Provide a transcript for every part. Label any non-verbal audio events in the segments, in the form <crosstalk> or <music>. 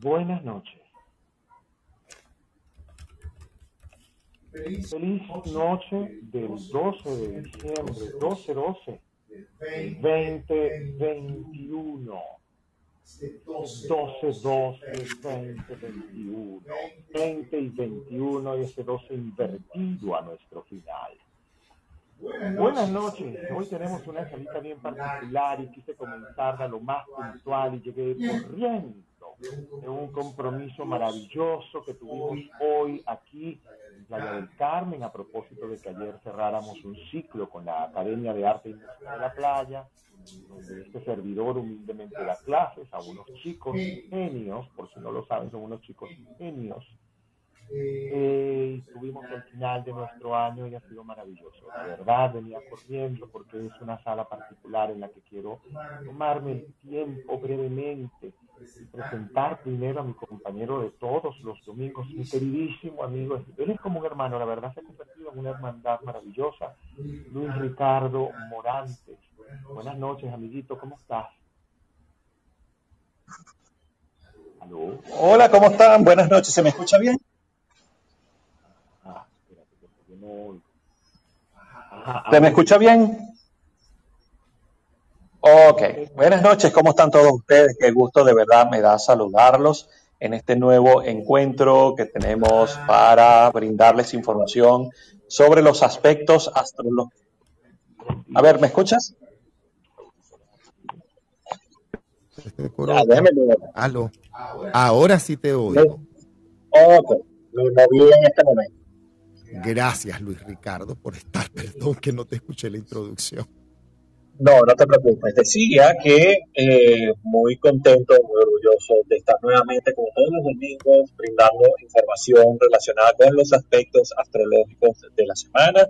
Buenas noches. Feliz noche del 12 de diciembre, 12-12, 2021. 12, 12, 20, 21. 20 y 21 y ese 12 invertido a nuestro final. Buenas noches. Hoy tenemos una salita bien particular y quise comenzarla lo más puntual y llegué corriendo de un compromiso maravilloso que tuvimos hoy aquí en Playa del Carmen a propósito de que ayer cerráramos un ciclo con la Academia de Arte y Música de la Playa, donde este servidor humildemente da clases a unos chicos genios, por si no lo saben, son unos chicos genios eh, estuvimos al final de nuestro año y ha sido maravilloso. La verdad, venía corriendo porque es una sala particular en la que quiero tomarme el tiempo brevemente presentar primero a mi compañero de todos los domingos, mi queridísimo amigo. Él es como un hermano, la verdad se ha convertido en una hermandad maravillosa. Luis Ricardo Morantes. Buenas noches, amiguito, ¿cómo estás? ¿Aló? Hola, ¿cómo están? Buenas noches, ¿se me escucha bien? ¿Se me escucha bien? Ok, buenas noches, ¿cómo están todos ustedes? Qué gusto de verdad me da saludarlos en este nuevo encuentro que tenemos para brindarles información sobre los aspectos astrológicos. A ver, ¿me escuchas? Ahora sí te oigo. Ok, lo moví en este momento. Gracias, Luis Ricardo, por estar. <laughs> Perdón que no te escuché la introducción. No, no te preocupes. Decía que eh, muy contento, muy orgulloso de estar nuevamente, como todos los domingos, brindando información relacionada con los aspectos astrológicos de la semana.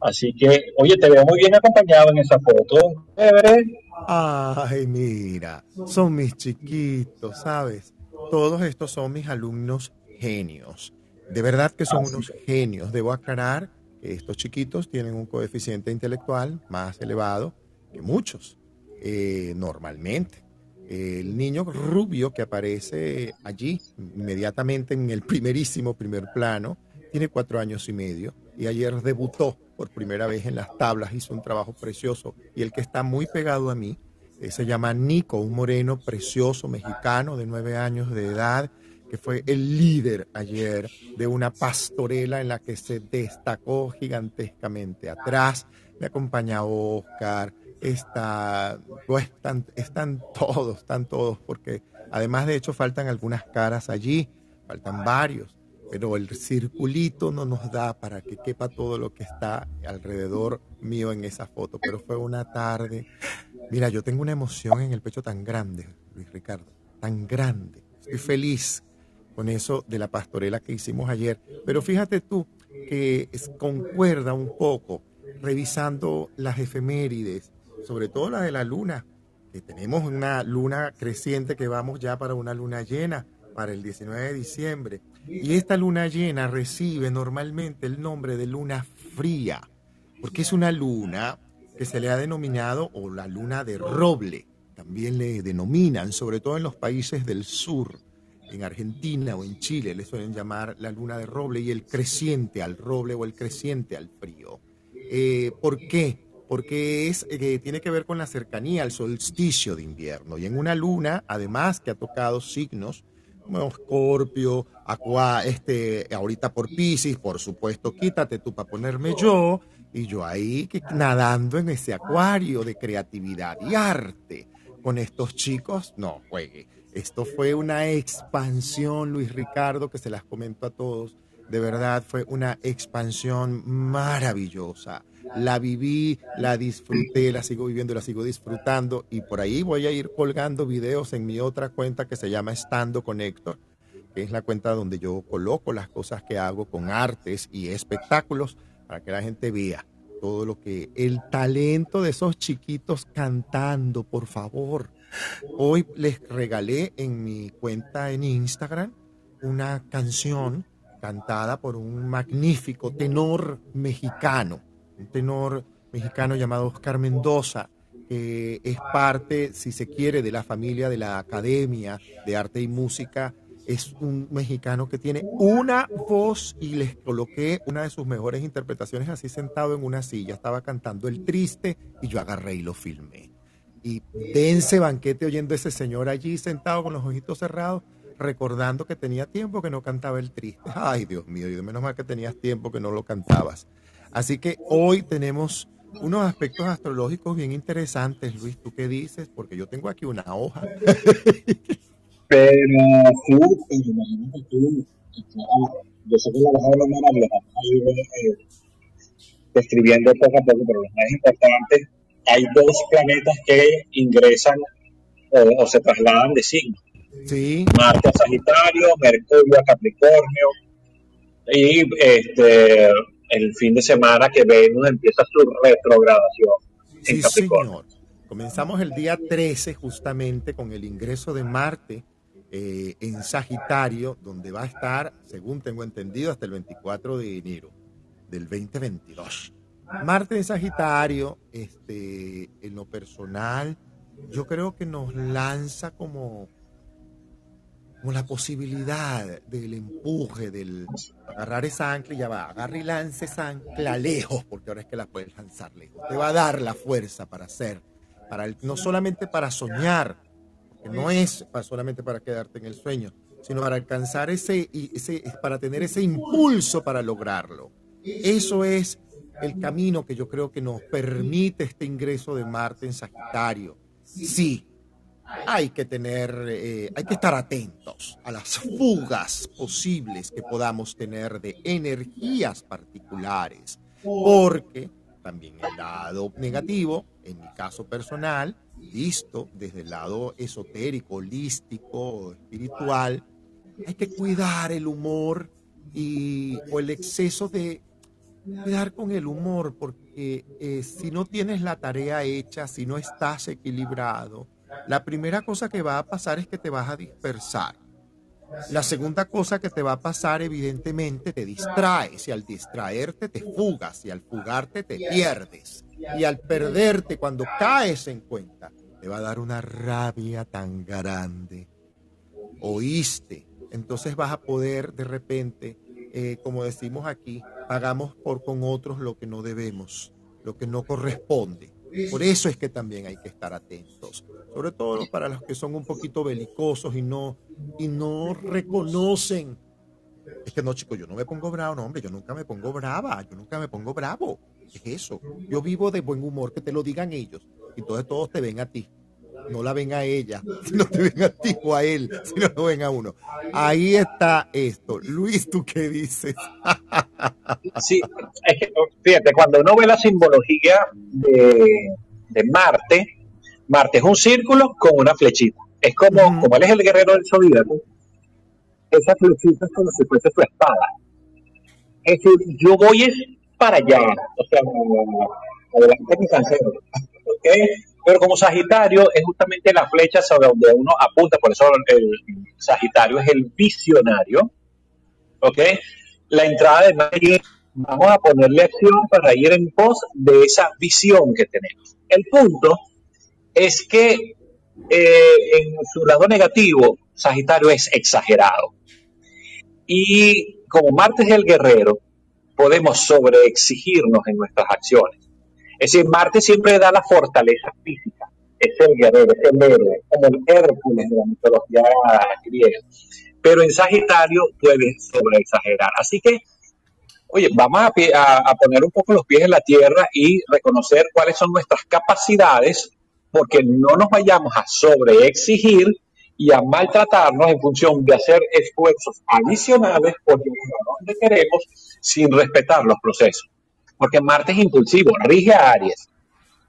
Así que, oye, te veo muy bien acompañado en esa foto. Ay, mira, son mis chiquitos, ¿sabes? Todos estos son mis alumnos genios. De verdad que son unos genios. Debo aclarar que estos chiquitos tienen un coeficiente intelectual más elevado que muchos, eh, normalmente. El niño rubio que aparece allí, inmediatamente en el primerísimo primer plano, tiene cuatro años y medio y ayer debutó por primera vez en las tablas, hizo un trabajo precioso y el que está muy pegado a mí eh, se llama Nico, un moreno precioso mexicano de nueve años de edad que fue el líder ayer de una pastorela en la que se destacó gigantescamente. Atrás me acompaña Oscar, está, están, están todos, están todos, porque además de hecho faltan algunas caras allí, faltan varios, pero el circulito no nos da para que quepa todo lo que está alrededor mío en esa foto, pero fue una tarde. Mira, yo tengo una emoción en el pecho tan grande, Luis Ricardo, tan grande. Estoy feliz con eso de la pastorela que hicimos ayer. Pero fíjate tú que concuerda un poco revisando las efemérides, sobre todo la de la luna, que tenemos una luna creciente que vamos ya para una luna llena para el 19 de diciembre. Y esta luna llena recibe normalmente el nombre de luna fría, porque es una luna que se le ha denominado, o la luna de roble, también le denominan, sobre todo en los países del sur en Argentina o en Chile le suelen llamar la luna de roble y el creciente al roble o el creciente al frío. Eh, ¿Por qué? Porque es, eh, tiene que ver con la cercanía al solsticio de invierno y en una luna, además que ha tocado signos como Escorpio, Aqua, este, ahorita por Pisces, por supuesto, quítate tú para ponerme yo, y yo ahí nadando en ese acuario de creatividad y arte con estos chicos, no juegue esto fue una expansión, Luis Ricardo, que se las comento a todos. De verdad fue una expansión maravillosa. La viví, la disfruté, la sigo viviendo, la sigo disfrutando. Y por ahí voy a ir colgando videos en mi otra cuenta que se llama Estando con que es la cuenta donde yo coloco las cosas que hago con artes y espectáculos para que la gente vea todo lo que el talento de esos chiquitos cantando, por favor Hoy les regalé en mi cuenta en Instagram una canción cantada por un magnífico tenor mexicano, un tenor mexicano llamado Oscar Mendoza, que es parte, si se quiere, de la familia de la Academia de Arte y Música. Es un mexicano que tiene una voz y les coloqué una de sus mejores interpretaciones así sentado en una silla. Estaba cantando El Triste y yo agarré y lo filmé. Y dense banquete oyendo a ese señor allí sentado con los ojitos cerrados, recordando que tenía tiempo que no cantaba El Triste. Ay, Dios mío, y menos mal que tenías tiempo que no lo cantabas. Así que hoy tenemos unos aspectos astrológicos bien interesantes, Luis. ¿Tú qué dices? Porque yo tengo aquí una hoja. pero tú, imagínate tú, yo sé que la hoja de los ir describiendo poco a poco, pero lo más importante, hay dos planetas que ingresan o, se trasladan de signo. Sí. Marte a Sagitario, Mercurio a Capricornio, y este el fin de semana que Venus empieza su retrogradación. Sí, señor. Comenzamos el día 13 justamente con el ingreso de Marte eh, en Sagitario, donde va a estar, según tengo entendido, hasta el 24 de enero del 2022. Marte en Sagitario, este, en lo personal, yo creo que nos lanza como como la posibilidad del empuje, del agarrar esa ancla y ya va, agarra y lance esa ancla lejos, porque ahora es que la puedes lanzar lejos. Te va a dar la fuerza para hacer, para no solamente para soñar, que no es solamente para quedarte en el sueño, sino para alcanzar ese, ese, para tener ese impulso para lograrlo. Eso es el camino que yo creo que nos permite este ingreso de Marte en Sagitario. Sí, hay que tener, eh, hay que estar atentos a las fugas posibles que podamos tener de energías particulares, porque también el lado negativo, en mi caso personal, visto desde el lado esotérico, holístico, espiritual, hay que cuidar el humor y o el exceso de cuidar con el humor, porque eh, si no tienes la tarea hecha, si no estás equilibrado, la primera cosa que va a pasar es que te vas a dispersar. La segunda cosa que te va a pasar, evidentemente, te distraes y al distraerte te fugas y al fugarte te pierdes. Y al perderte, cuando caes en cuenta, te va a dar una rabia tan grande. Oíste. Entonces vas a poder de repente, eh, como decimos aquí, pagamos por con otros lo que no debemos, lo que no corresponde. Por eso es que también hay que estar atentos, sobre todo para los que son un poquito belicosos y no, y no reconocen. Es que no, chicos, yo no me pongo bravo, no, hombre, yo nunca me pongo brava, yo nunca me pongo bravo. es eso? Yo vivo de buen humor, que te lo digan ellos. Y entonces todos te ven a ti no la ven a ella, <laughs> sino te ven a ti o a él, sino lo ven a uno. Ahí está esto. Luis, ¿tú qué dices? <laughs> sí, es que, fíjate, cuando uno ve la simbología de, Marte, Marte es un círculo con una flechita. Es como, como él es el guerrero del zodíaco, esa flechita es como si fuese su espada. Es decir, yo voy es para allá, o sea, adelante mi cancero. ¿okay? Pero como Sagitario es justamente la flecha sobre donde uno apunta, por eso el Sagitario es el visionario. ¿Ok? La entrada de nadie, vamos a ponerle acción para ir en pos de esa visión que tenemos. El punto es que eh, en su lado negativo, Sagitario es exagerado. Y como Marte es el guerrero, podemos sobreexigirnos en nuestras acciones. Es decir, Marte siempre da la fortaleza física, es el guerrero, es el como el Hércules de la mitología griega. Pero en Sagitario puede sobreexagerar. Así que, oye, vamos a, poner un poco los pies en la tierra y reconocer cuáles son nuestras capacidades, porque no nos vayamos a sobreexigir y a maltratarnos en función de hacer esfuerzos adicionales porque no donde queremos sin respetar los procesos porque Marte es impulsivo, rige a Aries.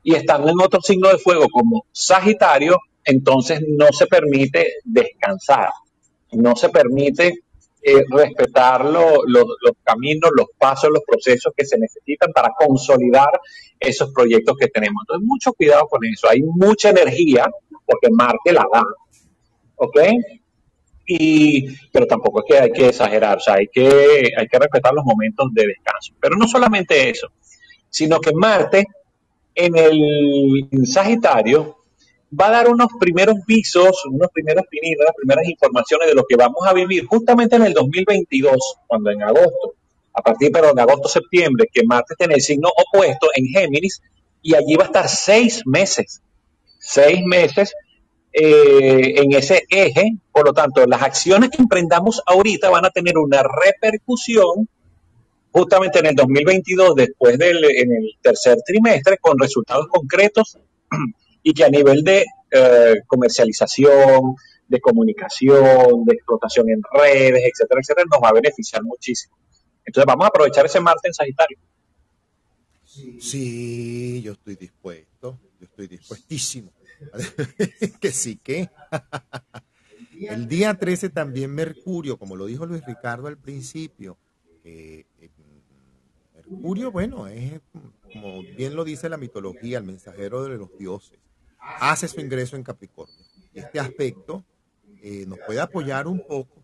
Y estando en otro signo de fuego como Sagitario, entonces no se permite descansar, no se permite eh, respetar los caminos, los pasos, los procesos que se necesitan para consolidar esos proyectos que tenemos. Entonces, mucho cuidado con eso. Hay mucha energía, porque Marte la da. ¿Ok? Y, pero tampoco es que hay que exagerar, o sea, hay que, hay que respetar los momentos de descanso. Pero no solamente eso, sino que Marte en el Sagitario va a dar unos primeros visos, unos primeros pininos, unas primeras informaciones de lo que vamos a vivir justamente en el 2022, cuando en agosto, a partir, de agosto-septiembre, que Marte tiene el signo opuesto en Géminis, y allí va a estar seis meses, seis meses eh, en ese eje, por lo tanto, las acciones que emprendamos ahorita van a tener una repercusión justamente en el 2022, después del en el tercer trimestre, con resultados concretos <clears throat> y que a nivel de eh, comercialización, de comunicación, de explotación en redes, etcétera, etcétera, nos va a beneficiar muchísimo. Entonces vamos a aprovechar ese Marte en Sagitario. Sí, yo estoy dispuesto, yo estoy dispuestísimo. <laughs> que sí, que. El día 13 también Mercurio, como lo dijo Luis Ricardo al principio, eh, Mercurio, bueno, es como bien lo dice la mitología, el mensajero de los dioses, hace su ingreso en Capricornio. Este aspecto eh, nos puede apoyar un poco,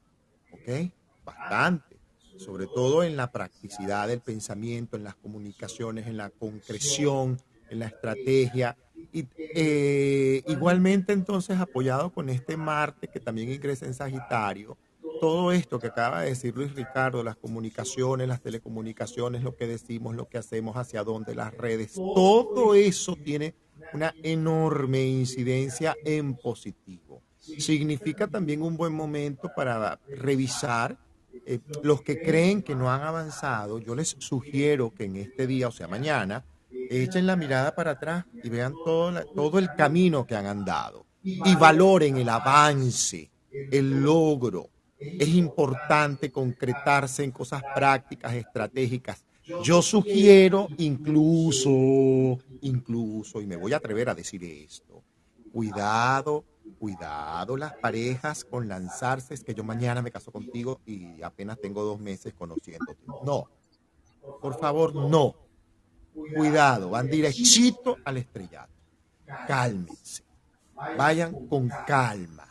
¿ok? Bastante, sobre todo en la practicidad del pensamiento, en las comunicaciones, en la concreción, en la estrategia. Y eh, igualmente entonces apoyado con este Marte que también ingresa en Sagitario, todo esto que acaba de decir Luis Ricardo, las comunicaciones, las telecomunicaciones, lo que decimos, lo que hacemos, hacia dónde, las redes, todo eso tiene una enorme incidencia en positivo. Significa también un buen momento para revisar eh, los que creen que no han avanzado. Yo les sugiero que en este día, o sea, mañana, echen la mirada para atrás y vean todo, todo el camino que han andado y valoren el avance, el logro, es importante concretarse en cosas prácticas, estratégicas. Yo sugiero incluso, incluso, y me voy a atrever a decir esto, cuidado, cuidado las parejas con lanzarse, es que yo mañana me caso contigo y apenas tengo dos meses conociéndote. No, por favor, no. Cuidado, van derechito al estrellado. Cálmense, vayan con calma.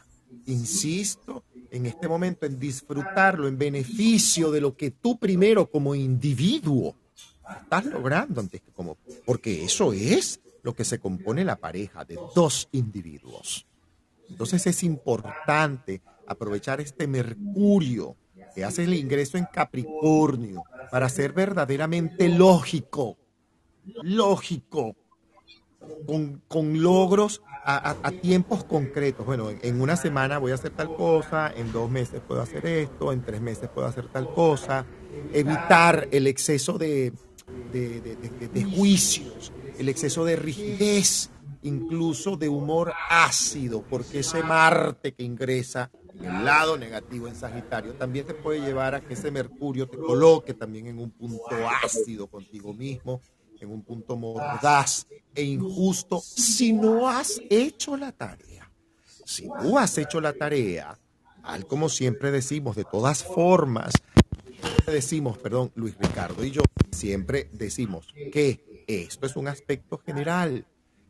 Insisto, en este momento en disfrutarlo en beneficio de lo que tú primero como individuo estás logrando antes que como porque eso es lo que se compone la pareja de dos individuos. Entonces es importante aprovechar este Mercurio que hace el ingreso en Capricornio para ser verdaderamente lógico, lógico, con, con logros a, tiempos concretos. Bueno, en, una semana voy a hacer tal cosa, en dos meses puedo hacer esto, en tres meses puedo hacer tal cosa. Evitar el exceso de, de, juicios, el exceso de rigidez, incluso de humor ácido, porque ese Marte que ingresa en el lado negativo en Sagitario también te puede llevar a que ese Mercurio te coloque también en un punto ácido contigo mismo en un punto mordaz e injusto si no has hecho la tarea. Si tú has hecho la tarea, tal como siempre decimos, de todas formas, decimos, perdón, Luis Ricardo y yo, siempre decimos que esto es un aspecto general.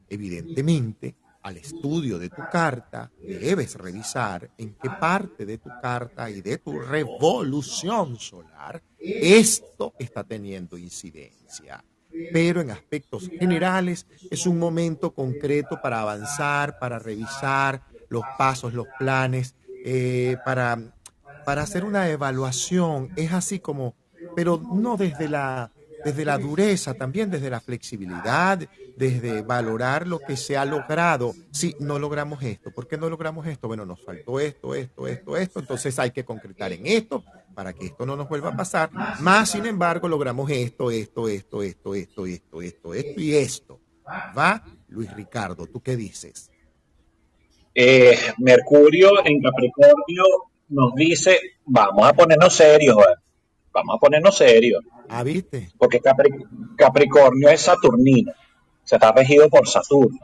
Evidentemente, al estudio de tu carta, debes revisar en qué parte de tu carta y de tu revolución solar esto está teniendo incidencia pero en aspectos generales es un momento concreto para avanzar, para revisar los pasos, los planes, eh, para, para hacer una evaluación. Es así como, pero no desde la, desde la dureza, también desde la flexibilidad, desde valorar lo que se ha logrado. Si no logramos esto, ¿por qué no logramos esto? Bueno, nos faltó esto, esto, esto, esto, entonces hay que concretar en esto para que esto no nos vuelva a pasar. Más, sin embargo, logramos esto, esto, esto, esto, esto, esto, esto, esto y esto. ¿Va? Luis Ricardo, ¿tú qué dices? Eh, Mercurio en Capricornio nos dice, vamos a ponernos serios, vamos a ponernos serios. Ah, ¿viste? Porque Capricornio es Saturnino, se está regido por Saturno.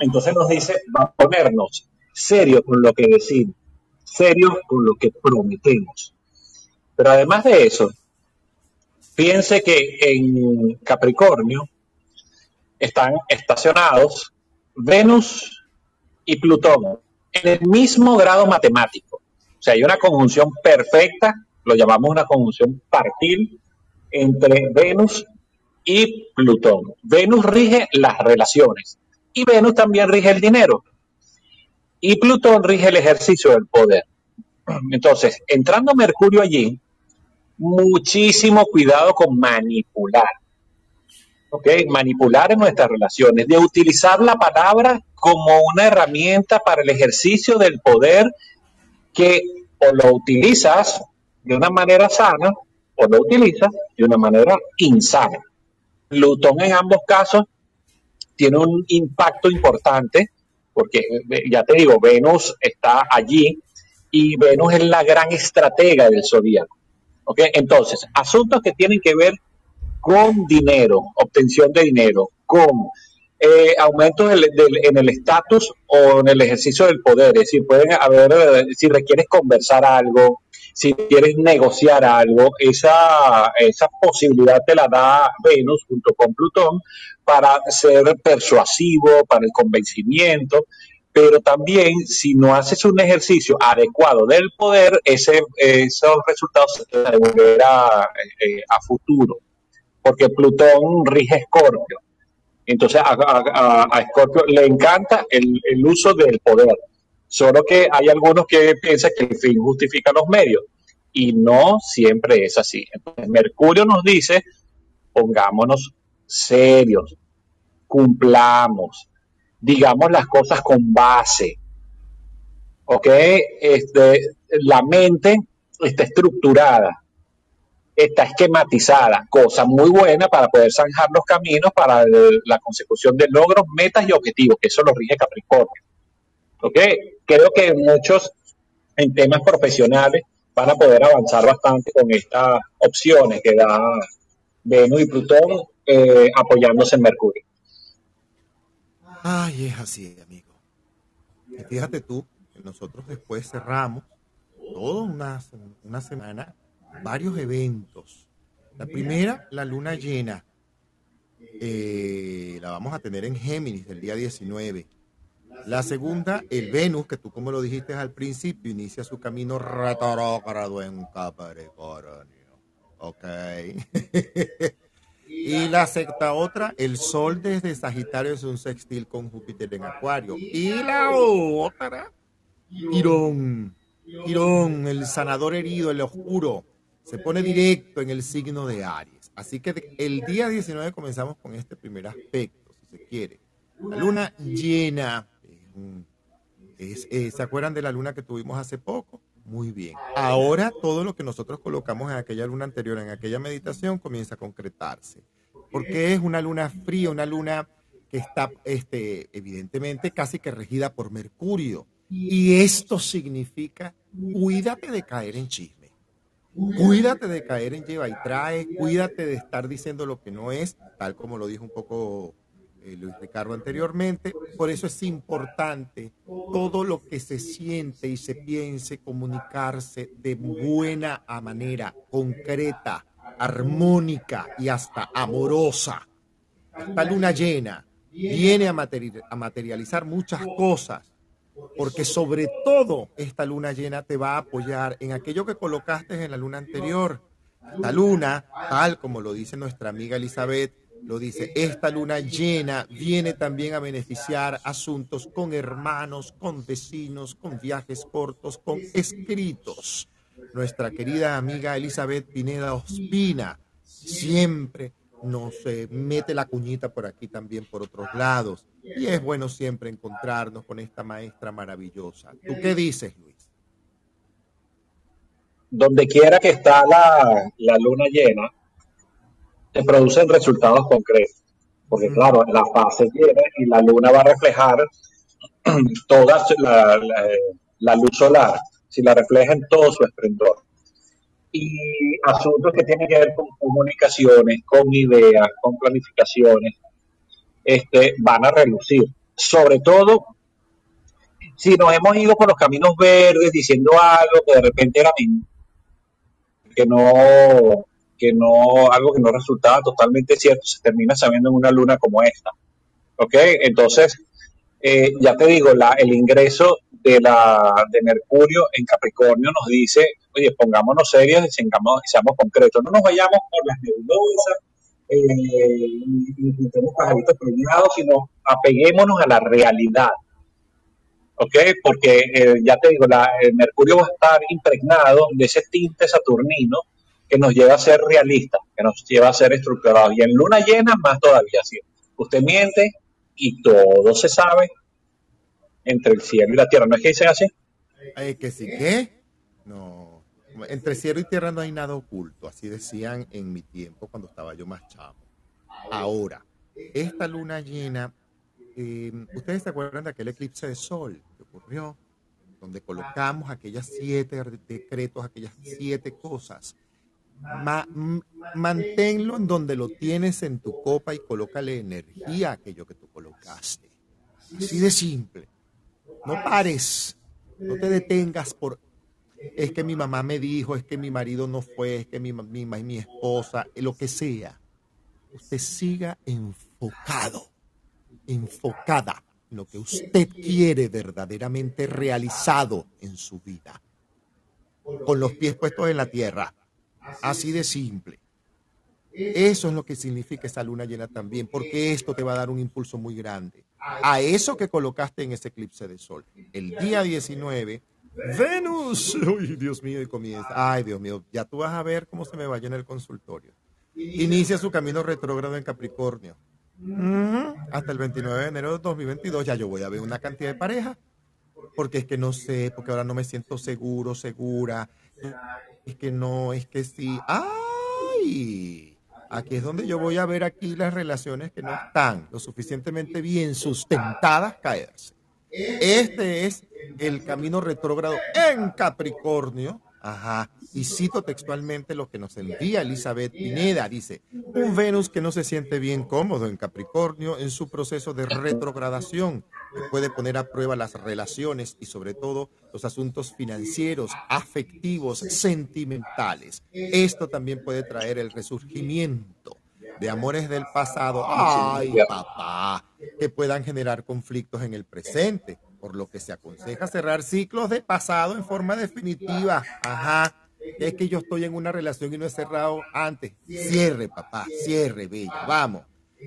Entonces nos dice, vamos a ponernos serios con lo que decimos, serios con lo que prometemos. Pero además de eso, piense que en Capricornio están estacionados Venus y Plutón en el mismo grado matemático. O sea, hay una conjunción perfecta, lo llamamos una conjunción partil, entre Venus y Plutón. Venus rige las relaciones y Venus también rige el dinero. Y Plutón rige el ejercicio del poder. Entonces, entrando Mercurio allí, muchísimo cuidado con manipular. ¿Ok? Manipular en nuestras relaciones, de utilizar la palabra como una herramienta para el ejercicio del poder que o lo utilizas de una manera sana o lo utilizas de una manera insana. Plutón en ambos casos tiene un impacto importante porque eh, ya te digo, Venus está allí y Venus es la gran estratega del zodíaco. ¿Ok? Entonces, asuntos que tienen que ver con dinero, obtención de dinero, con eh, aumentos en el estatus o en el ejercicio del poder. Es decir, pueden haber, eh, si requieres conversar algo, si quieres negociar algo, esa, esa posibilidad te la da Venus junto con Plutón para ser persuasivo, para el convencimiento, pero también si no haces un ejercicio adecuado del poder, ese, esos resultados se te devolverán eh, a futuro, porque Plutón rige Escorpio. Entonces a, Escorpio le encanta el, el uso del poder, solo que hay algunos que piensan que el fin justifica los medios, y no siempre es así. Entonces, Mercurio nos dice, pongámonos serios, cumplamos, digamos las cosas con base. ¿Ok? Este, la mente está estructurada, está esquematizada, cosa muy buena para poder zanjar los caminos para la consecución de logros, metas y objetivos, que eso lo rige Capricornio. ¿Ok? Creo que muchos en temas profesionales van a poder avanzar bastante con estas opciones que da Venus y Plutón eh, apoyándose en Mercurio. Ay, es así, amigo. fíjate tú, nosotros después cerramos toda una, una semana, varios eventos. La primera, la luna llena. Eh, la vamos a tener en Géminis el día 19. La segunda, el Venus, que tú como lo dijiste al principio, inicia su camino retrógrado en Capricornio. Ok. <laughs> Y la sexta otra, el Sol desde Sagitario es un sextil con Júpiter en Acuario. Y la otra, Quirón. Quirón, el sanador herido, el oscuro, se pone directo en el signo de Aries. Así que el día 19 comenzamos con este primer aspecto, si se quiere. La luna llena. Eh, ¿Se acuerdan de la luna que tuvimos hace poco? Muy bien. Ahora todo lo que nosotros colocamos en aquella luna anterior, en aquella meditación, comienza a concretarse. Porque es una luna fría, una luna que está, este, evidentemente, casi que regida por Mercurio. Y esto significa, cuídate de caer en chisme. Cuídate de caer en lleva y trae, cuídate de estar diciendo lo que no es, tal como lo dijo un poco eh, Luis Ricardo anteriormente. Por eso es importante todo lo que se siente y se piense comunicarse de buena manera, concreta, armónica y hasta amorosa. Esta luna llena viene a, a materializar muchas cosas, porque sobre todo esta luna llena te va a apoyar en aquello que colocaste en la luna anterior. La luna, tal como lo dice nuestra amiga Elizabeth, lo dice, esta luna llena viene también a beneficiar asuntos con hermanos, con vecinos, con viajes cortos, con escritos. Nuestra querida amiga Elizabeth Pineda Ospina siempre nos eh, mete la cuñita por aquí también por otros lados. Y es bueno siempre encontrarnos con esta maestra maravillosa. ¿Tú qué dices, Luis? Donde quiera que está la, la luna llena, te producen resultados concretos. Porque claro, la fase llena y la luna va a reflejar <clears throat> toda la, luz solar, si la refleja en todo su esplendor. Y asuntos que tienen que ver con comunicaciones, con ideas, con planificaciones, este, van a relucir. Sobre todo si nos hemos ido por los caminos verdes diciendo algo que de repente era que no que no, algo que no resultaba totalmente cierto, se termina sabiendo en una luna como esta. ¿Ok? Entonces, eh, ya te digo, la, el ingreso de, la, de Mercurio en Capricornio nos dice, oye, pongámonos serios y seamos, concretos, no nos vayamos por las nebulosas, eh, pajaritos premiados, sino apeguémonos a la realidad. ¿Ok? Porque eh, ya te digo, la, el Mercurio va a estar impregnado de ese tinte saturnino que nos lleva a ser realistas, que nos lleva a ser estructurados. Y en luna llena, más todavía. así usted miente y todo se sabe entre el cielo y la tierra. ¿No es que dicen así? Ay, que sí, ¿qué? No entre cielo y tierra no hay nada oculto, así decían en mi tiempo cuando estaba yo más chavo. Ahora, esta luna llena, em, ¿ustedes se acuerdan de aquel eclipse de sol que ocurrió? Donde colocamos aquellas siete decretos, aquellas siete cosas. Manténlo en donde lo tienes en tu copa y colócale energía a aquello que tú colocaste. Así de simple. No pares, no te detengas por es que mi mamá me dijo, es que mi marido no fue, es que mi, mi, mi esposa, lo que sea. Usted siga enfocado, enfocada en lo que usted quiere verdaderamente realizado en su vida. Con los pies puestos en la tierra. Así de simple. Eso es lo que significa esa luna llena también, porque esto te va a dar un impulso muy grande. A eso que colocaste en ese eclipse de sol. El día 19 Venus. <laughs> Uy, Dios mío, y comienza. Ay, Dios mío, ya tú vas a ver cómo se me vaya en el consultorio. Inicia su camino retrógrado en Capricornio. Hasta el 29 de enero de 2022 ya yo voy a ver una cantidad de parejas. Porque es que no sé, porque ahora no me siento seguro, segura. Es que no, es que sí. ¡Ay! Aquí es donde yo voy a ver aquí las relaciones que no están lo suficientemente bien sustentadas caerse. Este es el camino retrógrado en Capricornio. Ajá. Y cito textualmente lo que nos envía Elizabeth Pineda. Dice, un Venus que no se siente bien cómodo en Capricornio en su proceso de retrogradación, que puede poner a prueba las relaciones y sobre todo los asuntos financieros, afectivos, sentimentales. Esto también puede traer el resurgimiento de amores del pasado, ay papá, que puedan generar conflictos en el presente, por lo que se aconseja cerrar ciclos de pasado en forma definitiva. Ajá, es que yo estoy en una relación y no he cerrado antes. Cierre, papá, cierre, bella, vamos.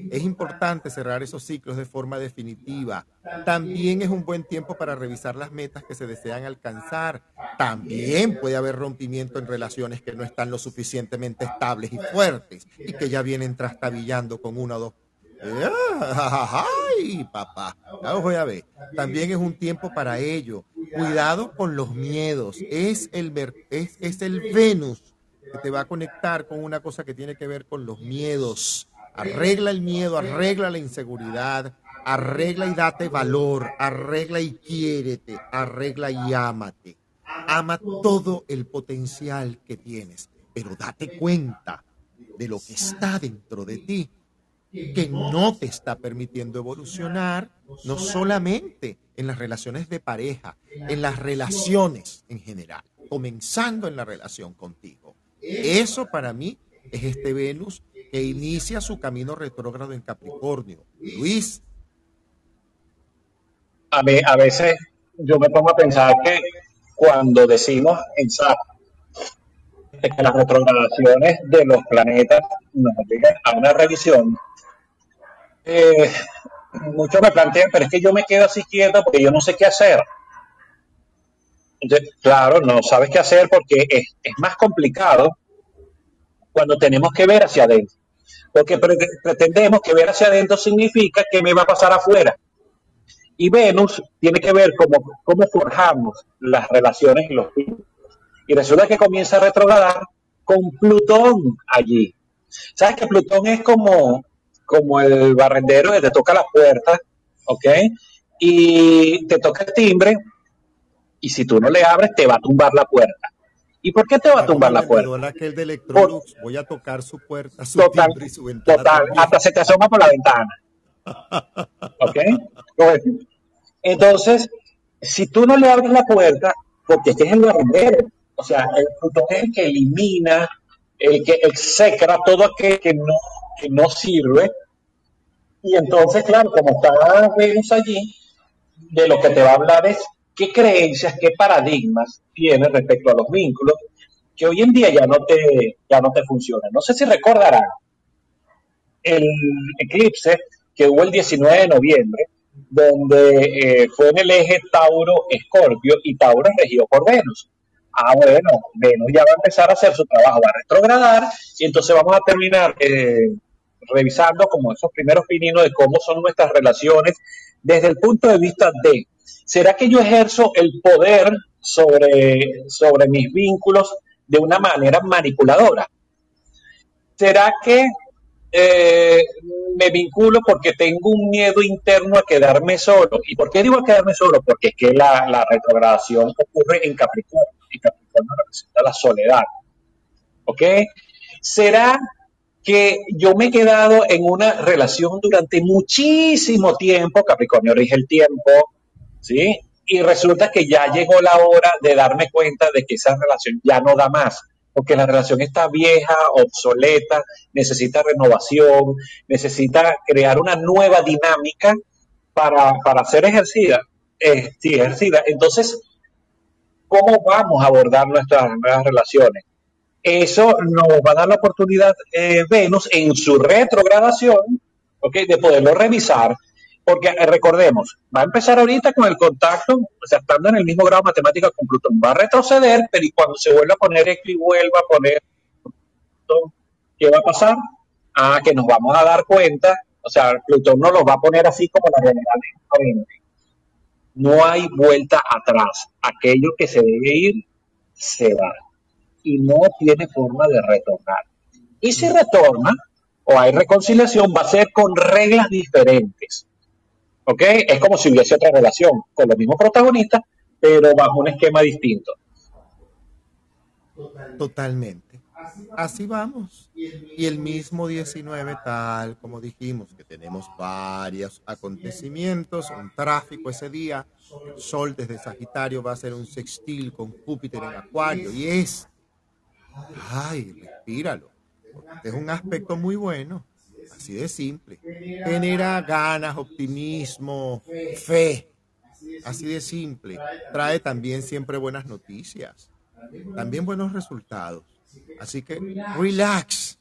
Es importante cerrar esos ciclos de forma definitiva. También es un buen tiempo para revisar las metas que se desean alcanzar. También puede haber rompimiento en relaciones que no están lo suficientemente estables y fuertes y que ya vienen trastabillando con una o dos. ¡Ay, papá! Voy a ver. También es un tiempo para ello. Cuidado con los miedos. Es el, es, es el Venus que te va a conectar con una cosa que tiene que ver con los miedos Arregla el miedo, arregla la inseguridad, arregla y date valor, arregla y quiérete, arregla y ámate. Ama todo el potencial que tienes, pero date cuenta de lo que está dentro de ti, que no te está permitiendo evolucionar, no solamente en las relaciones de pareja, en las relaciones en general, comenzando en la relación contigo. Eso para mí es este Venus que inicia su camino retrógrado en Capricornio. Luis. A, mí, a veces yo me pongo a pensar que cuando decimos en SAP que las retrogradaciones de los planetas nos obligan a una revisión, eh, muchos me plantean, pero es que yo me quedo así quieto porque yo no sé qué hacer. claro, no sabes qué hacer porque es, más complicado cuando tenemos que ver hacia adentro. Porque pretendemos que ver hacia adentro significa que me va a pasar afuera. Y Venus tiene que ver cómo, cómo forjamos las relaciones y los. Y resulta que comienza a retrogradar con Plutón allí. ¿Sabes que Plutón es como, como el barrendero que te toca la puerta, ¿ok? Y te toca el timbre, y si tú no le abres, te va a tumbar la puerta. ¿Y por qué te va a tumbar la puerta? aquel de Electrolux, voy a tocar su puerta, su total, y su ventana. Total, hasta se te asoma por la ventana. ¿Ok? Entonces, si tú no le abres la puerta, porque este es el barrendero, o sea, el es el que elimina, el que execra todo aquel que no, que no sirve. Y entonces, claro, como está Venus allí, de lo que te va a hablar es qué creencias, qué paradigmas tienes respecto a los vínculos que hoy en día ya no te, ya no te funcionan. No sé si recordarán el eclipse que hubo el 19 de noviembre, donde eh, fue en el eje Tauro-Escorpio y Tauro regido por Venus. Ah, bueno, Venus ya va a empezar a hacer su trabajo, va a retrogradar y entonces vamos a terminar eh, revisando como esos primeros pininos de cómo son nuestras relaciones desde el punto de vista de, ¿será que yo ejerzo el poder sobre, sobre mis vínculos de una manera manipuladora? ¿Será que eh, me vinculo porque tengo un miedo interno a quedarme solo? ¿Y por qué digo a quedarme solo? Porque es que la, la retrogradación ocurre en Capricornio y Capricornio representa la soledad. ¿Ok? ¿Será que yo me he quedado en una relación durante muchísimo tiempo, Capricornio rige el tiempo, ¿sí? Y resulta que ya llegó la hora de darme cuenta de que esa relación ya no da más, porque la relación está vieja, obsoleta, necesita renovación, necesita crear una nueva dinámica para, para ser ejercida, eh, ejercida. Entonces, ¿cómo vamos a abordar nuestras nuevas relaciones? Eso nos va a dar la oportunidad eh, Venus en su retrogradación, ¿ok? De poderlo revisar, porque eh, recordemos, va a empezar ahorita con el contacto, o sea, estando en el mismo grado de matemática con Plutón, va a retroceder, pero cuando se vuelva a poner esto y vuelva a poner ¿qué va a pasar? Ah, que nos vamos a dar cuenta, o sea, Plutón no los va a poner así como la general No hay vuelta atrás. Aquello que se debe ir, se va y no tiene forma de retornar. Y si retorna o hay reconciliación, va a ser con reglas diferentes. ¿Ok? Es como si hubiese otra relación con los mismos protagonistas, pero bajo un esquema distinto. Totalmente. Así vamos. Y el mismo 19 tal, como dijimos, que tenemos varios acontecimientos, un tráfico ese día, el Sol desde Sagitario va a ser un sextil con Júpiter en Acuario y es Ay, respíralo. es un aspecto muy bueno. Así de simple. Genera ganas, optimismo, fe. Así de simple. Trae también siempre buenas noticias. También buenos resultados. Así que relax,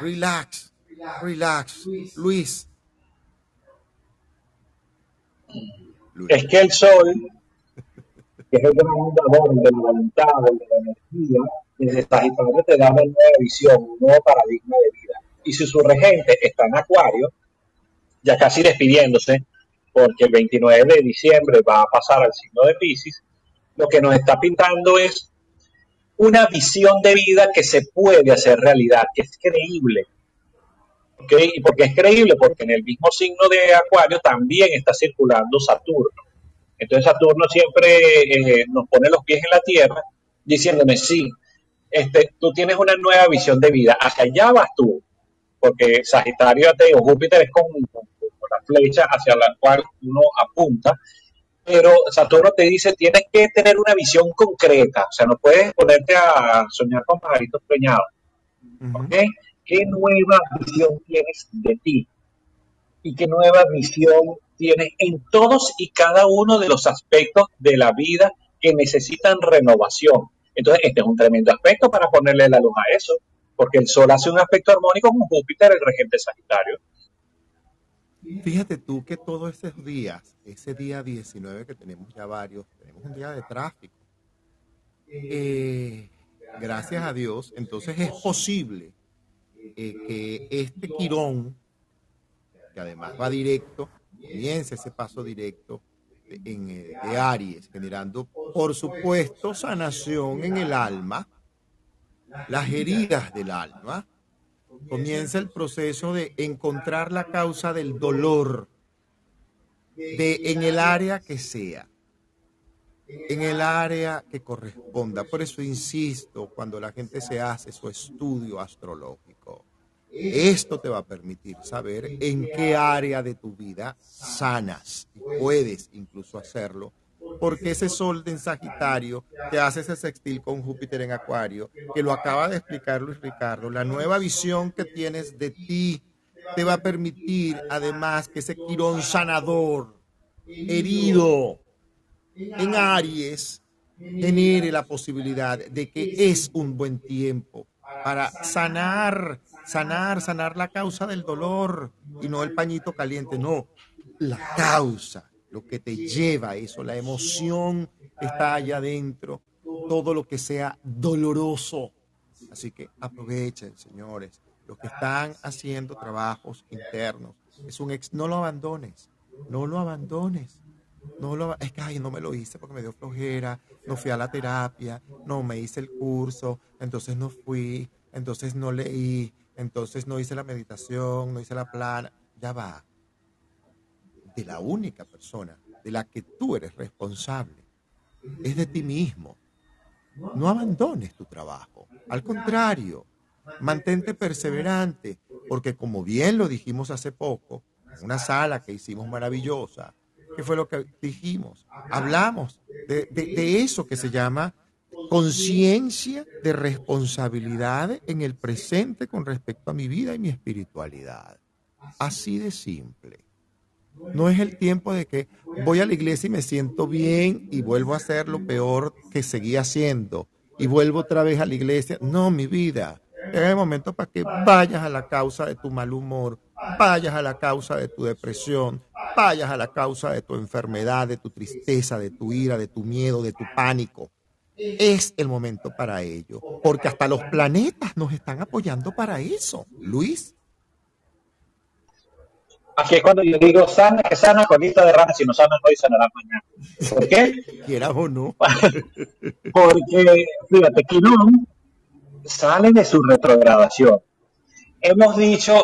relax, relax. Luis. Es que el sol, que es el gran de la voluntad, de la energía, desde Sagitario te da una nueva visión, un nuevo paradigma de vida. Y si su regente está en Acuario, ya casi despidiéndose, porque el 29 de diciembre va a pasar al signo de Pisces, lo que nos está pintando es una visión de vida que se puede hacer realidad, que es creíble. ¿Okay? ¿Y por qué es creíble? Porque en el mismo signo de Acuario también está circulando Saturno. Entonces Saturno siempre eh, nos pone los pies en la tierra diciéndome, sí, este, tú tienes una nueva visión de vida. Hacia allá vas tú, porque Sagitario, te digo, Júpiter es como, la flecha hacia la cual uno apunta, pero Saturno te dice, tienes que tener una visión concreta, o sea, no puedes ponerte a soñar con pajaritos peñados. ¿Qué nueva visión tienes de ti? ¿Y qué nueva visión tienes en todos y cada uno de los aspectos de la vida que necesitan renovación? Entonces, este es un tremendo aspecto para ponerle la luz a eso, porque el Sol hace un aspecto armónico con Júpiter, el regente Sagitario. Fíjate tú que todos esos días, ese día 19 que tenemos ya varios, tenemos un día de tráfico. Eh, gracias a Dios, entonces es posible eh, que este quirón, que además va directo, comience ese paso directo en, eh, de Aries, generando, por supuesto, sanación en el alma, las heridas del alma. Comienza el proceso de encontrar la causa del dolor de, en el área que sea, en el área que corresponda. Por eso insisto, cuando la gente se hace su estudio astrológico, esto te va a permitir saber en qué área de tu vida sanas puedes incluso hacerlo, porque ese sol en Sagitario te hace ese sextil con Júpiter en Acuario, que lo acaba de explicar Luis Ricardo, la nueva visión que tienes de ti te va a permitir además que ese quirón sanador, herido en Aries, genere la posibilidad de que es un buen tiempo para sanar sanar, sanar la causa del dolor y no el pañito caliente, no, la causa, lo que te lleva a eso, la emoción está allá adentro, todo lo que sea doloroso. Así que aprovechen, señores, los que están haciendo trabajos internos. Es un ex, no lo abandones, no lo abandones. No lo, es que ay, no me lo hice porque me dio flojera, no fui a la terapia, no me hice el curso, entonces no fui, entonces no leí, entonces no hice la meditación, no hice la plana. Ya va. De la única persona de la que tú eres responsable es de ti mismo. No abandones tu trabajo. Al contrario, mantente perseverante, porque como bien lo dijimos hace poco, en una sala que hicimos maravillosa, ¿qué fue lo que dijimos? Hablamos de eso que se llama conciencia de responsabilidad en el presente con respecto a mi vida y mi espiritualidad. Así de simple. No es el tiempo de que voy a la iglesia y me siento bien y vuelvo a hacer lo peor que seguía haciendo y vuelvo otra vez a la iglesia. No, mi vida. Es el momento para que vayas a la causa de tu mal humor, vayas a la causa de tu depresión, vayas a la causa de tu enfermedad, de tu tristeza, de tu ira, de tu miedo, de tu pánico. Es el momento para ello, porque hasta los planetas nos están apoyando para eso. Luis. Aquí es cuando yo digo, sana, que sana colita de rana, si no sana hoy, sanará mañana. ¿Por qué? <laughs> Quieras o no. <laughs> Porque, fíjate, Quirón sale de su retrogradación. Hemos dicho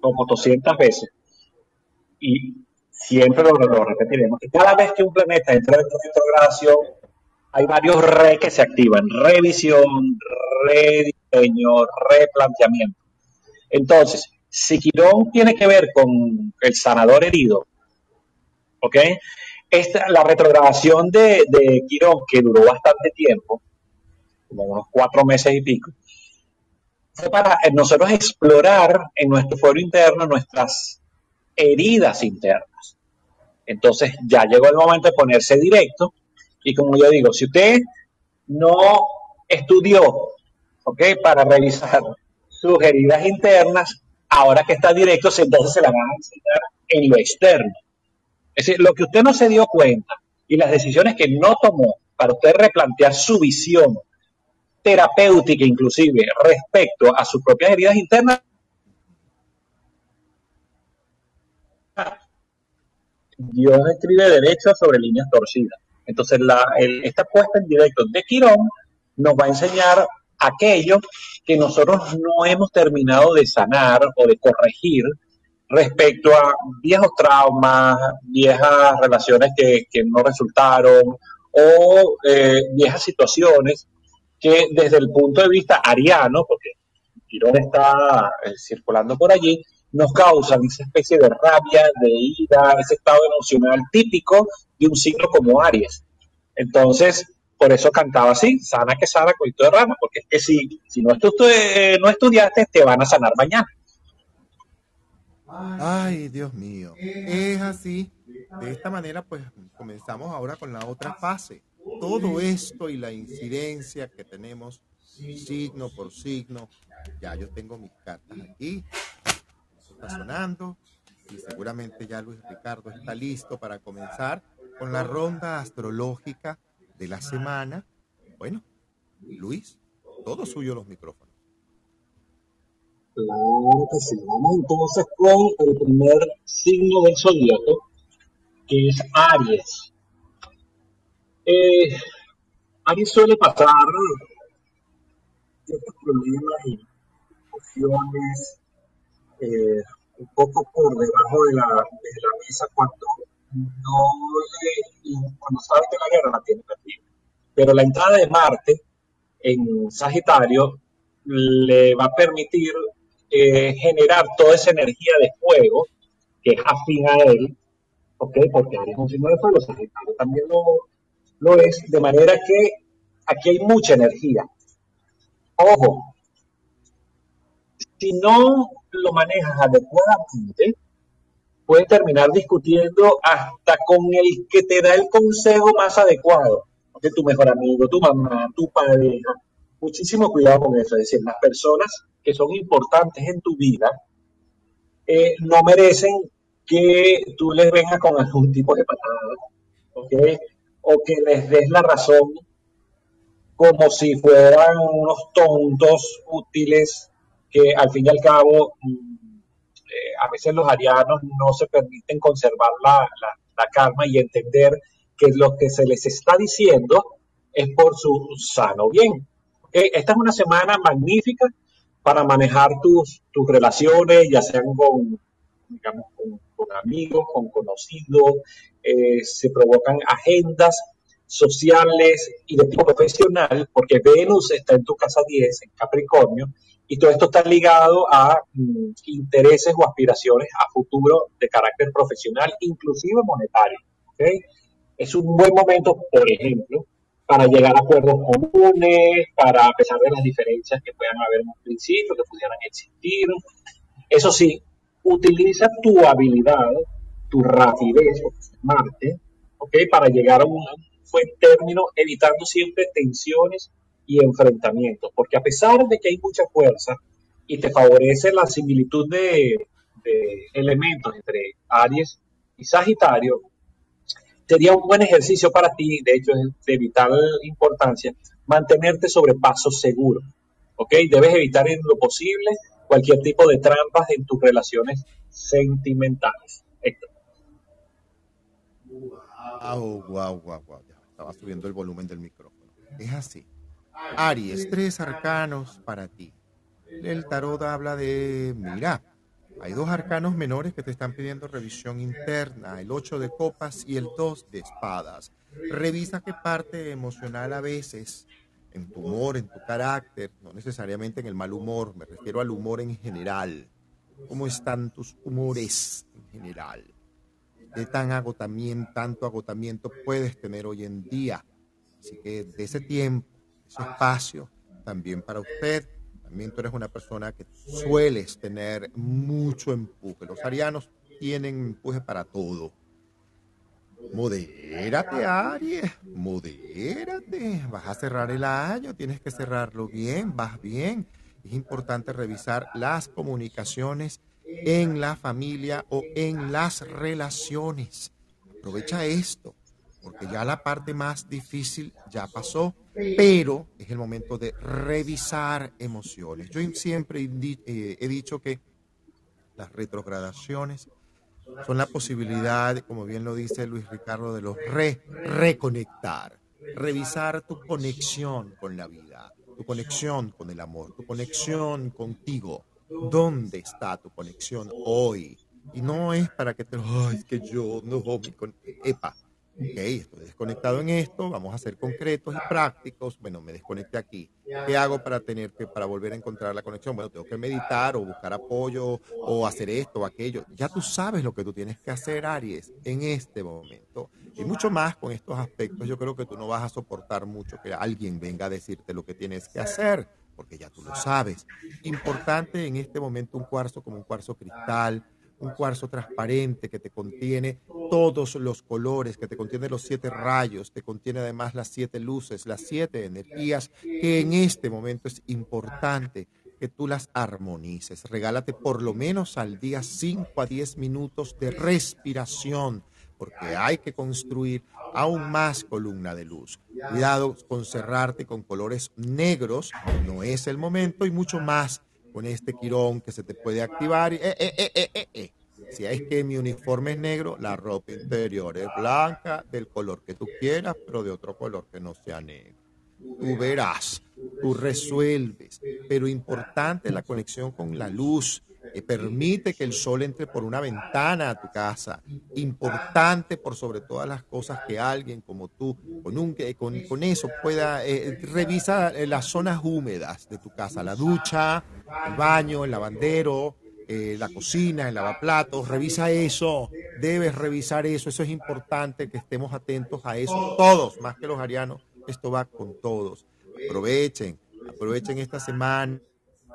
como 200 veces, y siempre lo, lo, repetiremos, que cada vez que un planeta entra en retrogradación, hay varios re que se activan, revisión, rediseño, replanteamiento. Entonces, si Quirón tiene que ver con el sanador herido, ¿ok? Esta, la retrogradación de, de Quirón, que duró bastante tiempo, como unos cuatro meses y pico, fue para nosotros explorar en nuestro fuero interno nuestras heridas internas. Entonces ya llegó el momento de ponerse directo y como yo digo, si usted no estudió, ¿ok? Para revisar sus heridas internas, ahora que está directo, entonces se la van a enseñar en lo externo. Es decir, lo que usted no se dio cuenta y las decisiones que no tomó para usted replantear su visión terapéutica inclusive respecto a sus propias heridas internas, Dios escribe derecho sobre líneas torcidas. Entonces, la, esta puesta en directo de Quirón nos va a enseñar aquello que nosotros no hemos terminado de sanar o de corregir respecto a viejos traumas, viejas relaciones que, no resultaron o eh, viejas situaciones que desde el punto de vista ariano, porque Quirón está eh, circulando por allí, nos causan esa especie de rabia, de ira, ese estado emocional típico de un signo como Aries. Entonces, por eso cantaba así, sana que sana, coito de rama, porque es que si, si no, eh, no estudiaste, te van a sanar mañana. Ay, Dios mío, es así. De esta manera, pues comenzamos ahora con la otra fase. Todo esto y la incidencia que tenemos signo por signo. Ya yo tengo mis cartas aquí. está sonando. Y seguramente ya Luis Ricardo está listo para comenzar con la ronda astrológica de la semana. Bueno, Luis, todo suyo los micrófonos. Claro que sí. Vamos entonces con el primer signo del zodiaco, que es Aries. Eh, Aries suele pasar ciertos problemas y emociones eh, un poco por debajo de la, de la mesa cuando no le, cuando sabe que la guerra la tiene perdida. Pero la entrada de Marte en Sagitario le va a permitir eh, generar toda esa energía de fuego que es afín a él, ¿ok? Porque Aries es un signo de fuego, Sagitario también lo, lo es, de manera que aquí hay mucha energía. Ojo, si no lo manejas adecuadamente, puedes terminar discutiendo hasta con el que te da el consejo más adecuado, de tu mejor amigo, tu mamá, tu pareja. Muchísimo cuidado con eso, es decir, las personas que son importantes en tu vida, eh, no merecen que tú les vengas con algún tipo de patada, O que les des la razón como si fueran unos tontos útiles que al fin y al cabo mm, eh, a veces los arianos no se permiten conservar la, calma y entender que lo que se les está diciendo es por su sano bien. Esta es una semana magnífica para manejar tus, tus relaciones, ya sean con, digamos, con, amigos, con conocidos, eh, se provocan agendas sociales y de tipo profesional, porque Venus está en tu casa 10, en Capricornio, y todo esto está ligado a mm, intereses o aspiraciones a futuro de carácter profesional, inclusive monetario. Es un buen momento, por ejemplo, para llegar a acuerdos comunes, para, a pesar de las diferencias que puedan haber en un principio, que pudieran existir. Eso sí, utiliza tu habilidad, tu rapidez, Marte, para llegar a un buen término, evitando siempre tensiones y enfrentamientos, porque a pesar de que hay mucha fuerza y te favorece la similitud de, elementos entre Aries y Sagitario, sería un buen ejercicio para ti, de hecho es de vital importancia, mantenerte sobre paso seguro. ¿Ok? Debes evitar en lo posible cualquier tipo de trampas en tus relaciones sentimentales. Héctor. Wow, wow, wow, wow. Estaba subiendo el volumen del micrófono. Es así. Aries, tres arcanos para ti. El tarot habla de, mira, hay dos arcanos menores que te están pidiendo revisión interna, el 8 de copas y el 2 de espadas. Revisa qué parte emocional a veces, en tu humor, en tu carácter, no necesariamente en el mal humor, me refiero al humor en general. ¿Cómo están tus humores en general? ¿Qué tan agotamiento, tanto agotamiento puedes tener hoy en día? Así que de ese tiempo, ese espacio, también para usted, también tú eres una persona que sueles tener mucho empuje. Los arianos tienen empuje para todo. Modérate, Aries, modérate. Vas a cerrar el año, tienes que cerrarlo bien, vas bien. Es importante revisar las comunicaciones en la familia o en las relaciones. Aprovecha esto porque ya la parte más difícil ya pasó, pero es el momento de revisar emociones. Yo siempre eh, he dicho que las retrogradaciones son la posibilidad, como bien lo dice Luis Ricardo, de los re, reconectar, revisar tu conexión con la vida, tu conexión con el amor, tu conexión contigo. ¿Dónde está tu conexión hoy? Y no es para que te, ay, es que yo no, mi con, epa, ok, estoy desconectado en esto, vamos a ser concretos y prácticos. Bueno, me desconecté aquí. ¿Qué hago para tener que, para volver a encontrar la conexión? Bueno, tengo que meditar o buscar apoyo o hacer esto o aquello. Ya tú sabes lo que tú tienes que hacer, Aries, en este momento. Y mucho más con estos aspectos, yo creo que tú no vas a soportar mucho que alguien venga a decirte lo que tienes que hacer, porque ya tú lo sabes. Importante en este momento un cuarzo como un cuarzo cristal, un cuarzo transparente que te contiene todos los colores, que te contiene los siete rayos, te contiene además las siete luces, las siete energías, que en este momento es importante que tú las armonices. Regálate por lo menos al día 5 a 10 minutos de respiración, porque hay que construir aún más columna de luz. Cuidado con cerrarte con colores negros, no es el momento, y mucho más con este quirón que se te puede activar. Eh, eh, eh, si es que mi uniforme es negro, la ropa interior es blanca, del color que tú quieras, pero de otro color que no sea negro. Tú verás, tú resuelves, pero importante la conexión con la luz, que permite que el sol entre por una ventana a tu casa. Importante por sobre todas las cosas que alguien como tú, con, un, con, eso pueda revisar las zonas húmedas de tu casa, la ducha, el baño, el lavandero, eh, la cocina, el lavaplatos, revisa eso, debes revisar eso, eso es importante que estemos atentos a eso, todos, más que los arianos, esto va con todos. Aprovechen, aprovechen esta semana,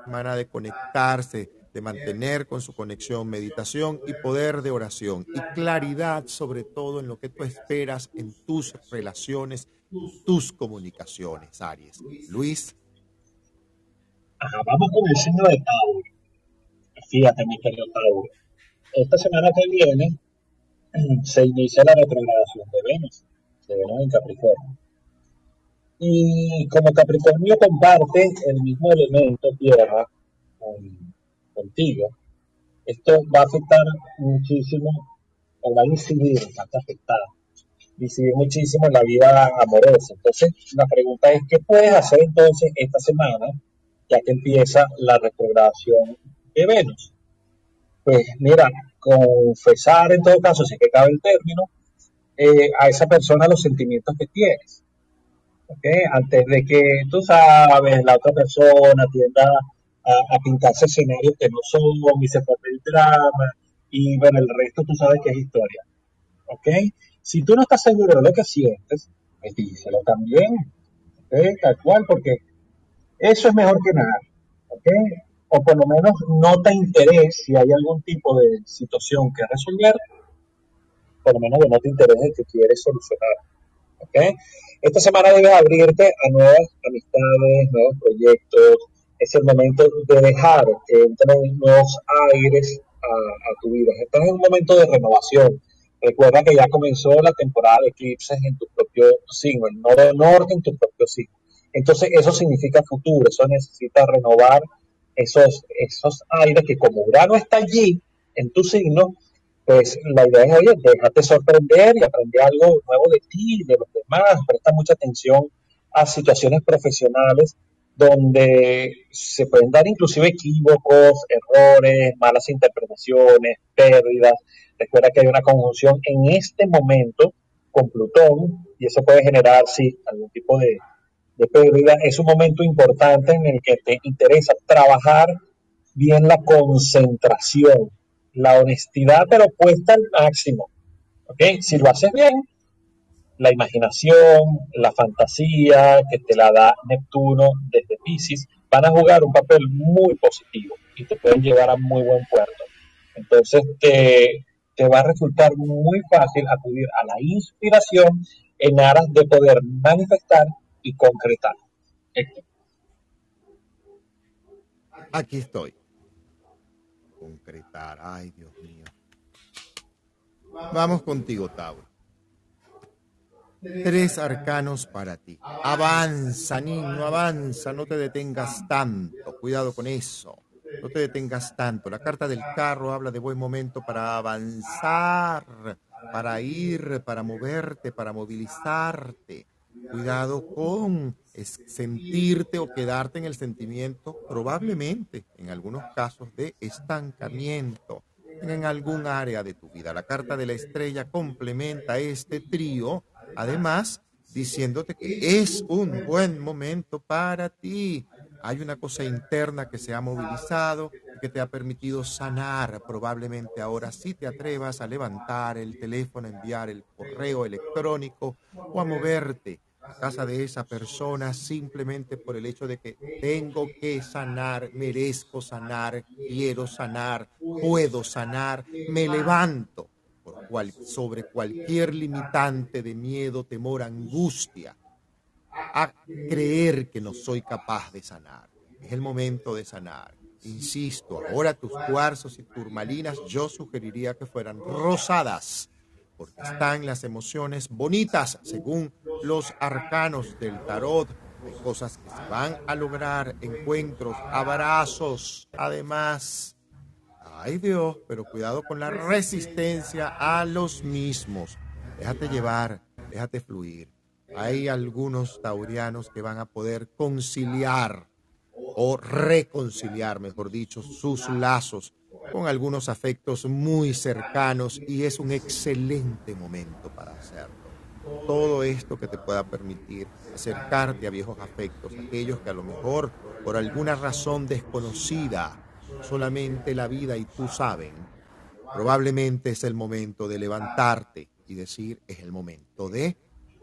semana de conectarse, de mantener con su conexión, meditación y poder de oración y claridad sobre todo en lo que tú esperas en tus relaciones, tus comunicaciones, Aries. Luis. vamos con el signo de Tauro. Fíjate, mi querido Tauro. Esta semana que viene <clears throat> se inicia la retrogradación de Venus, de Venus en Capricornio. Y como Capricornio comparte el mismo elemento tierra contigo, esto va a afectar muchísimo, o va a incidir, va a afectar, incidir muchísimo en la vida amorosa. Entonces, la pregunta es, ¿qué puedes hacer entonces esta semana, ya que empieza la retrogradación de Venus? Pues mira, confesar en todo caso, si que cabe el término, eh, a esa persona los sentimientos que tienes. Antes de que tú sabes, la otra persona tienda a, pintarse escenarios que no son y se forme el drama y bueno, el resto tú sabes que es historia. ¿Ok? Si tú no estás seguro de lo que sientes, pues díselo también. ¿Ok? Tal cual, porque eso es mejor que nada. ¿Ok? O por lo menos nota interés si hay algún tipo de situación que resolver, por lo menos de nota interés de que quieres solucionar. ¿Ok? Esta semana debes abrirte a nuevas amistades, nuevos proyectos, es el momento de dejar que entren nuevos aires a, tu vida. Estás en un momento de renovación. Recuerda que ya comenzó la temporada de eclipses en tu propio signo, el nodo norte en tu propio signo. Entonces eso significa futuro, eso necesita renovar esos, esos aires que como Urano está allí en tu signo, pues la idea es, oye, déjate sorprender y aprender algo nuevo de ti, de los demás, presta mucha atención a situaciones profesionales donde se pueden dar inclusive equívocos, errores, malas interpretaciones, pérdidas. Recuerda que hay una conjunción en este momento con Plutón y eso puede generar, sí, algún tipo de, pérdida. Es un momento importante en el que te interesa trabajar bien la concentración, la honestidad, pero puesta al máximo. ¿ok? Si lo haces bien, la imaginación, la fantasía que te la da Neptuno desde Pisces, van a jugar un papel muy positivo y te pueden llevar a muy buen puerto. Entonces te, te va a resultar muy fácil acudir a la inspiración en aras de poder manifestar y concretar. Aquí estoy. Concretar, ay Dios mío. Vamos contigo, Tauro. Tres arcanos para ti. Avanza, niño, avanza, no te detengas tanto. Cuidado con eso. No te detengas tanto. La carta del carro habla de buen momento para avanzar, para ir, para moverte, para movilizarte. Cuidado con sentirte o quedarte en el sentimiento, probablemente en algunos casos de estancamiento en algún área de tu vida. La carta de la estrella complementa este trío Además, diciéndote que es un buen momento para ti. Hay una cosa interna que se ha movilizado que te ha permitido sanar. Probablemente ahora sí te atrevas a levantar el teléfono, enviar el correo electrónico o a moverte a casa de esa persona simplemente por el hecho de que tengo que sanar, merezco sanar, quiero sanar, puedo sanar, me levanto sobre cualquier limitante de miedo, temor, angustia, a creer que no soy capaz de sanar. Es el momento de sanar. Insisto, ahora tus cuarzos y turmalinas yo sugeriría que fueran rosadas, porque están las emociones bonitas según los arcanos del tarot. Hay cosas que se van a lograr, encuentros, abrazos, además Ay Dios, pero cuidado con la resistencia a los mismos. Déjate llevar, déjate fluir. Hay algunos taurianos que van a poder conciliar o reconciliar, mejor dicho, sus lazos con algunos afectos muy cercanos y es un excelente momento para hacerlo. Todo esto que te pueda permitir acercarte a viejos afectos, aquellos que a lo mejor por alguna razón desconocida solamente la vida y tú saben, probablemente es el momento de levantarte y decir, es el momento de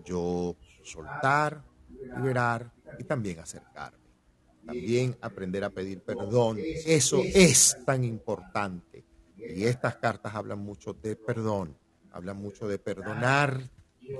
yo soltar, liberar y también acercarme. También aprender a pedir perdón. Eso es tan importante. Y estas cartas hablan mucho de perdón, hablan mucho de perdonar,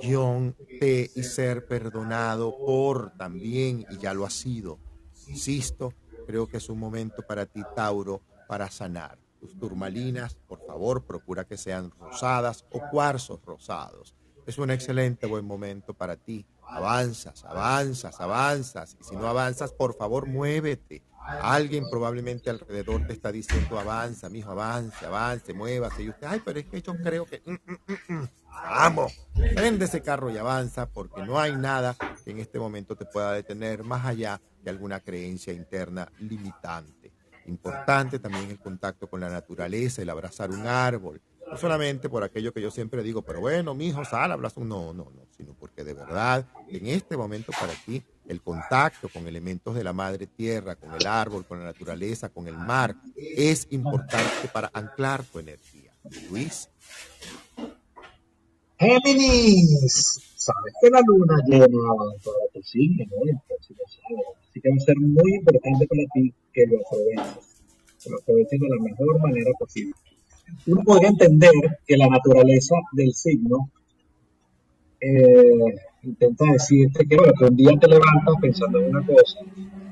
John, y ser perdonado por también, y ya lo ha sido. Insisto, creo que es un momento para ti, Tauro, para sanar. Tus turmalinas, por favor, procura que sean rosadas o cuarzos rosados. Es un excelente buen momento para ti. Avanzas, avanzas, avanzas. Y si no avanzas, por favor, muévete. Alguien probablemente alrededor te está diciendo avanza, mijo, avance, avance, muévase. Y usted, ay, pero es que yo creo que... Mm, mm, mm, Vamos, prende ese carro y avanza porque no hay nada que en este momento te pueda detener más allá de alguna creencia interna limitante. Importante también el contacto con la naturaleza, el abrazar un árbol, no solamente por aquello que yo siempre digo, pero bueno, mi hijo, sal, abrazo. No, no, no, sino porque de verdad, en este momento para ti, el contacto con elementos de la madre tierra, con el árbol, con la naturaleza, con el mar, es importante para anclar tu energía. Luis. Géminis, sabes que la luna llena para tu signo así que va a ser muy importante para ti que lo aproveches, que lo aproveches de la mejor manera posible. Uno podría entender que la naturaleza del signo eh, intenta decirte que, bueno, que un día te levantas pensando en una cosa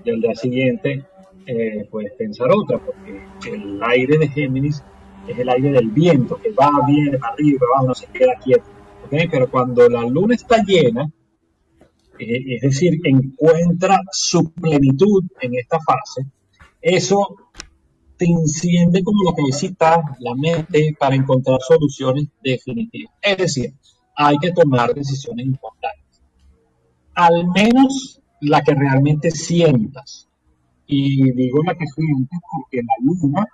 y al día siguiente eh, puedes pensar otra, porque el aire de Géminis es el aire del viento, que va, viene, arriba, va, no se queda quieto. Pero cuando la luna está llena, eh, es decir, encuentra su plenitud en esta fase, eso te enciende como la cabecita, la mente, para encontrar soluciones definitivas. Es decir, hay que tomar decisiones importantes. Al menos la que realmente sientas. Y digo la que sientes porque la luna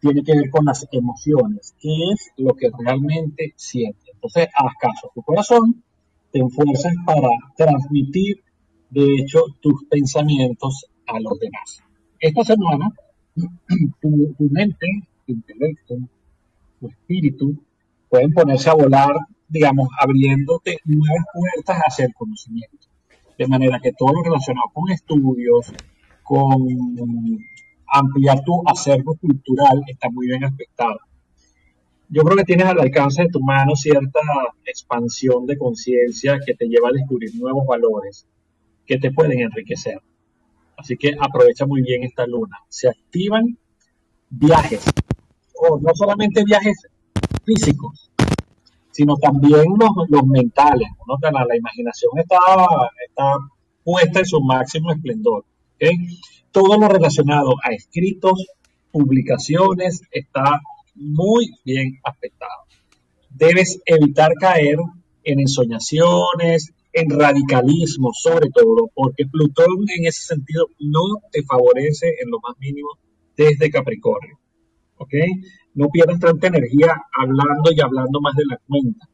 tiene que ver con las emociones, ¿Qué es lo que realmente sientes. Entonces, haz caso a tu corazón, te esfuerzas para transmitir, de hecho, tus pensamientos a los demás. Esta semana <clears throat> tu, mente, tu intelecto, tu espíritu pueden ponerse a volar, digamos, abriéndote nuevas puertas hacia el conocimiento. De manera que todo lo relacionado con estudios, con ampliar tu acervo cultural está muy bien aspectado. Yo creo que tienes al alcance de tu mano cierta expansión de conciencia que te lleva a descubrir nuevos valores que te pueden enriquecer. Así que aprovecha muy bien esta luna. Se activan viajes, o no solamente viajes físicos, sino también los, mentales. La, imaginación está, está puesta en su máximo esplendor. Todo lo relacionado a escritos, publicaciones, está muy bien aspectado. Debes evitar caer en ensoñaciones, en radicalismo, sobre todo, porque Plutón en ese sentido no te favorece en lo más mínimo desde Capricornio. ¿Ok? No pierdas tanta energía hablando y hablando más de la cuenta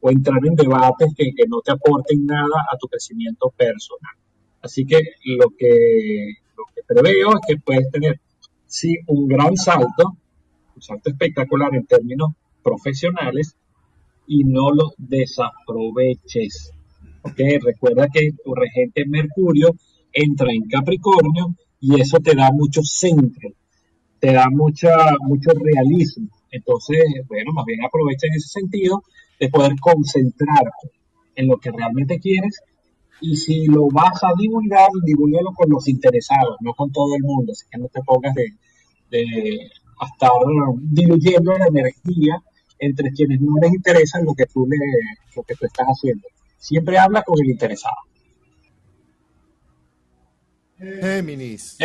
o entrar en debates que, no te aporten nada a tu crecimiento personal. Así que lo que, lo que preveo es que puedes tener, sí, un gran salto, salto espectacular en términos profesionales y no lo desaproveches. Okay, recuerda que tu regente Mercurio entra en Capricornio y eso te da mucho centro, te da mucha, mucho realismo. Entonces, bueno, más bien aprovecha en ese sentido de poder concentrarte en lo que realmente quieres y si lo vas a divulgar, divulgalo con los interesados, no con todo el mundo, así que no te pongas de a estar diluyendo la energía entre quienes no les interesa lo que tú, le, lo que tú estás haciendo. Siempre habla con el interesado. Géminis.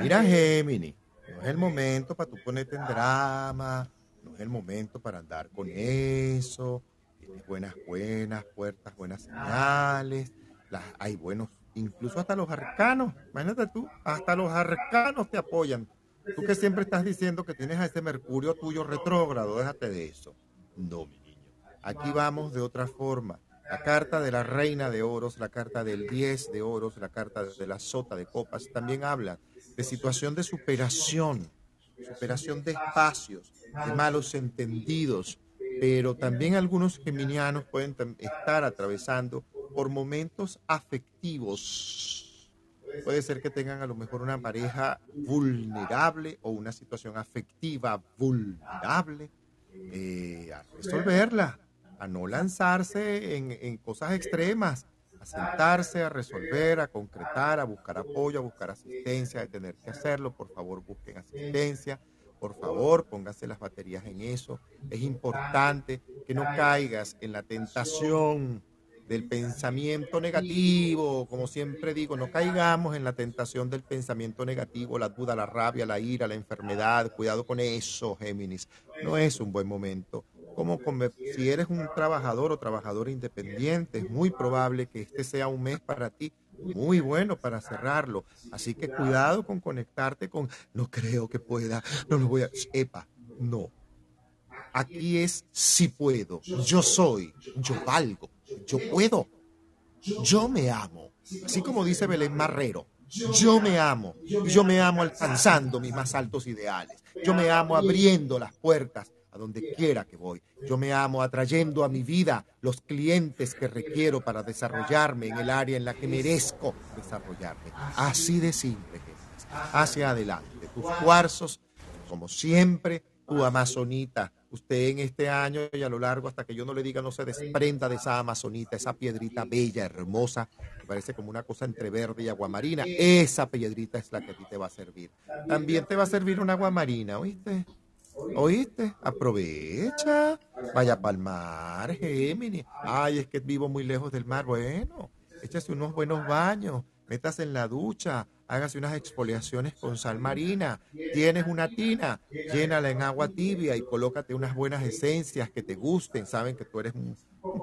Mira, Géminis. No es el momento para tú ponerte en drama. No es el momento para andar con eso. Tienes buenas, buenas puertas, buenas señales. Las, hay buenos, incluso hasta los arcanos. Imagínate tú, hasta los arcanos te apoyan. Tú que siempre estás diciendo que tienes a ese Mercurio tuyo retrógrado, déjate de eso. No, Aquí vamos de otra forma. La carta de la reina de oros, la carta del 10 de oros, la carta de la sota de copas, también habla de situación de superación, superación de espacios, de malos entendidos, pero también algunos geminianos pueden estar atravesando por momentos afectivos. Puede ser que tengan a lo mejor una pareja vulnerable o una situación afectiva vulnerable. Eh, a resolverla, a no lanzarse en, cosas extremas, a sentarse, a resolver, a concretar, a buscar apoyo, a buscar asistencia, de tener que hacerlo, por favor busquen asistencia, por favor pónganse las baterías en eso. Es importante que no caigas en la tentación del pensamiento negativo, como siempre digo, no caigamos en la tentación del pensamiento negativo, la duda, la rabia, la ira, la enfermedad, cuidado con eso, Géminis, no es un buen momento. Como si eres un trabajador o trabajador independiente, es muy probable que este sea un mes para ti muy bueno para cerrarlo. Así que cuidado con conectarte con, no creo que pueda, no lo voy a, epa, no. Aquí es si puedo, yo soy, yo valgo, yo puedo, yo me amo. Así como dice Belén Marrero, yo me amo, yo me amo alcanzando mis más altos ideales, yo me amo abriendo las puertas a donde quiera que voy. Yo me amo atrayendo a mi vida los clientes que requiero para desarrollarme en el área en la que merezco desarrollarme. Así de simple, Hacia adelante. Tus cuarzos, como siempre, tu amazonita, usted en este año y a lo largo hasta que yo no le diga no se desprenda de esa amazonita, esa piedrita bella, hermosa, que parece como una cosa entre verde y aguamarina. Esa piedrita es la que a ti te va a servir. También te va a servir una aguamarina, ¿oíste? ¿Oíste? Aprovecha. Vaya para el mar, Géminis. Ay, es que vivo muy lejos del mar. Bueno, échase unos buenos baños, métase en la ducha, hágase unas exfoliaciones con sal marina. Tienes una tina, llénala en agua tibia y colócate unas buenas esencias que te gusten. Saben que tú eres un,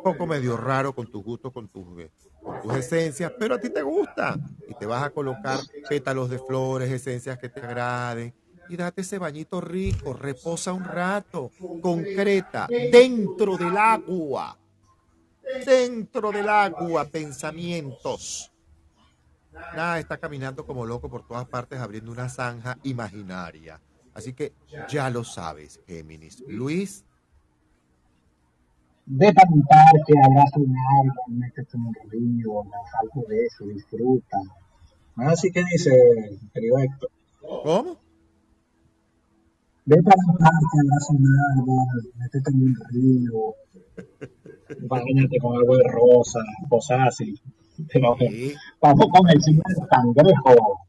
poco medio raro con tus gustos, con tus, con tus esencias, pero a ti te gusta. Y te vas a colocar pétalos de flores, esencias que te agraden y date ese bañito rico, reposa un rato, concreta, dentro del agua, dentro del agua, pensamientos. Nada, está caminando como loco por todas partes abriendo una zanja imaginaria. Así que ya lo sabes, Géminis. Luis. Vete a un parque, abraza un árbol, métete en un río, algo de eso, disfruta. Así que dice, querido Héctor. ¿Cómo? Vete a un parque, abraza un árbol, métete en un río. Bañate <laughs> con algo de rosa, cosas así. Pero vamos con el signo del cangrejo.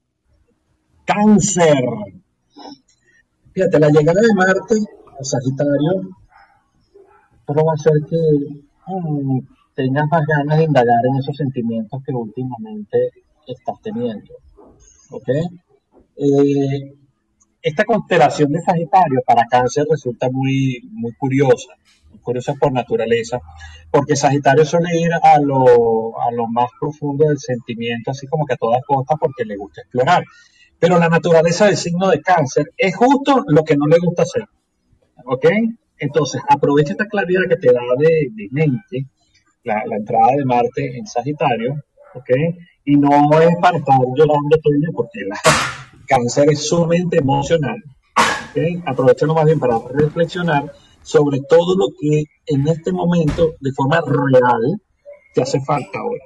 Cáncer. Fíjate, la llegada de Marte a Sagitario, todo va a hacer que mm, tengas más ganas de indagar en esos sentimientos que últimamente estás teniendo. ¿Ok? Eh, esta constelación de Sagitario para Cáncer resulta muy, muy curiosa, curiosa por naturaleza, porque Sagitario suele ir a lo, a lo más profundo del sentimiento, así como que a todas costas, porque le gusta explorar. Pero la naturaleza del signo de Cáncer es justo lo que no le gusta hacer. ¿Ok? Entonces, aprovecha esta claridad que te da de, mente la, entrada de Marte en Sagitario, ¿ok? Y no es para estar llorando todo el día, porque <laughs> cáncer es sumamente emocional. ¿okay? Aprovechando más bien para reflexionar sobre todo lo que en este momento, de forma real, te hace falta ahora.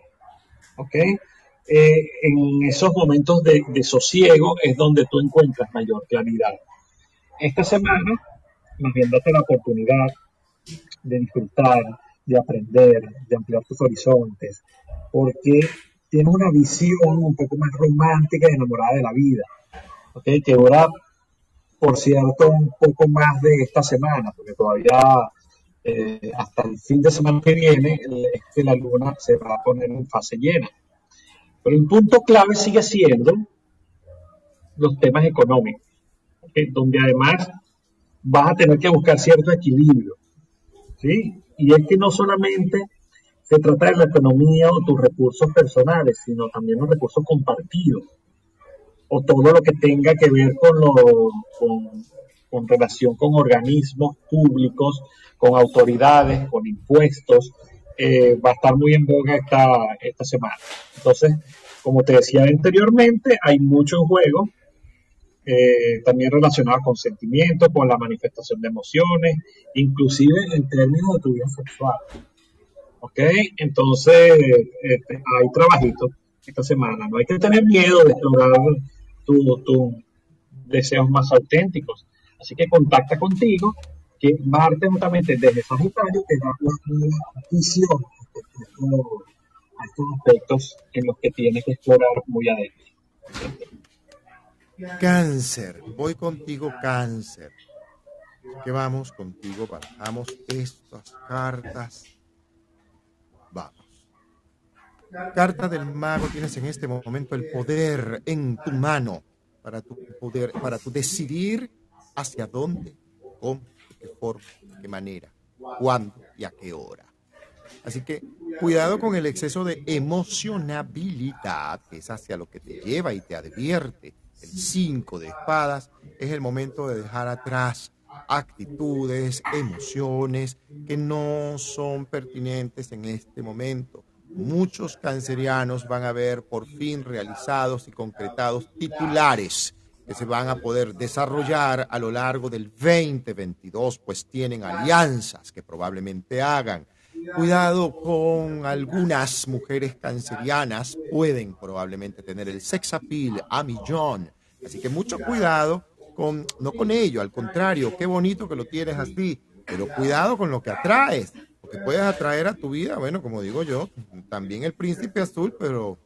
¿ok? Eh, en esos momentos de, sosiego es donde tú encuentras mayor claridad. Esta semana, más bien date la oportunidad de disfrutar, de aprender, de ampliar tus horizontes, porque tienes una visión un poco más romántica y enamorada de la vida que dura, por cierto, un poco más de esta semana, porque todavía eh, hasta el fin de semana que viene es que la luna se va a poner en fase llena. Pero el punto clave sigue siendo los temas económicos, donde además vas a tener que buscar cierto equilibrio. ¿sí? Y es que no solamente se trata de la economía o tus recursos personales, sino también los recursos compartidos o todo lo que tenga que ver con, lo, con, relación con organismos públicos, con autoridades, con impuestos, eh, va a estar muy en boga esta, esta semana. Entonces, como te decía anteriormente, hay mucho en juego, eh, también relacionado con sentimientos, con la manifestación de emociones, inclusive en términos de tu vida sexual. ¿Ok? Entonces, este, hay trabajito esta semana. No hay que tener miedo de explorar tus deseos más auténticos. Así que contacta contigo, que Marte justamente desde Sagitario te da una visión a estos aspectos en los que tienes que explorar muy adentro. Cáncer, voy contigo cáncer. ¿Qué vamos contigo? Bajamos estas cartas. Vamos. Carta del mago, tienes en este momento el poder en tu mano para tu poder, para tu decidir hacia dónde, cómo, de qué forma, de qué manera, cuándo y a qué hora. Así que cuidado con el exceso de emocionabilidad, que es hacia lo que te lleva y te advierte. El 5 de espadas es el momento de dejar atrás actitudes, emociones que no son pertinentes en este momento. Muchos cancerianos van a ver por fin realizados y concretados titulares que se van a poder desarrollar a lo largo del 2022, pues tienen alianzas que probablemente hagan. Cuidado con algunas mujeres cancerianas, pueden probablemente tener el sex appeal a millón. Así que mucho cuidado con, no con ello, al contrario, qué bonito que lo tienes así, pero cuidado con lo que atraes, porque puedes atraer a tu vida, bueno, como digo yo, también el príncipe azul, pero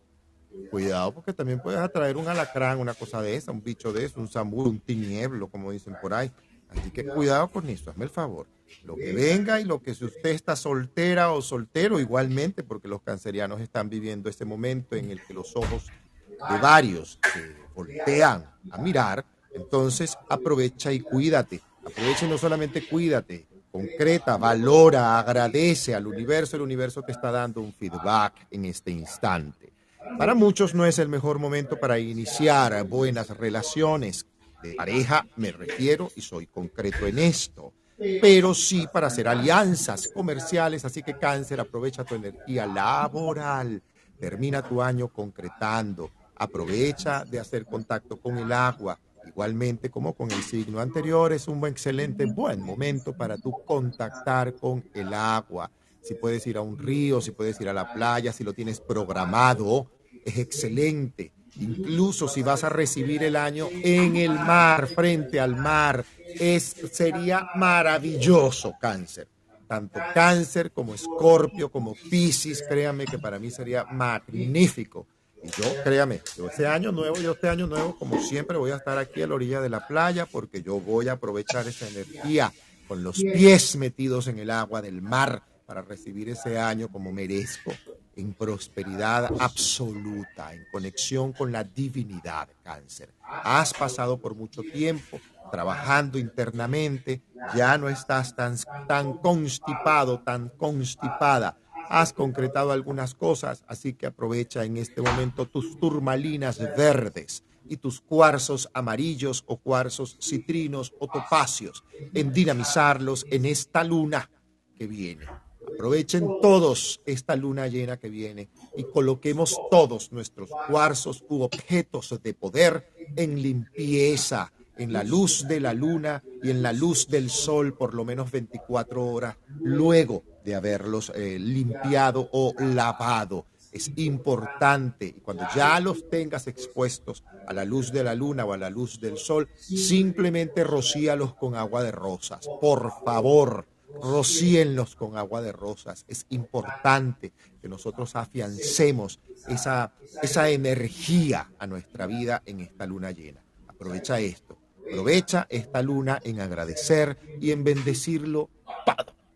Cuidado porque también puedes atraer un alacrán, una cosa de esa, un bicho de eso, un zambú, un tinieblo, como dicen por ahí. Así que cuidado con eso, hazme el favor. Lo que venga y lo que si usted está soltera o soltero, igualmente, porque los cancerianos están viviendo este momento en el que los ojos de varios se voltean a mirar, entonces aprovecha y cuídate. Aprovecha y no solamente cuídate, concreta, valora, agradece al universo, el universo te está dando un feedback en este instante. Para muchos no es el mejor momento para iniciar buenas relaciones. De pareja, me refiero y soy concreto en esto, pero sí para hacer alianzas comerciales, así que cáncer, aprovecha tu energía laboral, termina tu año concretando, aprovecha de hacer contacto con el agua, igualmente como con el signo anterior, es un excelente, buen momento para tú contactar con el agua si puedes ir a un río, si puedes ir a la playa, si lo tienes programado, es excelente. Incluso si vas a recibir el año en el mar, frente al mar, es, sería maravilloso cáncer. Tanto cáncer como escorpio, como piscis, créame que para mí sería magnífico. Yo, créame, yo este año nuevo, yo este año nuevo, como siempre, voy a estar aquí a la orilla de la playa porque yo voy a aprovechar esa energía con los pies metidos en el agua del mar para recibir ese año como merezco, en prosperidad absoluta, en conexión con la divinidad, cáncer. Has pasado por mucho tiempo trabajando internamente, ya no estás tan, tan constipado, tan constipada. Has concretado algunas cosas, así que aprovecha en este momento tus turmalinas verdes y tus cuarzos amarillos o cuarzos citrinos o topacios en dinamizarlos en esta luna que viene. Aprovechen todos esta luna llena que viene y coloquemos todos nuestros cuarzos u objetos de poder en limpieza, en la luz de la luna y en la luz del sol por lo menos 24 horas luego de haberlos eh, limpiado o lavado. Es importante, cuando ya los tengas expuestos a la luz de la luna o a la luz del sol, simplemente rocíalos con agua de rosas. Por favor, rocíenlos con agua de rosas. Es importante que nosotros afiancemos esa energía a nuestra vida en esta luna llena. Aprovecha esto. Aprovecha esta luna en agradecer y en bendecirlo.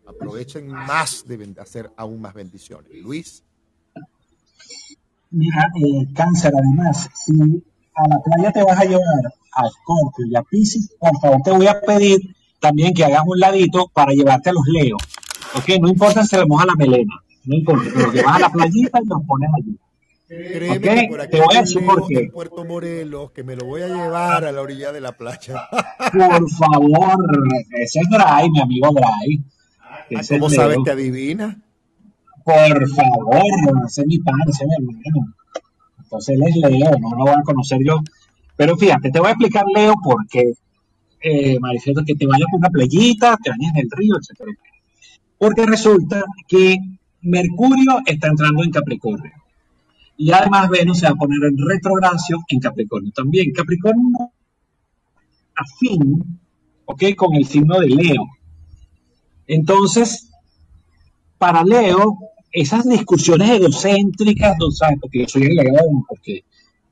Aprovechen más de hacer aún más bendiciones. Luis. Mira, eh, cáncer, además, si a la playa te vas a llevar a Scorpio y a Pisces, por favor te voy a pedir también que hagas un ladito para llevarte a los leos. ¿Ok? No importa si le moja la melena, no importa, pero llevas a la playita y los pones allí. Créeme que por aquí te voy a decir por qué. Puerto Morelos, que me lo voy a llevar a la orilla de la playa. Por favor, ese es Dry, mi amigo Dry. Ah, ¿Cómo sabes que adivina? Por favor, ese es mi padre, ese es mi hermano. Entonces él es Leo, no lo voy a conocer yo. Pero fíjate, te voy a explicar Leo por qué eh, que te vayas por una playita, te bañes en el río, etc. Porque resulta que Mercurio está entrando en Capricornio. Y además Venus se va a poner en retrogracio en Capricornio también. Capricornio afín, ¿ok? Con el signo de Leo. Entonces, para Leo, esas discusiones egocéntricas, ¿no sabes? Porque yo soy el león, porque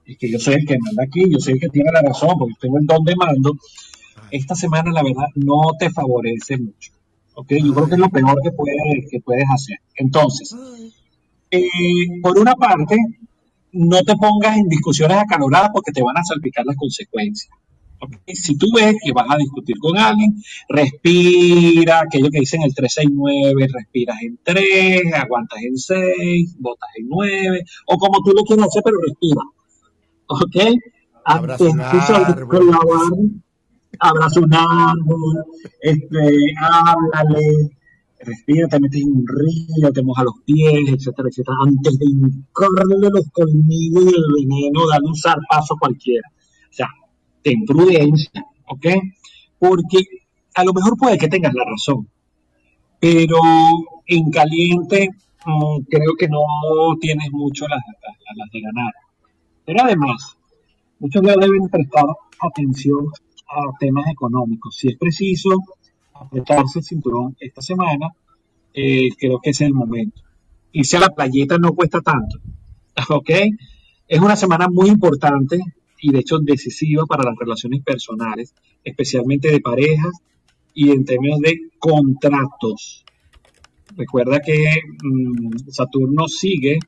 es que yo soy el que manda aquí, yo soy el que tiene la razón, porque tengo el don de mando. Esta semana, la verdad, no te favorece mucho. ¿ok? Yo creo que es lo peor que puedes, que puedes hacer. Entonces, eh, por una parte, no te pongas en discusiones acaloradas porque te van a salpicar las consecuencias. Si tú ves que vas a discutir con alguien, respira, aquello que dicen el 369, respiras en 3, aguantas en 6, botas en 9, o como tú lo quieras hacer, pero respira. ¿Ok? Antes de abraza un árbol, este, háblale, respira, te metes en un río, te moja los pies, etcétera, etcétera, antes de hincarle los colmillos y el veneno, darle un zarpazo cualquiera. O sea, ten prudencia, ¿ok? Porque a lo mejor puede que tengas la razón, pero en caliente mm, creo que no tienes mucho las, las, de ganar. Pero además, muchos ya deben prestar atención a temas económicos. Si es preciso apretarse el cinturón esta semana, eh, creo que es el momento. Irse a la playeta no cuesta tanto, <laughs> ¿ok? Es una semana muy importante y de hecho decisiva para las relaciones personales, especialmente de parejas y en términos de contratos. Recuerda que mm, Saturno sigue,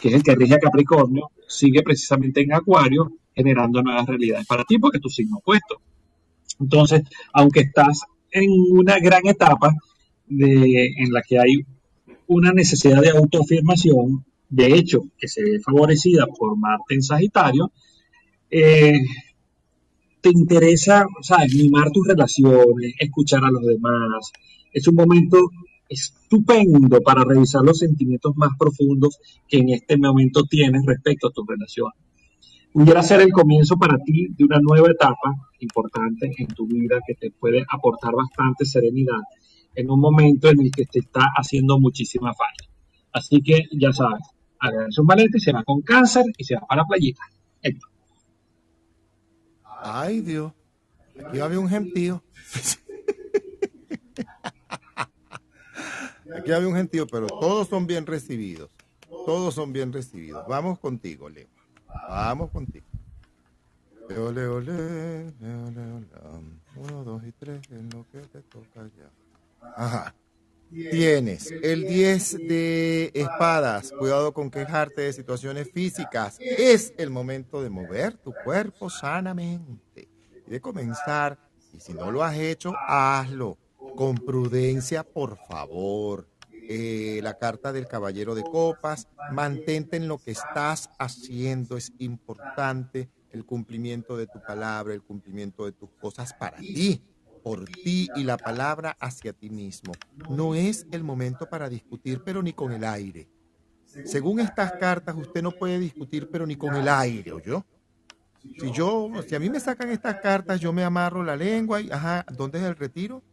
que es el que rige a Capricornio, sigue precisamente en Acuario, generando nuevas realidades para ti porque tu signo opuesto. Entonces, aunque estás en una gran etapa de, en la que hay una necesidad de autoafirmación, de hecho, que se ve favorecida por Marte en Sagitario, eh, te interesa, ¿sabes? Mimar tus relaciones, escuchar a los demás. Es un momento estupendo para revisar los sentimientos más profundos que en este momento tienes respecto a tus relaciones pudiera ser el comienzo para ti de una nueva etapa importante en tu vida que te puede aportar bastante serenidad en un momento en el que te está haciendo muchísima falta. Así que ya sabes, agradece un malete y se va con cáncer y se va para la playita. Ay Dios, aquí había un gentío. Aquí había un gentío, pero todos son bien recibidos. Todos son bien recibidos. Vamos contigo, Leo. Vamos contigo. Ole, ole, ole, ole, Uno, dos y tres, en lo que te toca ya. Ajá. Tienes el 10 de espadas. Cuidado con quejarte de situaciones físicas. Es el momento de mover tu cuerpo sanamente y de comenzar. Y si no lo has hecho, hazlo con prudencia, por favor. Eh, la carta del caballero de copas, mantente en lo que estás haciendo, es importante el cumplimiento de tu palabra, el cumplimiento de tus cosas para ti, por ti y la palabra hacia ti mismo. No es el momento para discutir, pero ni con el aire. Según estas cartas, usted no puede discutir, pero ni con el aire, yo Si yo, si a mí me sacan estas cartas, yo me amarro la lengua y, ajá, ¿dónde es el retiro?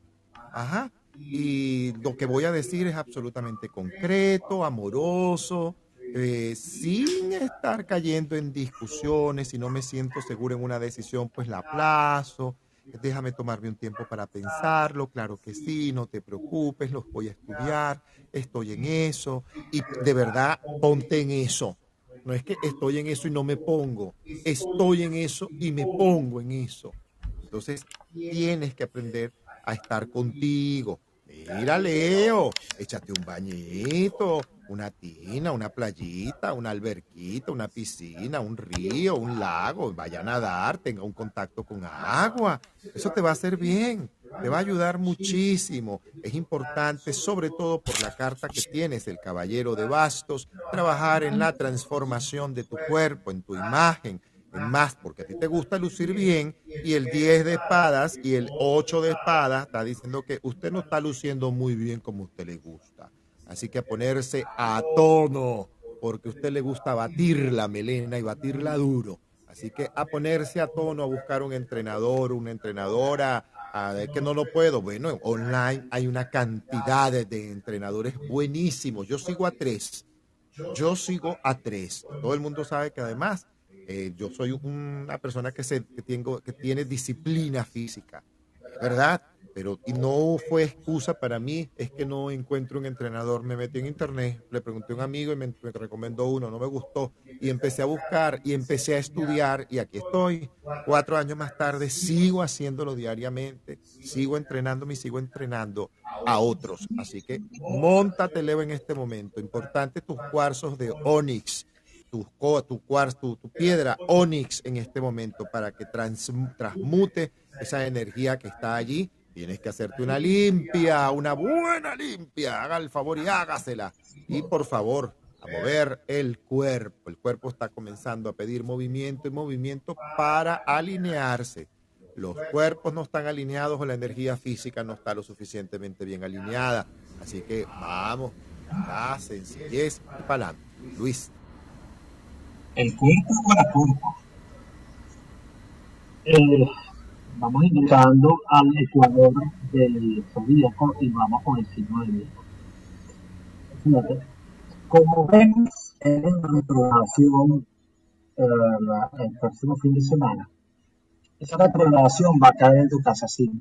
Ajá, y lo que voy a decir es absolutamente concreto, amoroso, eh, sin estar cayendo en discusiones, si no me siento seguro en una decisión, pues la aplazo, déjame tomarme un tiempo para pensarlo, claro que sí, no te preocupes, los voy a estudiar, estoy en eso, y de verdad ponte en eso. No es que estoy en eso y no me pongo, estoy en eso y me pongo en eso. Entonces, tienes que aprender a estar contigo. Mira, Leo, échate un bañito, una tina, una playita, una alberquita, una piscina, un río, un lago, vaya a nadar, tenga un contacto con agua. Eso te va a hacer bien, te va a ayudar muchísimo. Es importante, sobre todo por la carta que tienes, el caballero de bastos, trabajar en la transformación de tu cuerpo, en tu imagen, más porque a ti te gusta lucir bien y el 10 de espadas y el 8 de espadas está diciendo que usted no está luciendo muy bien como a usted le gusta. Así que ponerse a tono porque a usted le gusta batir la melena y batirla duro. Así que a ponerse a tono, a buscar un entrenador, una entrenadora, a ver que no lo puedo. Bueno, online hay una cantidad de entrenadores buenísimos. Yo sigo a tres. Yo sigo a tres. Todo el mundo sabe que además eh, yo soy una persona que, se, que, tengo, que tiene disciplina física, ¿verdad? pero y no fue excusa para mí, es que no encuentro un entrenador. Me metí en internet, le pregunté a un amigo y me, me, recomendó uno, no me gustó. Y empecé a buscar y empecé a estudiar y aquí estoy. Cuatro años más tarde sigo haciéndolo diariamente, sigo entrenándome y sigo entrenando a otros. Así que montate Leo en este momento. Importante tus cuarzos de Onyx. Tu, tu cuarzo, tu, piedra Onyx en este momento para que transmute esa energía que está allí Tienes que hacerte una limpia, una buena limpia. Haga el favor y hágasela. Y por favor, a mover el cuerpo. El cuerpo está comenzando a pedir movimiento y movimiento para alinearse. Los cuerpos no están alineados o la energía física no está lo suficientemente bien alineada. Así que vamos, la sencillez. Luis. El cuerpo la cuerpo. Eh, vamos indicando al ecuador del zodíaco y vamos con el signo de Virgo. Fíjate, como vemos en la reprobación eh, el próximo fin de semana, esa reprobación va a caer en tu casa así,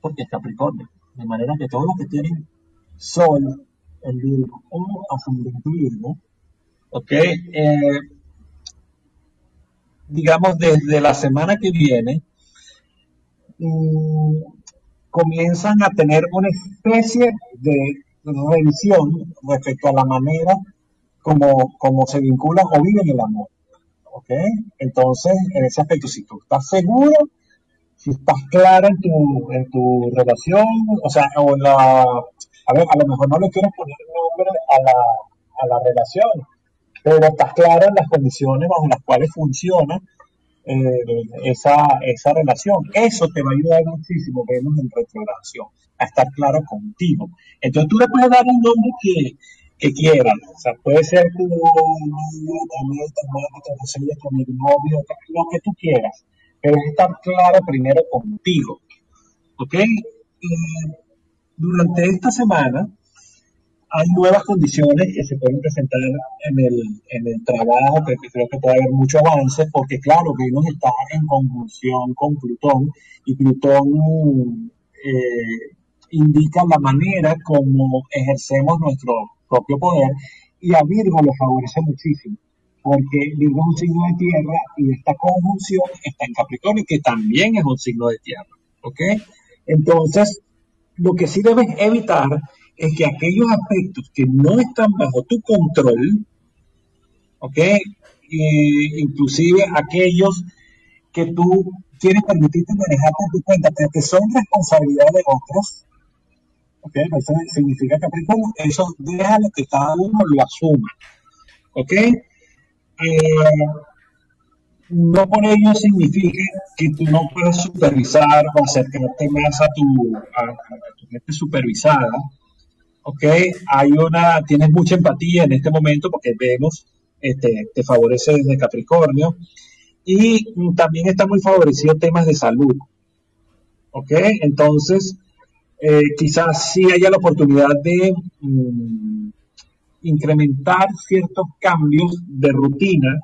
porque es Capricornio. De manera que todos los que tienen Sol en Virgo o ascendente Virgo, ¿ok? Eh, digamos desde la semana que viene, comienzan a tener una especie de revisión respecto a la manera como, como se vinculan o viven el amor. ¿Ok? Entonces, en ese aspecto, si tú estás seguro, si estás clara en tu, en tu relación, o sea, o la... A ver, a lo mejor no le quieres poner nombre a la, a la relación, pero estás clara en las condiciones bajo las cuales funciona eh, esa, esa relación. Eso te va a ayudar muchísimo, vemos en retrogradación, a estar claro contigo. Entonces tú le puedes dar un nombre que, que quieras. O sea, puede ser tu novio, tu novio, lo que tú quieras. Pero es estar claro primero contigo. ¿Ok? durante esta semana, hay nuevas condiciones que se pueden presentar en el, en el trabajo, que creo que puede haber mucho avance, porque claro, Venus está en conjunción con Plutón y Plutón eh, indica la manera como ejercemos nuestro propio poder y a Virgo lo favorece muchísimo, porque Virgo es un signo de tierra y esta conjunción está en Capricornio, que también es un signo de tierra. ¿Ok? Entonces, lo que sí debes evitar es que aquellos aspectos que no están bajo tu control, ¿ok? inclusive aquellos que tú quieres permitirte manejar por tu cuenta, pero que son responsabilidad de otros, ¿ok? Eso significa que eso déjalo que cada uno lo asuma, ¿ok? Eh, no por ello significa que tú no puedes supervisar o acercarte más a tu, a tu gente supervisada, ¿ok? Hay una, tienes mucha empatía en este momento porque vemos, este, te favorece desde Capricornio y también está muy favorecido temas de salud, ¿ok? Entonces, eh, quizás sí haya la oportunidad de mm, incrementar ciertos cambios de rutina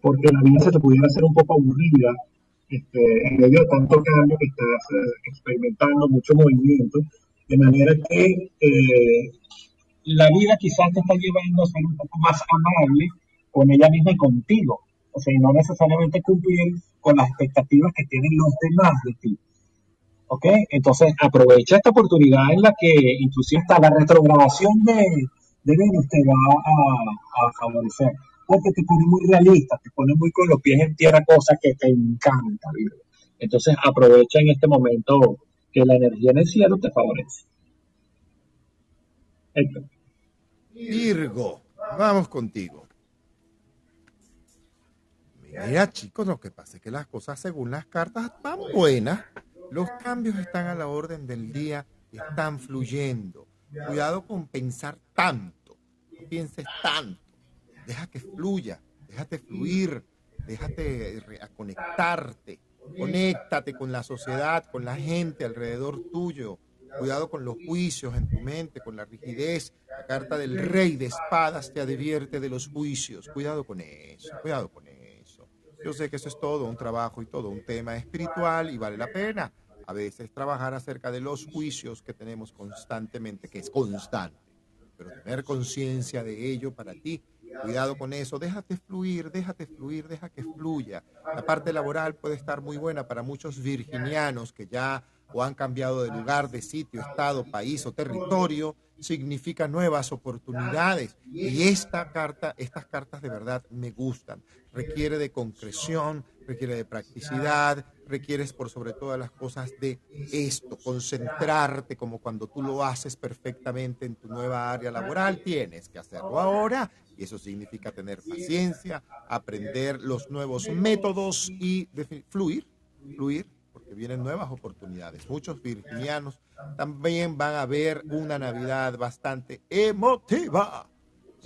porque la vida se te pudiera hacer un poco aburrida este, en medio de tanto cambio que estás eh, experimentando, mucho movimiento de manera que eh, la vida quizás te está llevando a ser un poco más amable con ella misma y contigo. O sea, y no necesariamente cumplir con las expectativas que tienen los demás de ti. ¿Ok? Entonces, aprovecha esta oportunidad en la que inclusive hasta la retrogradación de, Venus te va a, favorecer. Porque te pone muy realista, te pone muy con los pies en tierra, cosa que te encanta, Entonces, aprovecha en este momento que la energía en el cielo te favorece. Virgo, vamos contigo. Mira, chicos, lo que pasa es que las cosas según las cartas van buenas. Los cambios están a la orden del día, están fluyendo. Cuidado con pensar tanto, no pienses tanto. Deja que fluya, déjate fluir, déjate conectarte Conéctate con la sociedad, con la gente alrededor tuyo. Cuidado con los juicios en tu mente, con la rigidez. La carta del rey de espadas te advierte de los juicios. Cuidado con eso, cuidado con eso. Yo sé que eso es todo un trabajo y todo un tema espiritual y vale la pena. a veces trabajar acerca de los juicios que tenemos constantemente, que es constante, pero tener conciencia de ello para ti. Cuidado con eso, déjate fluir, déjate fluir, deja que fluya. La parte laboral puede estar muy buena para muchos virginianos que ya o han cambiado de lugar, de sitio, estado, país o territorio, significa nuevas oportunidades. Y esta carta, estas cartas de verdad me gustan. Requiere de concreción, requiere de practicidad, requieres por sobre todas las cosas de esto, concentrarte como cuando tú lo haces perfectamente en tu nueva área laboral, tienes que hacerlo ahora y eso significa tener paciencia, aprender los nuevos métodos y fluir, fluir porque vienen nuevas oportunidades. Muchos virginianos también van a ver una Navidad bastante emotiva,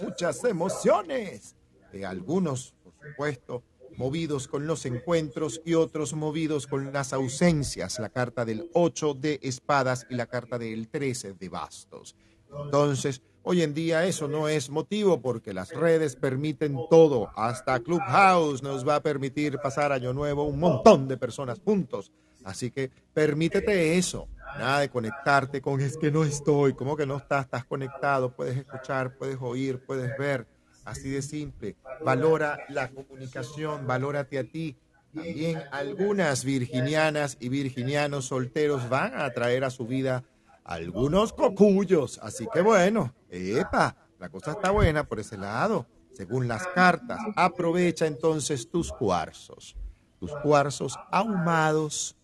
muchas emociones, de algunos, por supuesto, movidos con los encuentros y otros movidos con las ausencias, la carta del 8 de espadas y la carta del 13 de bastos. Entonces, hoy en día eso no es motivo porque las redes permiten todo, hasta Clubhouse nos va a permitir pasar año nuevo un montón de personas juntos. Así que permítete eso, nada de conectarte con es que no estoy, como que no estás, estás conectado, puedes escuchar, puedes oír, puedes ver Así de simple. Valora la comunicación, valórate a ti. También algunas virginianas y virginianos solteros van a traer a su vida algunos cocuyos. Así que bueno, epa, la cosa está buena por ese lado. Según las cartas, aprovecha entonces tus cuarzos. Tus cuarzos ahumados,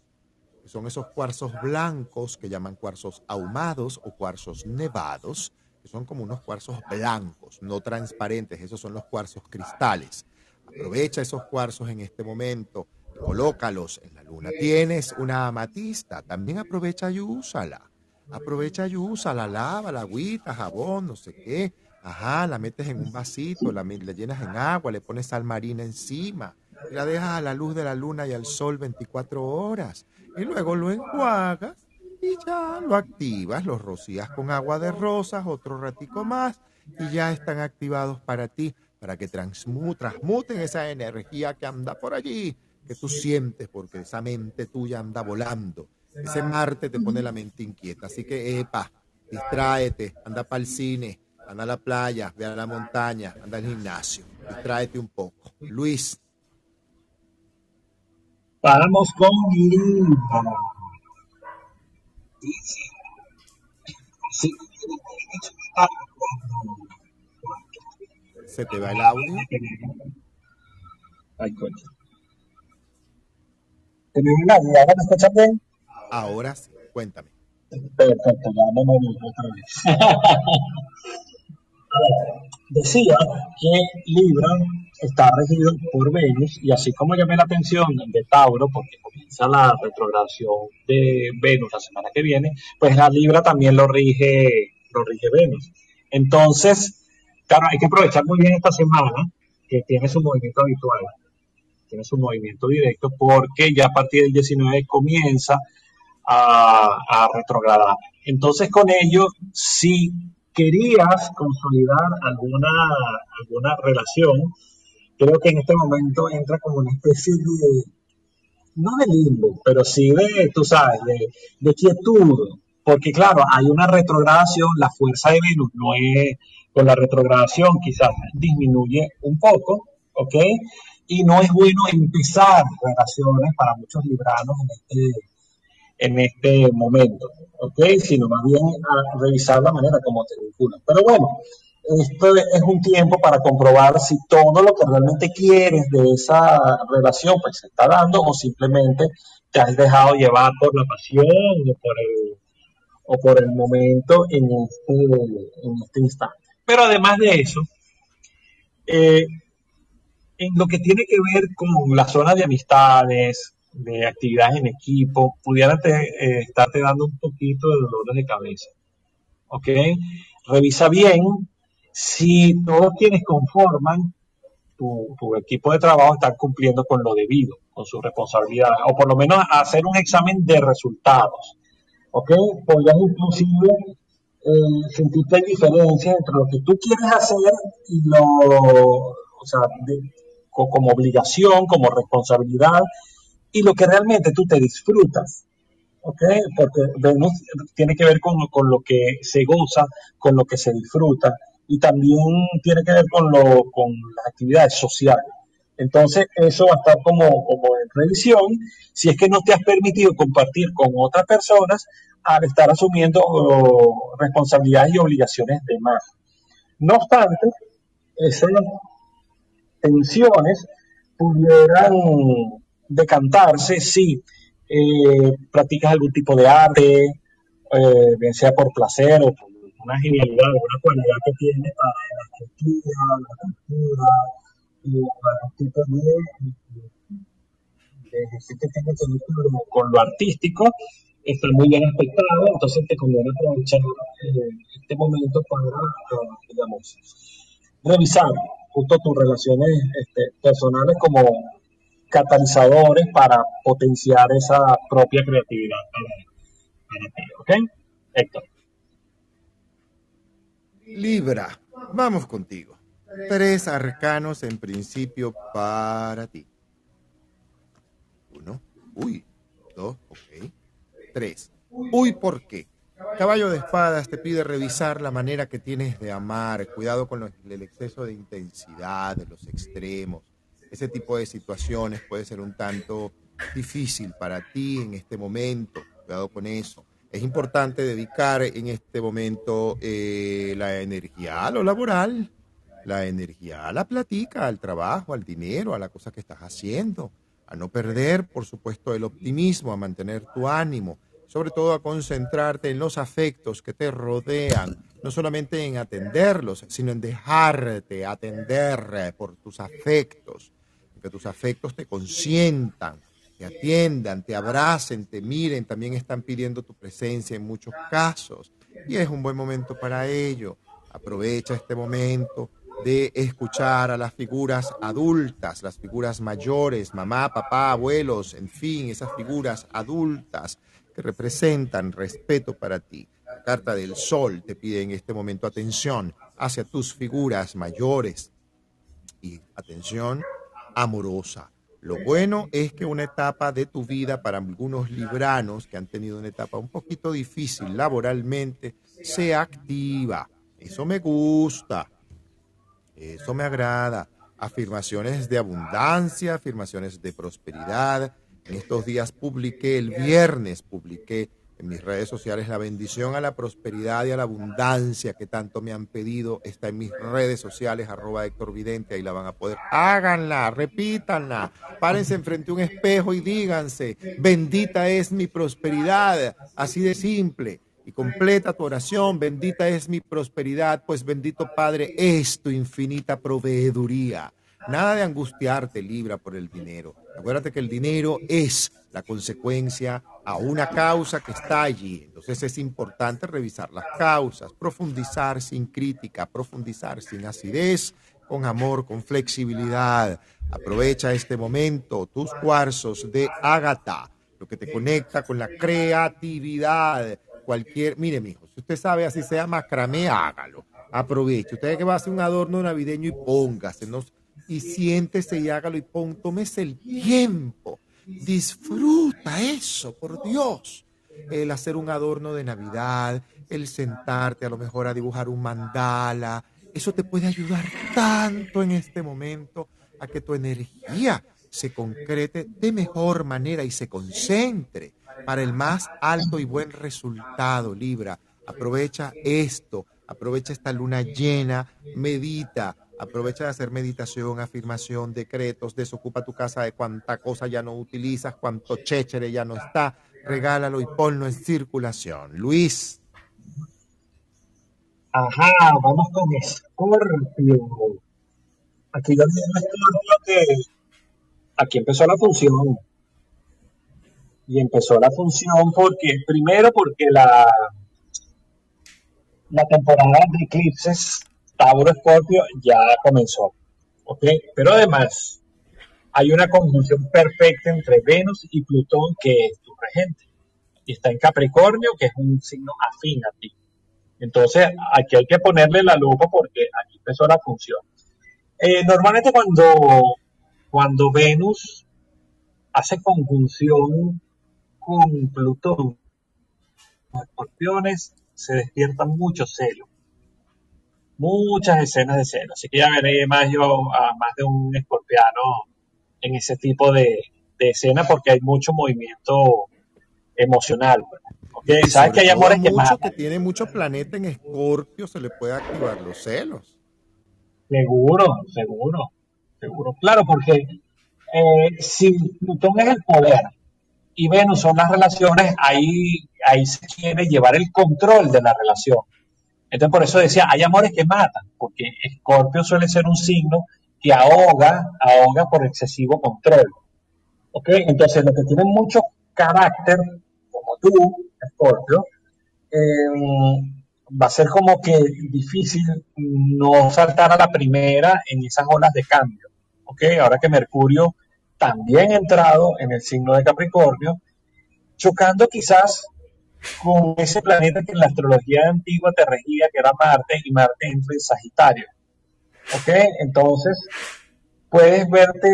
son esos cuarzos blancos que llaman cuarzos ahumados o cuarzos nevados que son como unos cuarzos blancos, no transparentes, esos son los cuarzos cristales. Aprovecha esos cuarzos en este momento, colócalos en la luna. Tienes una amatista, también aprovecha y úsala. Aprovecha y úsala, lava, la agüita, jabón, no sé qué. Ajá, la metes en un vasito, la, la llenas en agua, le pones sal marina encima, y la dejas a la luz de la luna y al sol 24 horas. Y luego lo enjuagas y ya lo activas, los rocías con agua de rosas, otro ratico más y ya están activados para ti, para que transmuten esa energía que anda por allí, que tú sientes porque esa mente tuya anda volando. Ese Marte te pone la mente inquieta, así que epa, distráete, anda para el cine, anda a la playa, ve a la montaña, anda al gimnasio, distráete un poco. Luis. Vamos con se te va el audio. Ay, coño. una ¿Ahora me escuchas bien? Ahora sí, cuéntame. Perfecto, ya me moví otra vez. <laughs> Decía que Libra está regido por Venus y así como llamé la atención de Tauro, porque comienza la retrogradación de Venus la semana que viene, pues la Libra también lo rige, lo rige Venus. Entonces, claro, hay que aprovechar muy bien esta semana que tiene su movimiento habitual, tiene su movimiento directo, porque ya a partir del 19 comienza a, a retrogradar. Entonces, con ello, si querías consolidar alguna, alguna relación, creo que en este momento entra como una especie de, no de limbo, pero sí de, tú sabes, de, quietud, porque claro, hay una retrogradación, la fuerza de Venus no es, con la retrogradación quizás disminuye un poco, ¿ok? Y no es bueno empezar relaciones para muchos libranos en este, en este momento, ¿ok? Sino más bien revisar la manera como te vinculan. Pero bueno, esto es un tiempo para comprobar si todo lo que realmente quieres de esa relación pues se está dando o simplemente te has dejado llevar por la pasión o por el, o por el momento en este, en este instante. Pero además de eso, eh, en lo que tiene que ver con la zona de amistades, de actividades en equipo, pudiera eh, estarte dando un poquito de dolores de cabeza. ¿Ok? Revisa bien si todos quienes conforman tu, equipo de trabajo están cumpliendo con lo debido, con sus responsabilidades, o por lo menos hacer un examen de resultados. ¿Ok? Podrías inclusive eh, sentir que entre lo que tú quieres hacer y lo, o sea, como obligación, como responsabilidad, y lo que realmente tú te disfrutas. ¿ok? Porque Venus tiene que ver con, lo que se goza, con lo que se disfruta y también tiene que ver con, lo, con las actividades sociales. Entonces, eso va a estar como, como en revisión si es que no te has permitido compartir con otras personas al estar asumiendo oh, responsabilidades y obligaciones de más. No obstante, esas tensiones pudieran decantarse si eh, practicas algún tipo de arte, eh, bien sea por placer o por una genialidad, una cualidad que tienes para la escritura, la cultura, y algún tipo de, de ejercicio que tiene que ver con lo artístico, está muy bien aspectado, entonces te conviene aprovechar eh, este momento para, digamos, revisar justo tus relaciones este, personales como catalizadores para potenciar esa propia creatividad para, ti, ¿ok? Héctor. Libra, vamos contigo. Tres arcanos en principio para ti. Uno, uy, dos, ok. Tres, uy, ¿por qué? Caballo de espadas te pide revisar la manera que tienes de amar, cuidado con el exceso de intensidad, de los extremos. Ese tipo de situaciones puede ser un tanto difícil para ti en este momento, cuidado con eso. Es importante dedicar en este momento eh, la energía a lo laboral, la energía a la platica, al trabajo, al dinero, a la cosa que estás haciendo, a no perder, por supuesto, el optimismo, a mantener tu ánimo, sobre todo a concentrarte en los afectos que te rodean, no solamente en atenderlos, sino en dejarte atender por tus afectos, que tus afectos te consientan, te atiendan, te abracen, te miren, también están pidiendo tu presencia en muchos casos. Y es un buen momento para ello. Aprovecha este momento de escuchar a las figuras adultas, las figuras mayores, mamá, papá, abuelos, en fin, esas figuras adultas que representan respeto para ti. La carta del sol te pide en este momento atención hacia tus figuras mayores y atención amorosa. Lo bueno es que una etapa de tu vida para algunos libranos que han tenido una etapa un poquito difícil laboralmente sea activa. Eso me gusta. Eso me agrada. Afirmaciones de abundancia, afirmaciones de prosperidad, en estos días publiqué, el viernes publiqué en mis redes sociales la bendición a la prosperidad y a la abundancia que tanto me han pedido. Está en mis redes sociales, arroba Héctor Vidente, ahí la van a poder. Háganla, repítanla, párense enfrente a un espejo y díganse, bendita es mi prosperidad, así de simple. Y completa tu oración, bendita es mi prosperidad, pues bendito Padre es tu infinita proveeduría. Nada de angustiarte, Libra, por el dinero. Acuérdate que el dinero es la consecuencia a una causa que está allí. Entonces es importante revisar las causas, profundizar sin crítica, profundizar sin acidez, con amor, con flexibilidad. Aprovecha este momento, tus cuarzos de Ágata, lo que te conecta con la creatividad. Cualquier, mire, mijo, si usted sabe así sea macramé, hágalo. Aproveche. Usted que va a hacer un adorno navideño y póngase. Y siéntese y hágalo y pon, tómese el tiempo. Disfruta eso, por Dios. El hacer un adorno de Navidad, el sentarte a lo mejor a dibujar un mandala, eso te puede ayudar tanto en este momento a que tu energía se concrete de mejor manera y se concentre para el más alto y buen resultado, Libra. Aprovecha esto, aprovecha esta luna llena, medita, Aprovecha de hacer meditación, afirmación, decretos, desocupa tu casa de cuánta cosa ya no utilizas, cuánto chéchere ya no está, regálalo y ponlo en circulación. Luis. Ajá, vamos con Scorpio. Aquí yo que aquí empezó la función. Y empezó la función porque, primero porque la, la temporada de eclipses Tauro Escorpio ya comenzó. Pero además, hay una conjunción perfecta entre Venus y Plutón, que es tu regente. Y está en Capricornio, que es un signo afín a ti. Entonces, aquí hay que ponerle la lupa porque aquí empezó la función. Eh, normalmente cuando, cuando Venus hace conjunción con Plutón, los escorpiones se despiertan mucho celo. Muchas escenas de celo. Así que ya veré más yo a más de un escorpiano en ese tipo de, de escena porque hay mucho movimiento emocional. ¿okay? ¿Sabes que hay amores que mucho que tiene mucho planeta en Escorpio se le puede activar los celos? Seguro, seguro, seguro. Claro, porque eh, si Plutón es el poder y Venus son las relaciones, ahí, ahí se quiere llevar el control de la relación. Entonces, por eso decía, hay amores que matan, porque Escorpio suele ser un signo que ahoga, ahoga por excesivo control. ¿Ok? Entonces, lo que tiene mucho carácter, como tú, Escorpio, eh, va a ser como que difícil no saltar a la primera en esas olas de cambio. ¿Ok? Ahora que Mercurio también ha entrado en el signo de Capricornio, chocando quizás con ese planeta que en la astrología antigua te regía, que era Marte, y Marte entra en Sagitario. ¿Ok? Entonces, puedes verte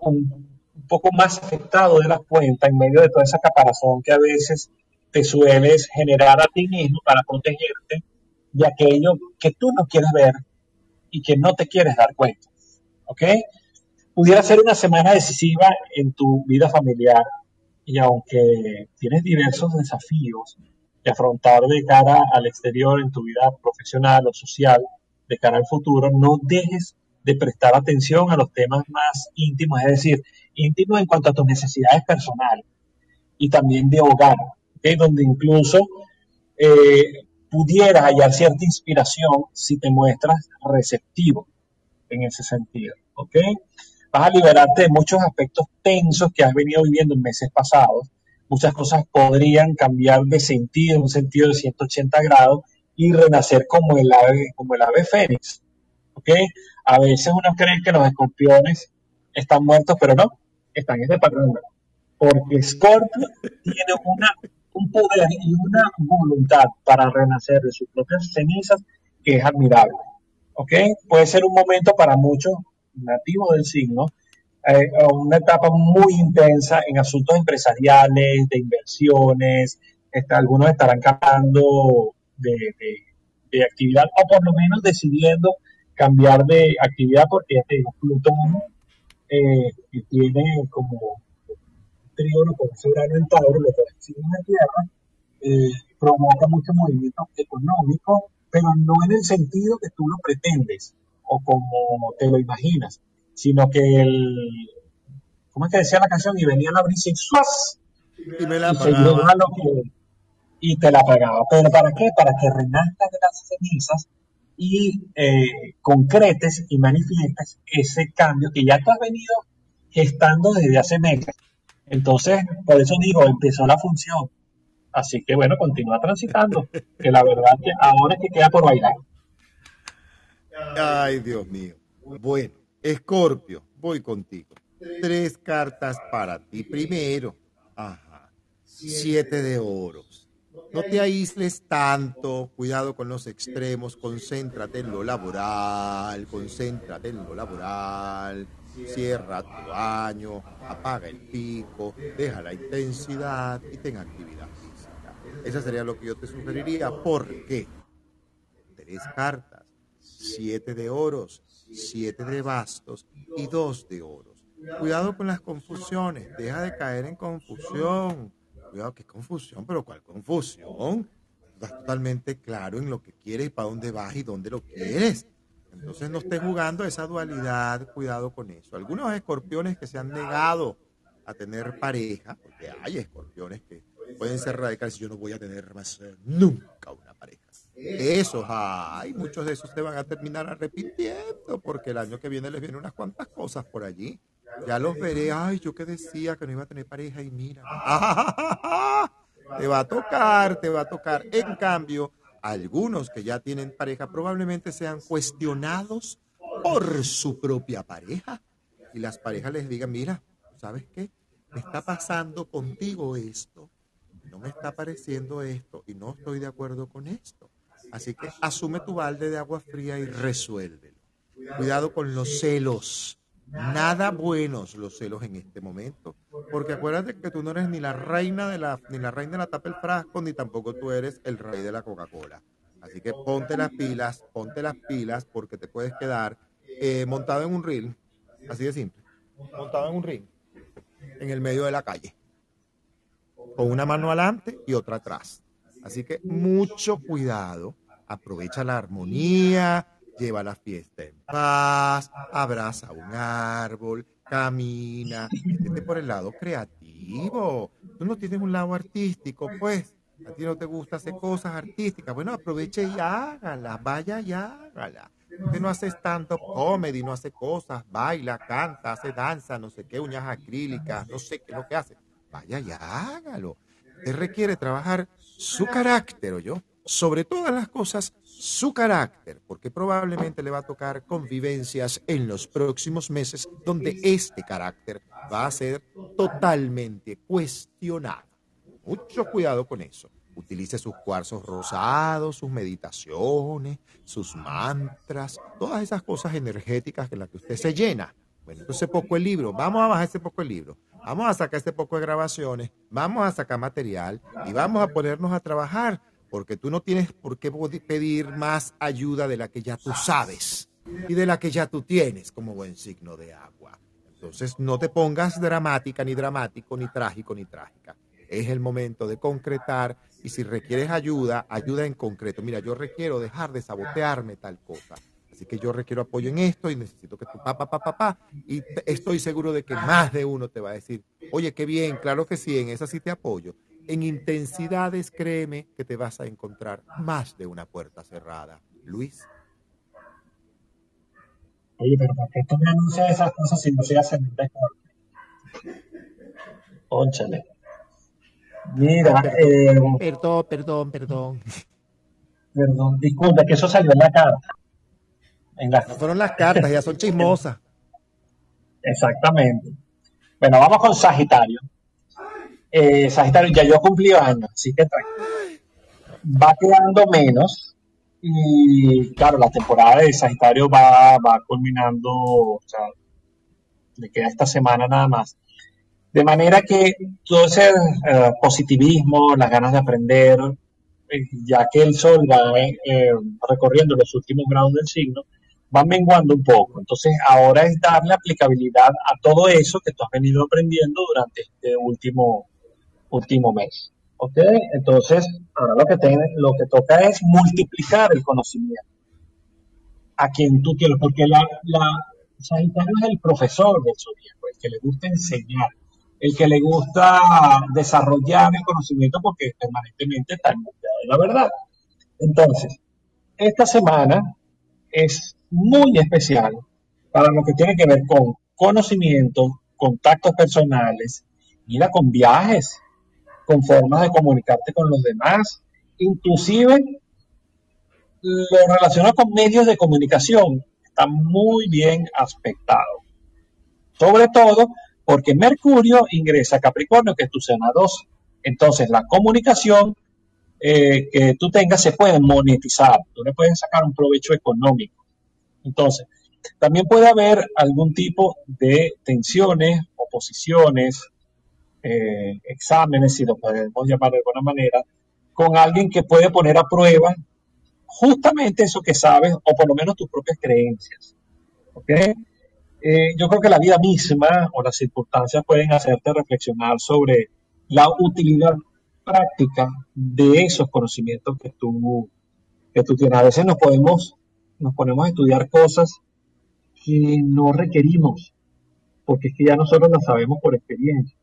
un, poco más afectado de la cuenta en medio de toda esa caparazón que a veces te sueles generar a ti mismo para protegerte de aquello que tú no quieres ver y que no te quieres dar cuenta. ¿Ok? Pudiera ser una semana decisiva en tu vida familiar y aunque tienes diversos desafíos que afrontar de cara al exterior en tu vida profesional o social, de cara al futuro, no dejes de prestar atención a los temas más íntimos, es decir, íntimos en cuanto a tus necesidades personales y también de hogar, donde incluso eh, pudieras hallar cierta inspiración si te muestras receptivo en ese sentido. ¿ok? Vas a liberarte de muchos aspectos tensos que has venido viviendo en meses pasados. Muchas cosas podrían cambiar de sentido, un sentido de 180 grados, y renacer como el ave, como el ave fénix. ¿ok? A veces uno cree que los escorpiones están muertos, pero no, están en parranda. Porque Scorpio tiene una, un poder y una voluntad para renacer de sus propias cenizas que es admirable. ¿Ok? Puede ser un momento para muchos nativos del signo, eh, una etapa muy intensa en asuntos empresariales, de inversiones, este, algunos estarán cambiando de, actividad o por lo menos decidiendo cambiar de actividad porque ya te digo, Plutón eh, que tiene como trígono con ese grano en Tauro, lo que es la Tierra, eh, provoca mucho movimiento económico, pero no en el sentido que tú lo pretendes o como te lo imaginas, sino que el, ¿cómo es que decía la canción? Y venía la brisa y. Y me la y lo que, y te la pagaba. ¿Pero para qué? Para que renazcas de las cenizas y eh, concretes y manifiestes ese cambio que ya tú has venido gestando desde hace meses. Entonces, por eso digo, empezó la función. Así que bueno, continúa transitando, que la verdad que ahora es que queda por bailar. Ay, Dios mío. Bueno, Escorpio, voy contigo. Tres cartas para ti. Primero, ajá, siete de oros no te aísles tanto, cuidado con los extremos, concéntrate en lo laboral, concéntrate en lo laboral, cierra tu baño, apaga el pico, deja la intensidad y ten actividad física. Eso sería lo que yo te sugeriría. ¿Por qué? Tres cartas, siete de oros, siete de bastos y dos de oros. Cuidado con las confusiones, deja de caer en confusión cuidado, qué confusión, pero ¿cuál confusión? Estás totalmente claro en lo que quieres y para dónde vas y dónde lo quieres. Entonces no estés jugando esa dualidad, cuidado con eso. Algunos escorpiones que se han negado a tener pareja, porque hay escorpiones que pueden ser radicales, yo no voy a tener más nunca. Esos hay, muchos de esos se van a terminar arrepintiendo, porque el año que viene les vienen unas cuantas cosas por allí ya los veré. Ay, yo que decía que no iba a tener pareja y mira. <laughs> Te va a tocar, te va a tocar. En cambio, algunos que ya tienen pareja probablemente sean cuestionados por su propia pareja. Y las parejas les digan, mira, ¿sabes qué? Me está pasando contigo esto. No me está pareciendo esto y no estoy de acuerdo con esto. Así que asume tu balde de agua fría y resuélvelo. Cuidado con los celos Nada buenos los celos en este momento. Porque acuérdate que tú no eres ni la reina de la, ni la reina de la tapa del frasco, ni tampoco tú eres el rey de la Coca-Cola. Así que ponte las pilas, ponte las pilas, porque te puedes quedar eh, montado en un reel, así de simple, montado en un ring, en el medio de la calle, con una mano adelante y otra atrás. Así que mucho cuidado, aprovecha la armonía, lleva la fiesta en paz, abraza un árbol, camina, vete por el lado creativo. Tú no tienes un lado artístico, pues. A ti no te gusta hacer cosas artísticas. Bueno, aproveche y hágala, vaya y hágala. Usted no haces tanto comedy, no hace cosas, baila, canta, hace danza, no sé qué, uñas acrílicas, no sé qué es lo que hace. Vaya y hágalo. Usted requiere trabajar su carácter, yo, sobre todas las cosas, su carácter, porque probablemente le va a tocar convivencias en los próximos meses donde este carácter va a ser totalmente cuestionado. Mucho cuidado con eso. Utilice sus cuarzos rosados, sus meditaciones, sus mantras, todas esas cosas energéticas en las que usted se llena. Bueno, entonces poco el libro, vamos a bajar ese poco el libro, vamos a sacar ese poco de grabaciones, vamos a sacar material y vamos a ponernos a trabajar porque tú no tienes por qué pedir más ayuda de la que ya tú sabes y de la que ya tú tienes como buen signo de agua. Entonces no te pongas dramática, ni dramático, ni trágico, ni trágica. Es el momento de concretar y si requieres ayuda, ayuda en concreto. Mira, yo requiero dejar de sabotearme tal cosa. Así que yo requiero apoyo en esto y necesito que tu papá, papá, papá. Y estoy seguro de que más de uno te va a decir, oye, qué bien, claro que sí, en esa sí te apoyo en intensidades, créeme que te vas a encontrar más de una puerta cerrada. Luis. Oye, pero ¿por qué tú me anuncias esas cosas si no se hacen mejor? Pónchale. Mira, eh, perdón, perdón, perdón. Perdón, disculpa, que eso salió en la carta. En No fueron las cartas, ya son <laughs> chismosas. Exactamente. Bueno, vamos con Sagitario. Eh, Sagitario, ya yo cumplí años, así que va quedando menos. Y claro, la temporada de Sagitario va, va culminando, o sea, le queda esta semana nada más. De manera que todo ese eh, positivismo, las ganas de aprender, eh, ya que el Sol va recorriendo los últimos grados del signo, van menguando un poco. Entonces, ahora es darle aplicabilidad a todo eso que tú has venido aprendiendo durante este último, último mes. ¿Ok? Entonces, ahora lo que, tiene, lo que toca es multiplicar el conocimiento a quien tú quieres, porque la, la Sagitario es el profesor del zodíaco, el que le gusta enseñar, el que le gusta desarrollar el conocimiento porque permanentemente está en de la verdad. Entonces, esta semana es muy especial para lo que tiene que ver con conocimiento, contactos personales, mira, con viajes, con formas de comunicarte con los demás, inclusive lo relacionado con medios de comunicación está muy bien aspectado. Sobre todo porque Mercurio ingresa a Capricornio, que es tu sena 2. Entonces la comunicación eh, que tú tengas se puede monetizar, tú le puedes sacar un provecho económico. Entonces, también puede haber algún tipo de tensiones, oposiciones, eh, exámenes, si lo podemos llamar de alguna manera, con alguien que puede poner a prueba justamente eso que sabes o por lo menos tus propias creencias. Eh, yo creo que la vida misma o las circunstancias pueden hacerte reflexionar sobre la utilidad práctica de esos conocimientos que tú, que tú tienes. A veces nos podemos, nos ponemos a estudiar cosas que no requerimos, porque es que ya nosotros las sabemos por experiencia.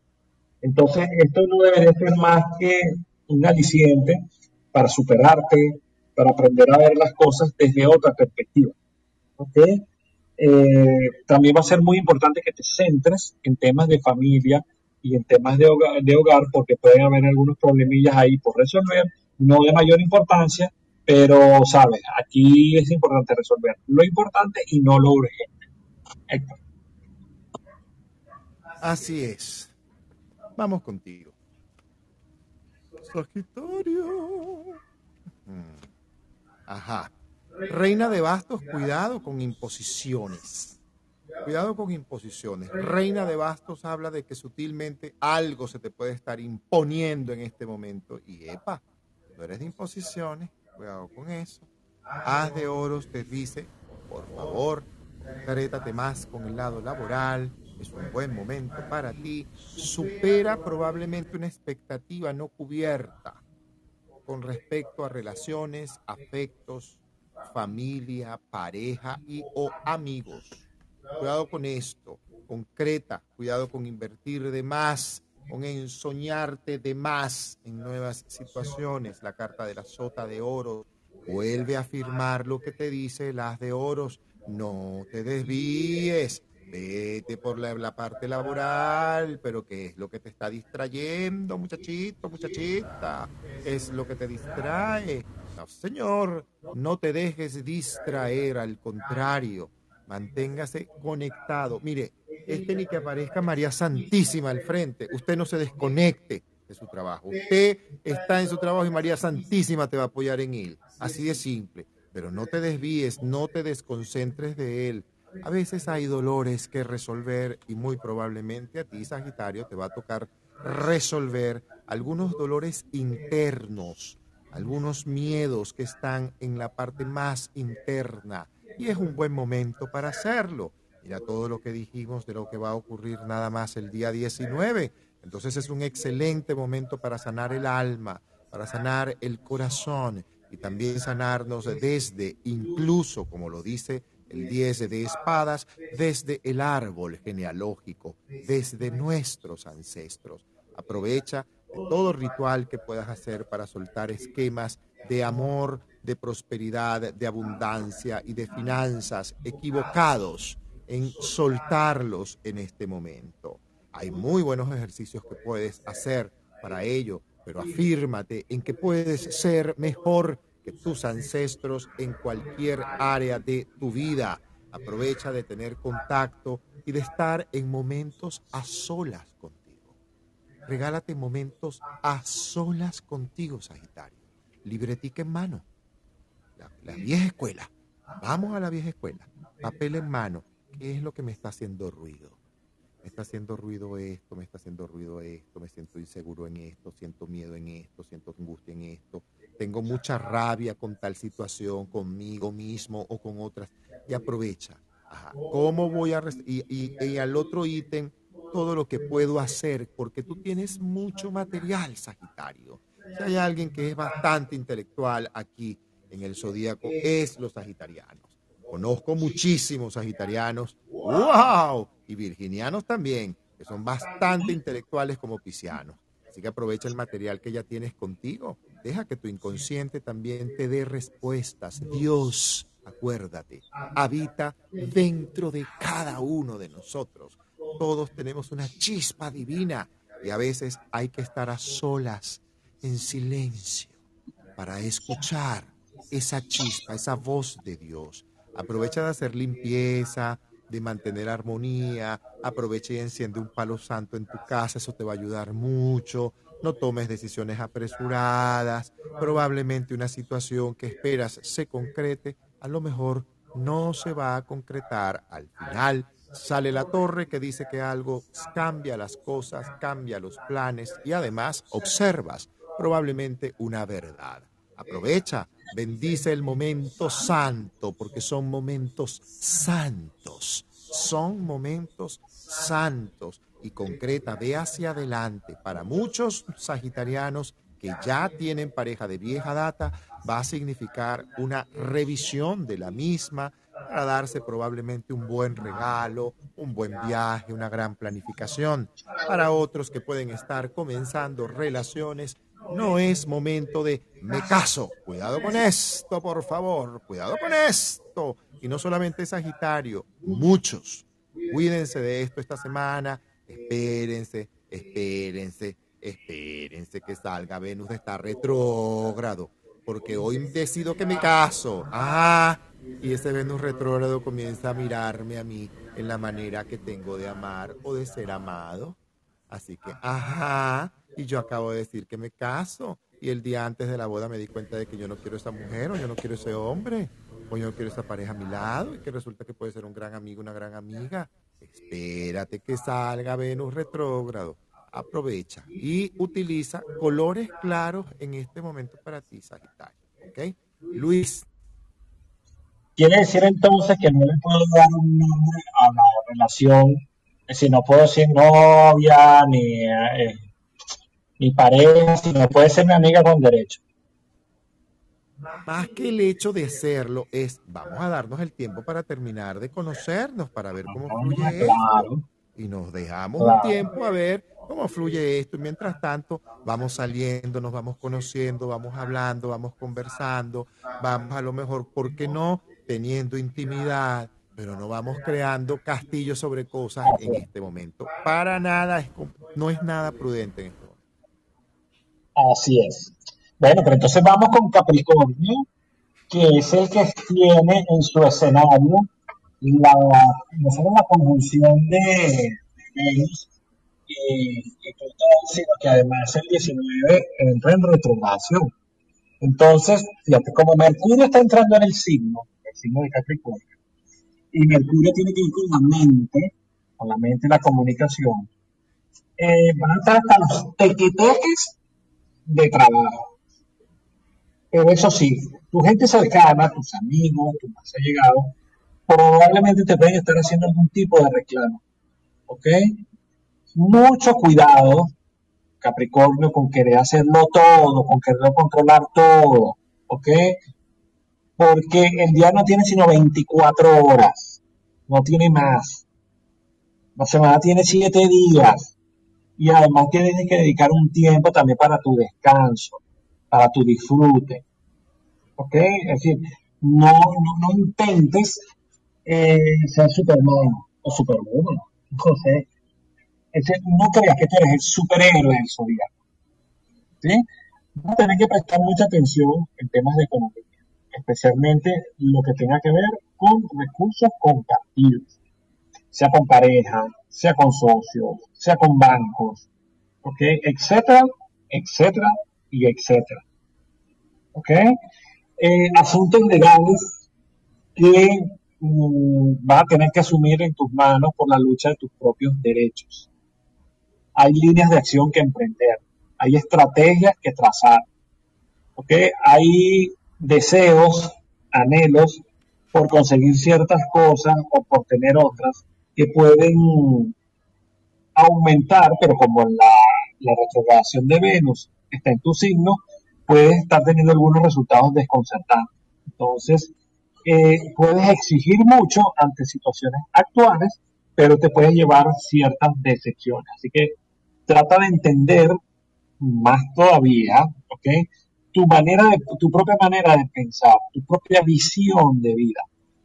Entonces, esto no debería ser más que un aliciente para superarte, para aprender a ver las cosas desde otra perspectiva. Eh, también va a ser muy importante que te centres en temas de familia y en temas de hogar, de hogar, porque pueden haber algunos problemillas ahí por resolver, no de mayor importancia, pero, sabes, aquí es importante resolver lo importante y no lo urgente. Héctor. Así es. Vamos contigo. Sagitario. Mm. Ajá. Reina de bastos, cuidado con imposiciones. Cuidado con imposiciones. Reina de Bastos habla de que sutilmente algo se te puede estar imponiendo en este momento. Y epa, no eres de imposiciones, cuidado con eso. Haz de oros te dice, por favor, concrétate más con el lado laboral, es un buen momento para ti. Supera probablemente una expectativa no cubierta con respecto a relaciones, afectos, familia, pareja y o amigos. Cuidado con esto, concreta, cuidado con invertir de más, con ensoñarte de más en nuevas situaciones. La carta de la sota de oro vuelve a afirmar lo que te dice las de oros. No te desvíes, vete por la, parte laboral, pero ¿qué es lo que te está distrayendo, muchachito, muchachita? Es lo que te distrae. Señor, no te dejes distraer, al contrario, manténgase conectado. Mire, este ni que aparezca María Santísima al frente, usted no se desconecte de su trabajo. Usted está en su trabajo y María Santísima te va a apoyar en él. Así de simple. Pero no te desvíes, no te desconcentres de él a veces hay dolores que resolver y muy probablemente a ti, Sagitario, te va a tocar resolver algunos dolores internos, algunos miedos que están en la parte más interna. Y es un buen momento para hacerlo. Mira todo lo que dijimos de lo que va a ocurrir nada más el día 19. Entonces es un excelente momento para sanar el alma, para sanar el corazón y también sanarnos desde, incluso, como lo dice el 10 de espadas, desde el árbol genealógico, desde nuestros ancestros. Aprovecha todo ritual que puedas hacer para soltar esquemas de amor, de prosperidad, de abundancia y de finanzas equivocados en soltarlos en este momento. Hay muy buenos ejercicios que puedes hacer para ello, pero afírmate en que puedes ser mejor tus ancestros en cualquier área de tu vida. Aprovecha de tener contacto y de estar en momentos a solas contigo. Regálate momentos a solas contigo, Sagitario. Libretica en mano. La, la vieja escuela. Vamos a la vieja escuela. Papel en mano. ¿Qué es lo que me está haciendo ruido? me está haciendo ruido esto, me está haciendo ruido esto, me siento inseguro en esto, siento miedo en esto, siento angustia en esto, tengo mucha rabia con tal situación, conmigo mismo o con otras, y aprovecha. ¿Cómo voy a... Y, y, al otro ítem, todo lo que puedo hacer, porque tú tienes mucho material, Sagitario. Si hay alguien que es bastante intelectual aquí en el zodíaco, es los sagitarianos. Conozco muchísimos sagitarianos, wow, y virginianos también, que son bastante intelectuales como piscianos. Así que aprovecha el material que ya tienes contigo Deja que tu inconsciente también te dé respuestas. Dios, acuérdate, habita dentro de cada uno de nosotros. Todos tenemos una chispa divina y a veces hay que estar a solas, en silencio, para escuchar esa chispa, esa voz de Dios. Aprovecha de hacer limpieza, de mantener armonía, aprovecha y enciende un palo santo en tu casa, eso te va a ayudar mucho no tomes decisiones apresuradas, probablemente una situación que esperas se concrete, a lo mejor no se va a concretar al final. Sale la torre que dice que algo cambia las cosas, cambia los planes y además observas probablemente una verdad. Aprovecha, bendice el momento santo porque son momentos santos, son momentos santos y concreta ve hacia adelante. Para muchos sagitarianos que ya tienen pareja de vieja data, va a significar una revisión de la misma para darse probablemente un buen regalo, un buen viaje, una gran planificación. Para otros que pueden estar comenzando relaciones, no es momento de me caso. Cuidado con esto, por favor. Cuidado con esto. Y no solamente Sagitario, muchos. Cuídense de esto esta semana espérense, espérense, espérense que salga Venus está retrógrado, porque hoy decido que me caso. Ah, y ese Venus retrógrado comienza a mirarme a mí en la manera que tengo de amar o de ser amado. Así que, ajá, y yo acabo de decir que me caso. Y el día antes de la boda me di cuenta de que yo no quiero esa mujer o yo no quiero ese hombre. Pues yo quiero esa pareja a mi lado y que resulta que puede ser un gran amigo, una gran amiga. Espérate que salga Venus retrógrado. Aprovecha y utiliza colores claros en este momento para ti, Sagitario. Luis. Quiere decir entonces que no le puedo dar un nombre a la relación, decir, no puedo decir novia ni, eh, ni pareja, sino puede ser mi amiga con derecho. Más que el hecho de serlo es, vamos a darnos el tiempo para terminar de conocernos, para ver cómo fluye esto. Y nos dejamos un tiempo a ver cómo fluye esto. Y mientras tanto, vamos saliendo, nos vamos conociendo, vamos hablando, vamos conversando, vamos a lo mejor, ¿por qué no? Teniendo intimidad, pero no vamos creando castillos sobre cosas en este momento. Para nada, es, no es nada prudente en este momento. Así es. Bueno, pero entonces vamos con Capricornio, que es el que tiene en su escenario la, no solo la conjunción de, Venus y, Plutón, sino que además el 19 entra en retrogradación. Entonces, fíjate, como Mercurio está entrando en el signo, el signo de Capricornio, y Mercurio tiene que ir con la mente, con la mente y la comunicación, eh, van a estar hasta los tequeteques de trabajo. Pero eso sí, tu gente cercana, tus amigos, tus más allegados, probablemente te pueden estar haciendo algún tipo de reclamo. ¿Ok? Mucho cuidado, Capricornio, con querer hacerlo todo, con querer controlar todo. ¿Ok? Porque el día no tiene sino 24 horas, no tiene más. La semana tiene 7 días. Y además tienes que dedicar un tiempo también para tu descanso para tu disfrute. ¿Ok? Es decir, no, no, intentes eh, ser Superman o Superwoman. Entonces, no creas que tú eres el superhéroe del zodiaco. ¿Sí? Vas a tener que prestar mucha atención en temas de economía, especialmente lo que tenga que ver con recursos compartidos, sea con pareja, sea con socios, sea con bancos, ¿ok? Etcétera, etcétera, y etcétera. ¿Ok? Eh, asuntos legales que mm, vas a tener que asumir en tus manos por la lucha de tus propios derechos. Hay líneas de acción que emprender, hay estrategias que trazar, ¿ok? Hay deseos, anhelos por conseguir ciertas cosas o por tener otras que pueden aumentar, pero como la, la retrogradación de Venus está en tu signo, puedes estar teniendo algunos resultados desconcertantes. Entonces, eh, puedes exigir mucho ante situaciones actuales, pero te puedes llevar ciertas decepciones. Así que trata de entender más todavía, ¿ok? Tu manera de, tu propia manera de pensar, tu propia visión de vida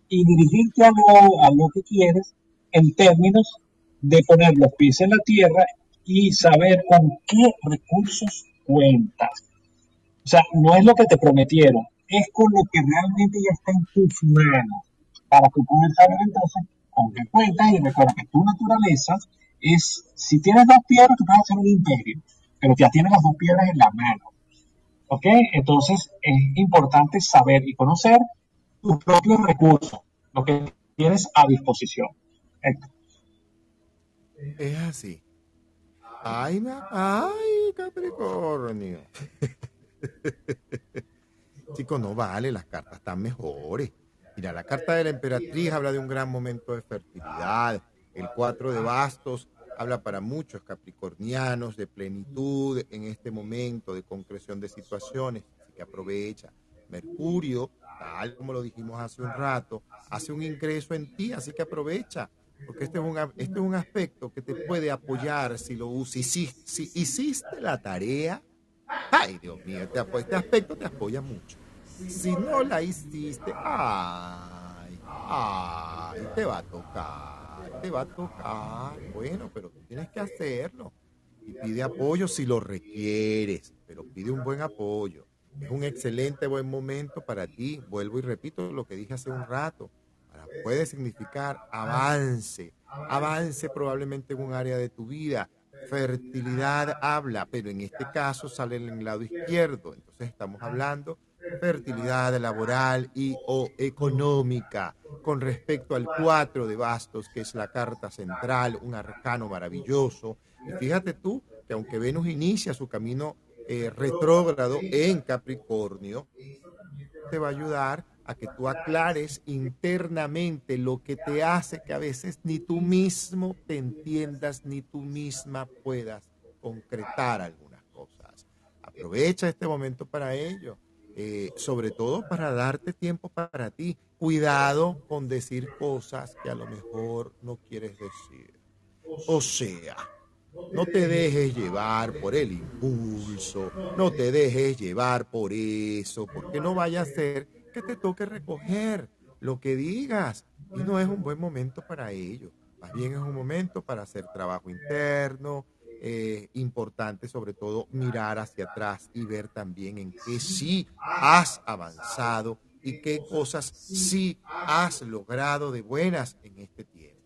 y dirigirte a lo, a lo que quieres en términos de poner los pies en la tierra y saber con qué recursos cuentas. O sea, no es lo que te prometieron, es con lo que realmente ya está en tus manos. Para que puedas saber entonces con qué cuentas y recuerda que tu naturaleza es, si tienes dos piedras, tú puedes hacer un imperio, pero ya tienes las dos piedras en la mano. ¿Ok? Entonces es importante saber y conocer tus propios recursos, lo que tienes a disposición. Es así. Ay, ay, Capricornio. <laughs> Chicos, no vale, las cartas están mejores. Mira, la carta de la emperatriz habla de un gran momento de fertilidad. El cuatro de bastos habla para muchos capricornianos de plenitud en este momento, de concreción de situaciones. Así que aprovecha. Mercurio, tal como lo dijimos hace un rato, hace un ingreso en ti, así que aprovecha. Porque este es un, este es un aspecto que te puede apoyar si lo usas. Si, si hiciste la tarea, Ay, Dios mío, este aspecto te apoya mucho. Si no la hiciste, ay, ay, te va a tocar, te va a tocar. Bueno, pero tú tienes que hacerlo. Y pide apoyo si lo requieres, pero pide un buen apoyo. Es un excelente buen momento para ti. Vuelvo y repito lo que dije hace un rato. Puede significar avance, avance probablemente en un área de tu vida fertilidad habla, pero en este caso sale en el lado izquierdo. Entonces estamos hablando fertilidad laboral y o económica. Con respecto al cuatro de bastos, que es la carta central, un arcano maravilloso. Y fíjate tú que aunque Venus inicia su camino eh, retrógrado en Capricornio, te va a ayudar a que tú aclares internamente lo que te hace que a veces ni tú mismo te entiendas, ni tú misma puedas concretar algunas cosas. Aprovecha este momento para ello, eh, sobre todo para darte tiempo para ti. Cuidado con decir cosas que a lo mejor no quieres decir. O sea, no te dejes llevar por el impulso, no te dejes llevar por eso, porque no vaya a ser que te toque recoger lo que digas y no es un buen momento para ello. Más bien es un momento para hacer trabajo interno, eh, importante sobre todo mirar hacia atrás y ver también en qué sí has avanzado y qué cosas sí has logrado de buenas en este tiempo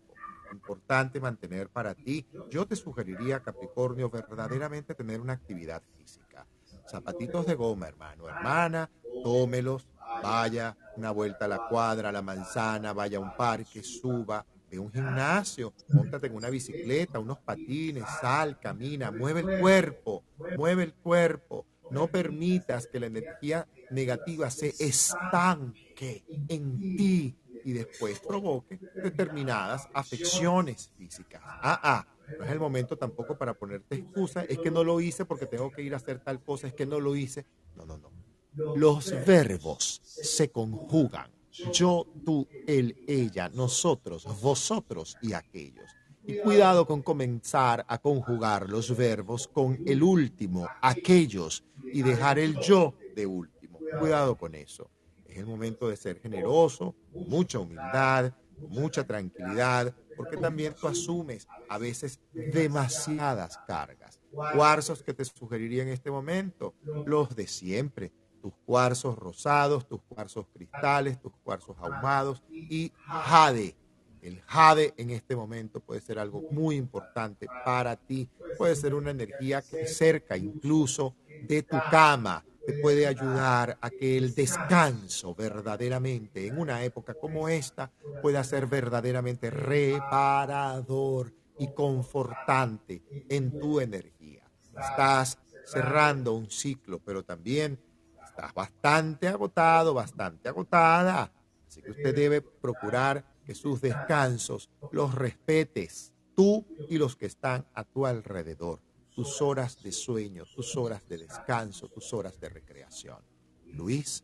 importante mantener para ti. Yo te sugeriría, Capricornio, verdaderamente tener una actividad física. Zapatitos de goma, hermano, hermana, tómelos, vaya una vuelta a la cuadra, a la manzana, vaya a un parque, suba, ve un gimnasio, montate en una bicicleta, unos patines, sal, camina, mueve el cuerpo, mueve el cuerpo. No permitas que la energía negativa se estanque en ti y después provoque determinadas afecciones físicas. Ah, ah, no es el momento tampoco para ponerte excusa, es que no lo hice porque tengo que ir a hacer tal cosa, es que no lo hice. No, no, no. Los verbos se conjugan. Yo, tú, él, ella, nosotros, vosotros y aquellos. Y cuidado con comenzar a conjugar los verbos con el último, aquellos, y dejar el yo de último. Cuidado con eso. Es el momento de ser generoso, mucha humildad, mucha tranquilidad, porque también tú asumes a veces demasiadas cargas. Cuarzos que te sugeriría en este momento, los de siempre, tus cuarzos rosados, tus cuarzos cristales, tus cuarzos ahumados y jade. El jade en este momento puede ser algo muy importante para ti, puede ser una energía que cerca incluso de tu cama, puede ayudar a que el descanso verdaderamente en una época como esta pueda ser verdaderamente reparador y confortante en tu energía. Estás cerrando un ciclo, pero también estás bastante agotado, bastante agotada. Así que usted debe procurar que sus descansos los respetes tú y los que están a tu alrededor tus horas de sueño, tus horas de descanso, tus horas de recreación. Luis.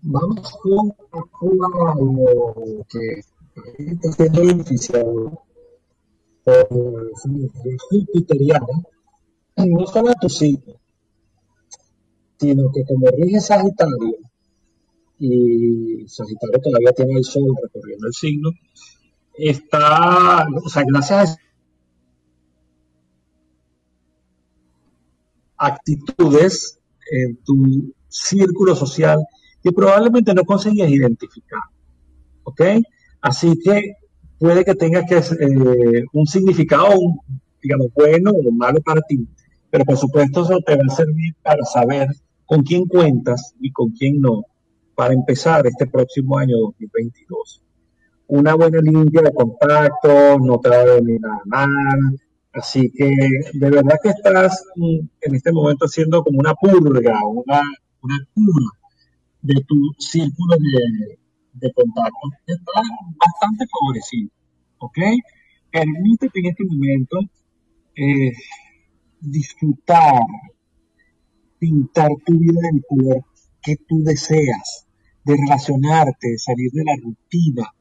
Vamos con algo que está siendo beneficiado por no solo a tu signo, sino que como rige Sagitario, y Sagitario todavía tiene el sol recorriendo el signo, está, o sea, gracias a actitudes en tu círculo social que probablemente no conseguías identificar. ¿Ok? Así que puede que tengas que eh, un significado, digamos, bueno o malo para ti, pero por supuesto eso te va a servir para saber con quién cuentas y con quién no para empezar este próximo año 2022. Una buena línea de contacto, no a venir nada mal, Así que de verdad que estás mm, en este momento haciendo como una purga, una, una cura de tu círculo de, de contacto. Estás bastante favorecido, ¿ok? Permítete en este momento eh, disfrutar, pintar tu vida del color que tú deseas, de relacionarte, salir de la rutina.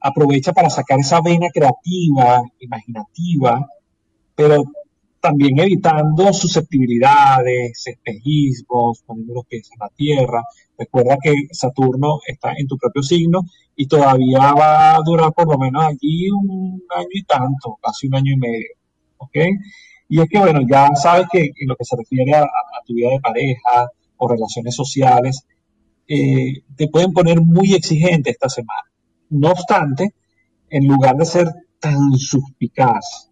Aprovecha para sacar esa vena creativa, imaginativa, pero también evitando susceptibilidades, espejismos, poniendo los pies en la tierra. Recuerda que Saturno está en tu propio signo y todavía va a durar por lo menos allí un año y tanto, casi un año y medio. ¿Ok? Y es que, bueno, ya sabes que en lo que se refiere a, tu vida de pareja o relaciones sociales, eh, te pueden poner muy exigente esta semana. No obstante, en lugar de ser tan suspicaz,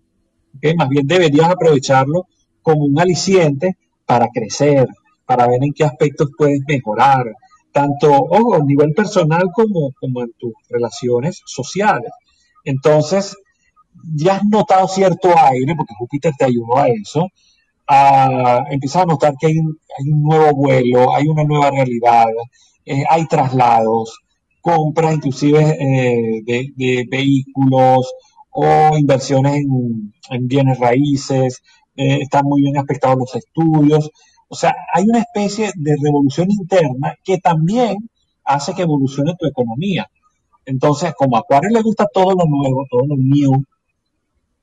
más bien deberías aprovecharlo como un aliciente para crecer, para ver en qué aspectos puedes mejorar, tanto a nivel personal como, como en tus relaciones sociales. Entonces, ya has notado cierto aire, porque Júpiter te ayudó a eso, a, empiezas a notar que hay un, nuevo vuelo, hay una nueva realidad, eh, hay traslados, compras inclusive eh, de, vehículos o inversiones en, bienes raíces, eh, están muy bien aspectados los estudios. O sea, hay una especie de revolución interna que también hace que evolucione tu economía. Entonces, como a Acuario le gusta todo lo nuevo, todo lo new,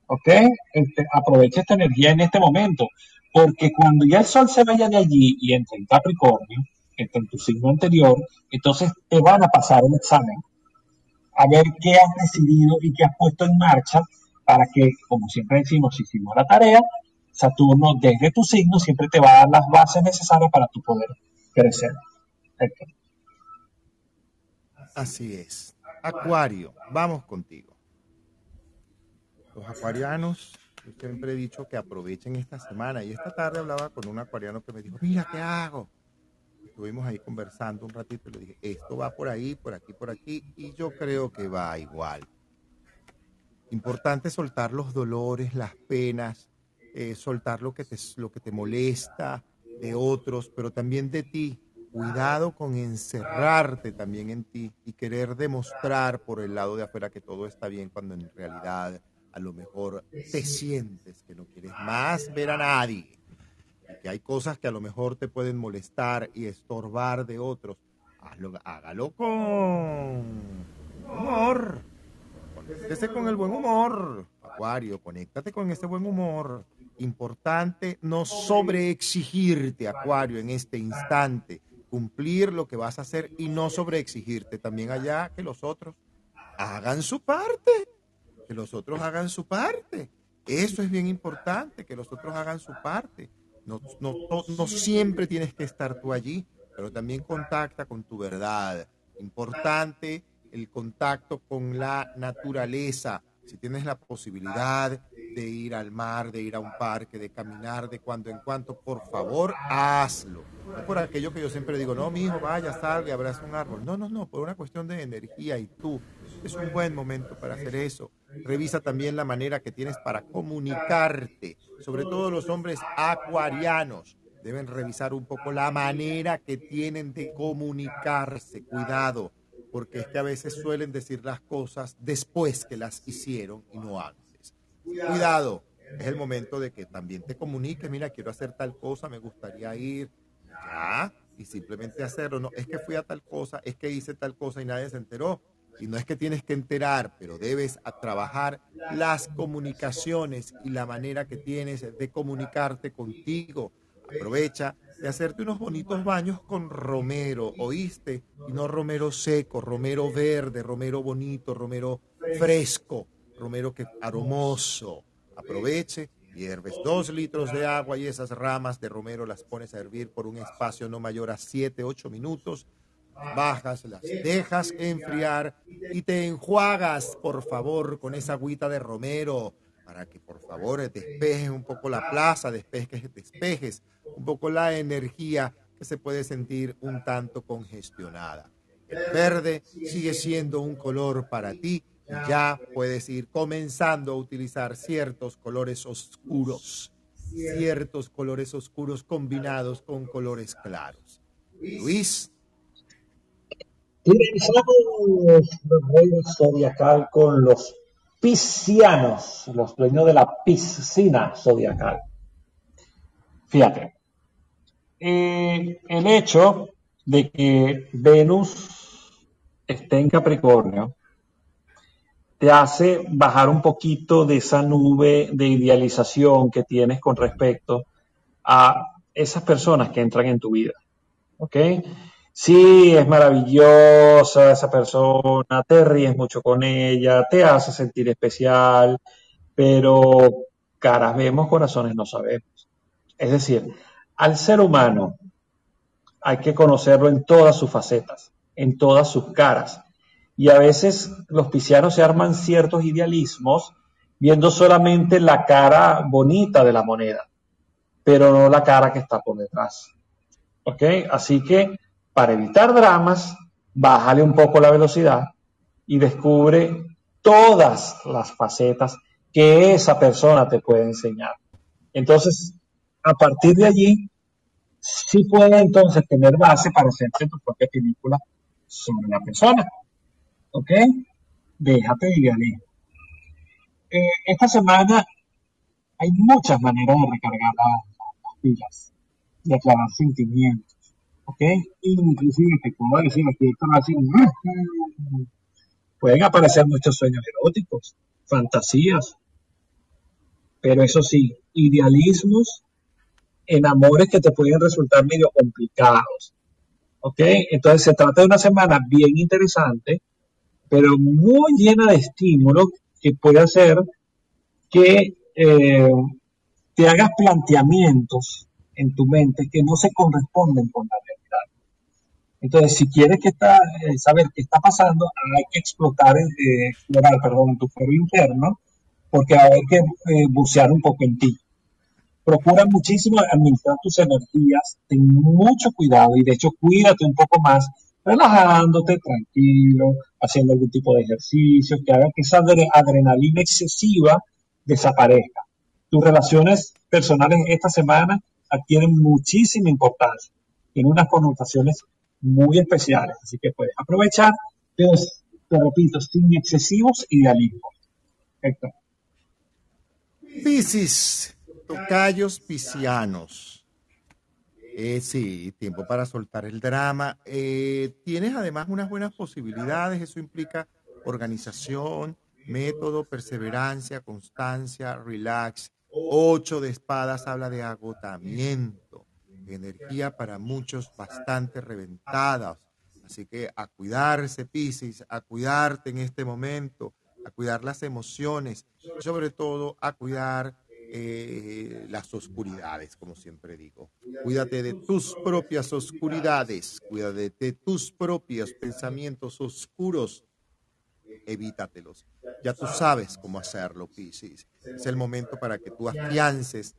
¿ok? Este, aprovecha esta energía en este momento, porque cuando ya el Sol se vaya de allí y entre en Capricornio, entre en tu signo anterior, entonces te van a pasar un examen a ver qué has decidido y qué has puesto en marcha para que, como siempre decimos, si hicimos la tarea, Saturno desde tu signo siempre te va a dar las bases necesarias para tu poder crecer. Así es. Acuario, vamos contigo. Los acuarianos, yo siempre he dicho que aprovechen esta semana y esta tarde hablaba con un acuariano que me dijo, mira, ¿qué hago? Estuvimos ahí conversando un ratito y le dije, esto va por ahí, por aquí, por aquí, y yo creo que va igual. Importante soltar los dolores, las penas, eh, soltar lo que, te, lo que te molesta de otros, pero también de ti Cuidado con encerrarte también en ti y querer demostrar por el lado de afuera que todo está bien cuando en realidad a lo mejor te sientes que no quieres más ver a nadie. que hay cosas que a lo mejor te pueden molestar y estorbar de otros. hágalo con humor. Conéctese con el buen humor. Acuario, conéctate con ese buen humor. Importante no sobreexigirte, Acuario, en este instante cumplir lo que vas a hacer y no sobreexigirte. También allá que los otros hagan su parte, que los otros hagan su parte. Eso es bien importante, que los otros hagan su parte. No, no, no, siempre tienes que estar tú allí, pero también contacta con tu verdad. Importante el contacto con la naturaleza. Si tienes la posibilidad de ir al mar, de ir a un parque, de caminar de cuando en cuando, por favor, hazlo. No por aquello que yo siempre digo, no, mi hijo, vaya, salga abraza un árbol. No, no, no, por una cuestión de energía y tú. Es un buen momento para hacer eso. Revisa también la manera que tienes para comunicarte. Sobre todo los hombres acuarianos deben revisar un poco la manera que tienen de comunicarse. Cuidado, porque es que a veces suelen decir las cosas después que las hicieron y no antes. Cuidado, es el momento de que también te comuniques, mira, quiero hacer tal cosa, me gustaría ir, ya, y simplemente hacerlo. No, es que fui a tal cosa, es que hice tal cosa y nadie se enteró. Y no es que tienes que enterar, pero debes trabajar las comunicaciones y la manera que tienes de comunicarte contigo. Aprovecha de hacerte unos bonitos baños con romero, ¿oíste? Y no romero seco, romero verde, romero bonito, romero fresco romero que aromoso. Aproveche, hierves dos litros de agua y esas ramas de romero las pones a hervir por un espacio no mayor a 7, 8 minutos. Bajas, las dejas enfriar y te enjuagas, por favor, con esa agüita de romero para que por favor despejes un poco la plaza, despejes, despejes un poco la energía que se puede sentir un tanto congestionada. El verde sigue siendo un color para ti ya puedes ir comenzando a utilizar ciertos colores oscuros, ciertos colores oscuros combinados con colores claros. Luis. Finalizamos el zodiacal con los piscianos, los dueños de la piscina zodiacal. Fíjate, eh, el hecho de que Venus esté en Capricornio te hace bajar un poquito de esa nube de idealización que tienes con respecto a esas personas que entran en tu vida. ¿Ok? Sí, es maravillosa esa persona, te ríes mucho con ella, te hace sentir especial, pero caras vemos, corazones no sabemos. Es decir, al ser humano hay que conocerlo en todas sus facetas, en todas sus caras y a veces los piscianos se arman ciertos idealismos viendo solamente la cara bonita de la moneda, pero no la cara que está por detrás. ¿Ok? Así que para evitar dramas, bájale un poco la velocidad y descubre todas las facetas que esa persona te puede enseñar. Entonces, a partir de allí, sí puede entonces tener base para hacerte tu propia película sobre la persona. ¿Ok? Déjate de eh, esta semana hay muchas maneras de recargar las, pilas, de aclarar sentimientos. ¿Ok? Inclusive te puedo decir aquí, esto así, pueden aparecer muchos sueños eróticos, fantasías, pero eso sí, idealismos en amores que te pueden resultar medio complicados. ¿Ok? Entonces se trata de una semana bien interesante, pero muy llena de estímulos que puede hacer que eh, te hagas planteamientos en tu mente que no se corresponden con la. Entonces, si quieres que está, eh, saber qué está pasando, hay que explotar, eh, tu foro interno, porque hay que bucear un poco en ti procura muchísimo administrar tus energías, ten mucho cuidado y de hecho cuídate un poco más, relajándote, tranquilo, haciendo algún tipo de ejercicio que haga que esa adrenalina excesiva desaparezca. Tus relaciones personales esta semana adquieren muchísima importancia, tienen unas connotaciones muy especiales, así que puedes aprovechar, pero te repito, sin excesivos idealismos. Héctor. Piscis, Tocayos piscianos. Eh, sí, tiempo para soltar el drama. Eh, tienes además unas buenas posibilidades. Eso implica organización, método, perseverancia, constancia, relax. Ocho de espadas habla de agotamiento, energía para muchos bastante reventadas. Así que a cuidarse, Piscis, a cuidarte en este momento, a cuidar las emociones, sobre todo a cuidar eh, las oscuridades, como siempre digo. Cuídate de tus propias oscuridades, cuídate de tus propios pensamientos oscuros, evítatelos. Ya tú sabes cómo hacerlo, Piscis. Es el momento para que tú afiances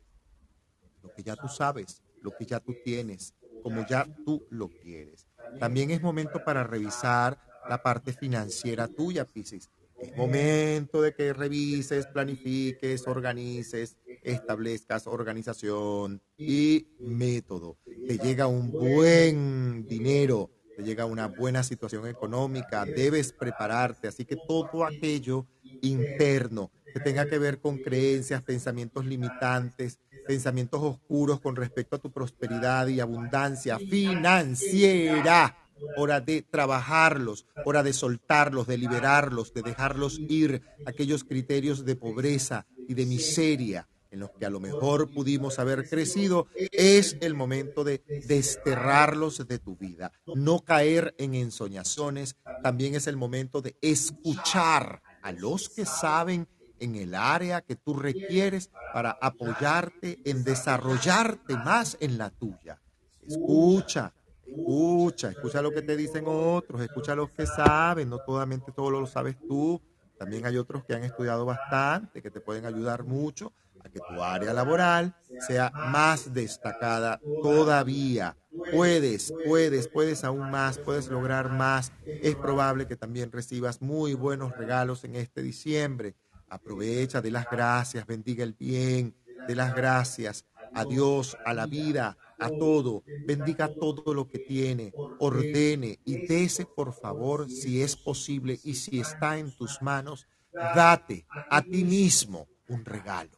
lo que ya tú sabes, lo que ya tú tienes, como ya tú lo quieres. También es momento para revisar la parte financiera tuya, Piscis es momento de que revises, planifiques, organices, establezcas organización y método. Te llega un buen dinero, te llega una buena situación económica, debes prepararte. Así que todo aquello interno que tenga que ver con creencias, pensamientos limitantes, pensamientos oscuros con respecto a tu prosperidad y abundancia financiera. hora de trabajarlos, hora de soltarlos, de liberarlos, de dejarlos ir, aquellos criterios de pobreza y de miseria en los que a lo mejor pudimos haber crecido, es el momento de desterrarlos de tu vida, no caer en ensoñaciones, también es el momento de escuchar a los que saben en el área que tú requieres para apoyarte en desarrollarte más en la tuya. Escucha, Escucha, escucha lo que te dicen otros, escucha lo que saben, no solamente todo lo sabes tú, también hay otros que han estudiado bastante, que te pueden ayudar mucho a que tu área laboral sea más destacada todavía. Puedes, puedes, puedes aún más, puedes lograr más. Es probable que también recibas muy buenos regalos en este diciembre. Aprovecha de las gracias, bendiga el bien, de las gracias a Dios, a la vida, a todo, bendiga todo lo que tiene, ordene y dese por favor, si es posible y si está en tus manos, date a ti mismo un regalo.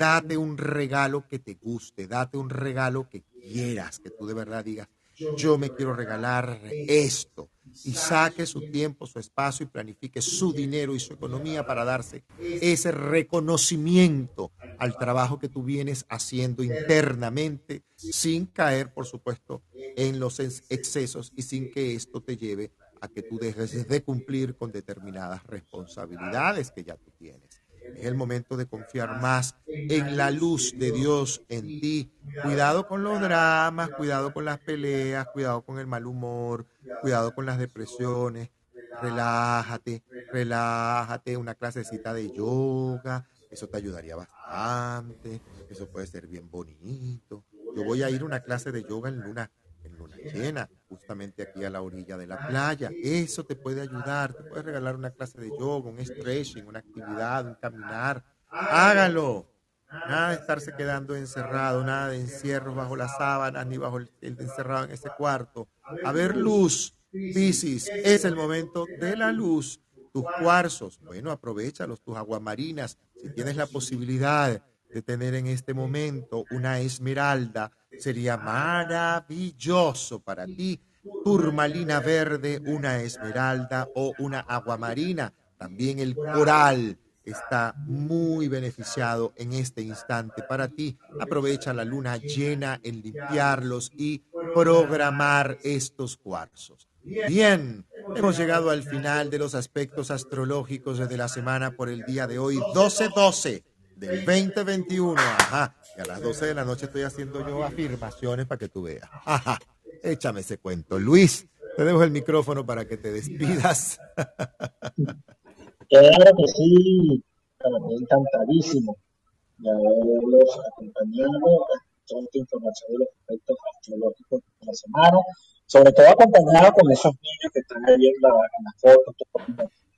Date un regalo que te guste, date un regalo que quieras, que tú de verdad digas, yo me quiero regalar esto y saque su tiempo, su espacio y planifique su dinero y su economía para darse ese reconocimiento al trabajo que tú vienes haciendo internamente sin caer, por supuesto, en los excesos y sin que esto te lleve a que tú dejes de cumplir con determinadas responsabilidades que ya tú tienes. Es el momento de confiar más en la luz de Dios en ti. Cuidado con los dramas, cuidado con las peleas, cuidado con el mal humor, cuidado con las depresiones. Relájate, relájate, una clasecita de yoga, eso te ayudaría bastante, eso puede ser bien bonito. Yo voy a ir a una clase de yoga en luna, luna llena, justamente aquí a la orilla de la playa. Eso te puede ayudar, te puede regalar una clase de yoga, un stretching, una actividad, un caminar. Hágalo. Nada de estarse quedando encerrado, nada de encierros bajo las sábanas ni bajo el, encerrado en ese cuarto. A ver luz, Piscis, es el momento de la luz. Tus cuarzos, bueno, aprovechalos, tus aguamarinas, si tienes la posibilidad de tener en este momento una esmeralda, sería maravilloso para ti. Turmalina verde, una esmeralda o una aguamarina. También el coral está muy beneficiado en este instante para ti. Aprovecha la luna llena en limpiarlos y programar estos cuarzos. Bien, hemos llegado al final de los aspectos astrológicos de la semana por el día de hoy, 12-12 del 2021. Ajá. Y a las 12 de la noche estoy haciendo yo afirmaciones para que tú veas. Ajá. Échame ese cuento. Luis, te dejo el micrófono para que te despidas. <laughs> Claro que sí, me encantadísimo de haberlos acompañado toda esta información de los aspectos astrológicos de la semana, sobre todo acompañado con esos niños que están ahí en la, en la foto,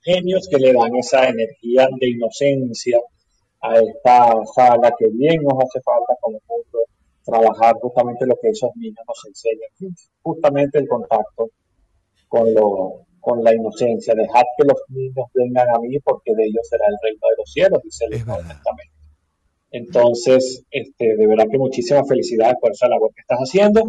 genios que le dan esa energía de inocencia a esta sala que bien nos hace falta como mundo trabajar justamente lo que esos niños nos enseñan, justamente el contacto con lo, con la inocencia, dejad que los niños vengan a mí porque de ellos será el reino de los cielos, dice el Testamento. Entonces, este, de verdad que muchísimas felicidades por esa labor que estás haciendo.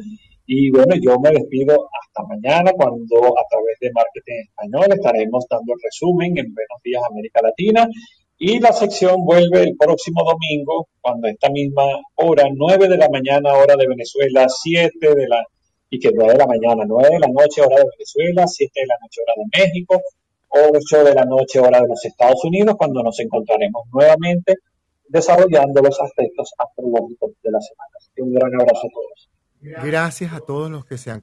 Y bueno, yo me despido hasta mañana cuando a través de Marketing Español estaremos dando el resumen en Buenos Días América Latina. Y la sección vuelve el próximo domingo, cuando esta misma hora, 9 de la mañana, hora de Venezuela, 7 de la y que 9 de la mañana, 9 de la noche hora de Venezuela, 7 de la noche hora de México, 8 de la noche hora de los Estados Unidos, cuando nos encontraremos nuevamente desarrollando los aspectos astrológicos de la semana. Un gran abrazo a todos. Gracias a todos los que se han,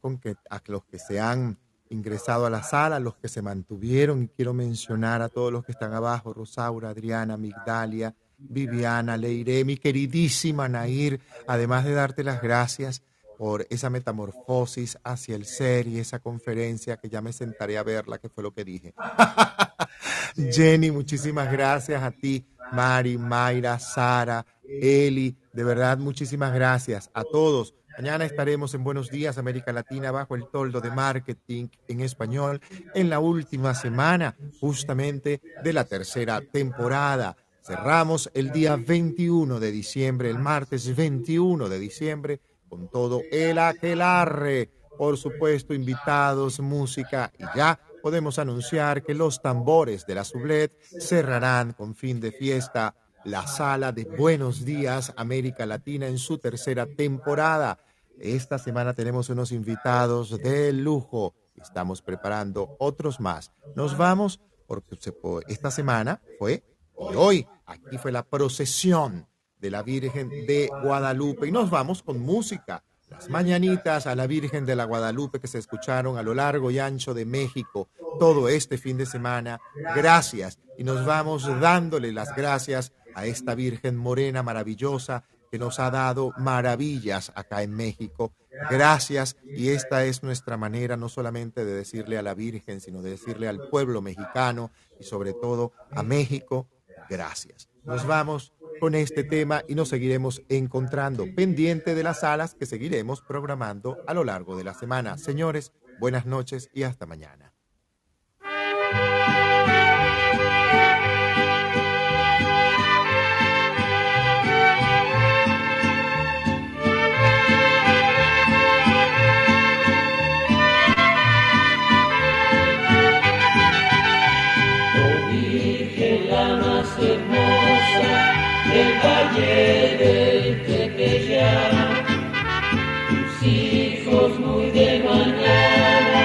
a los que se han ingresado a la sala, los que se mantuvieron, y quiero mencionar a todos los que están abajo, Rosaura, Adriana, Migdalia, Viviana, Leire, mi queridísima Nair, además de darte las gracias por esa metamorfosis hacia el ser y esa conferencia que ya me sentaré a verla, que fue lo que dije. <laughs> Jenny, muchísimas gracias a ti, Mari, Mayra, Sara, Eli, de verdad muchísimas gracias a todos. Mañana estaremos en Buenos Días América Latina bajo el toldo de marketing en español en la última semana justamente de la tercera temporada. Cerramos el día 21 de diciembre, el martes 21 de diciembre con todo el aquelarre, por supuesto, invitados, música y ya podemos anunciar que los tambores de la Sublet cerrarán con fin de fiesta la sala de Buenos Días América Latina en su tercera temporada. Esta semana tenemos unos invitados de lujo. Estamos preparando otros más. Nos vamos porque esta semana fue y hoy aquí fue la procesión de la Virgen de Guadalupe. Y nos vamos con música. Las mañanitas a la Virgen de la Guadalupe que se escucharon a lo largo y ancho de México todo este fin de semana. Gracias. Y nos vamos dándole las gracias a esta Virgen morena maravillosa que nos ha dado maravillas acá en México. Gracias. Y esta es nuestra manera no solamente de decirle a la Virgen, sino de decirle al pueblo mexicano y sobre todo a México, gracias. Nos vamos con este tema y nos seguiremos encontrando pendiente de las salas que seguiremos programando a lo largo de la semana. Señores, buenas noches y hasta mañana. valle del Tepeyac, tus hijos muy de mañana,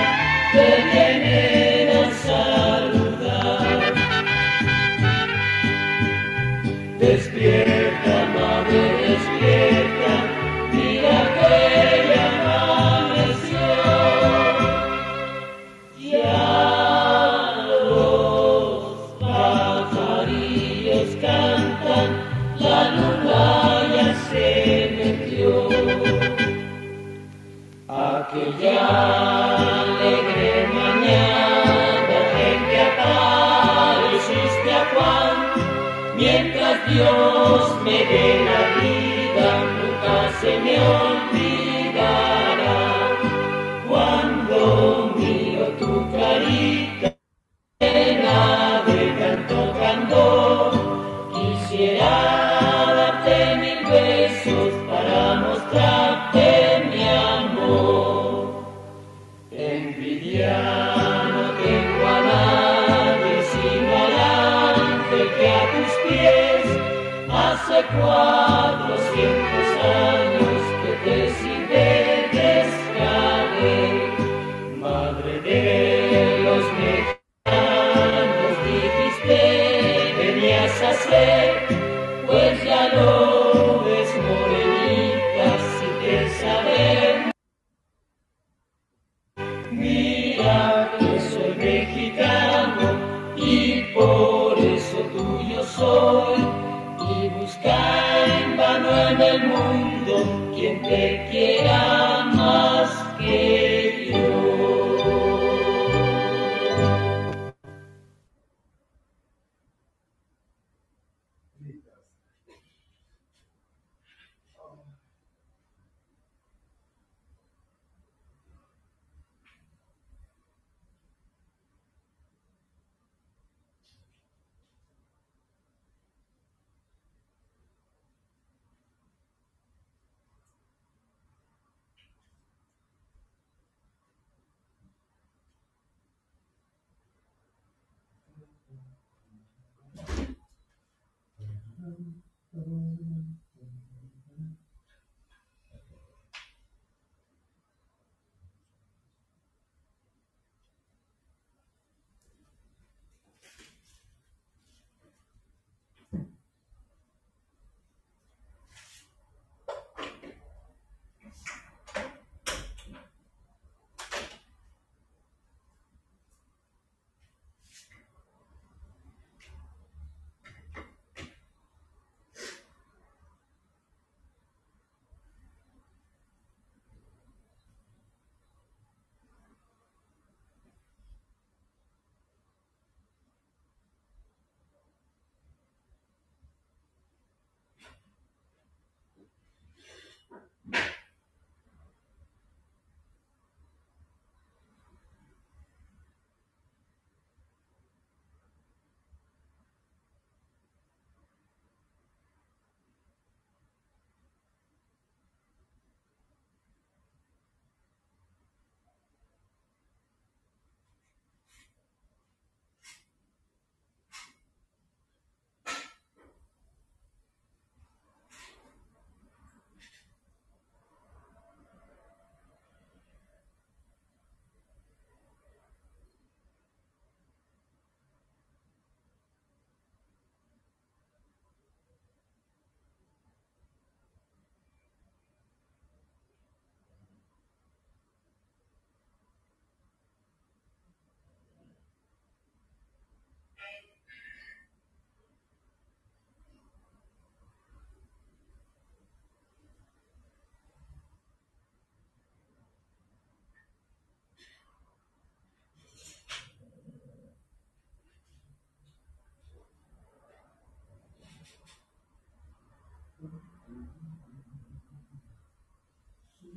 Aquella alegre mañana en que apareciste a Juan, mientras Dios me dé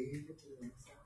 available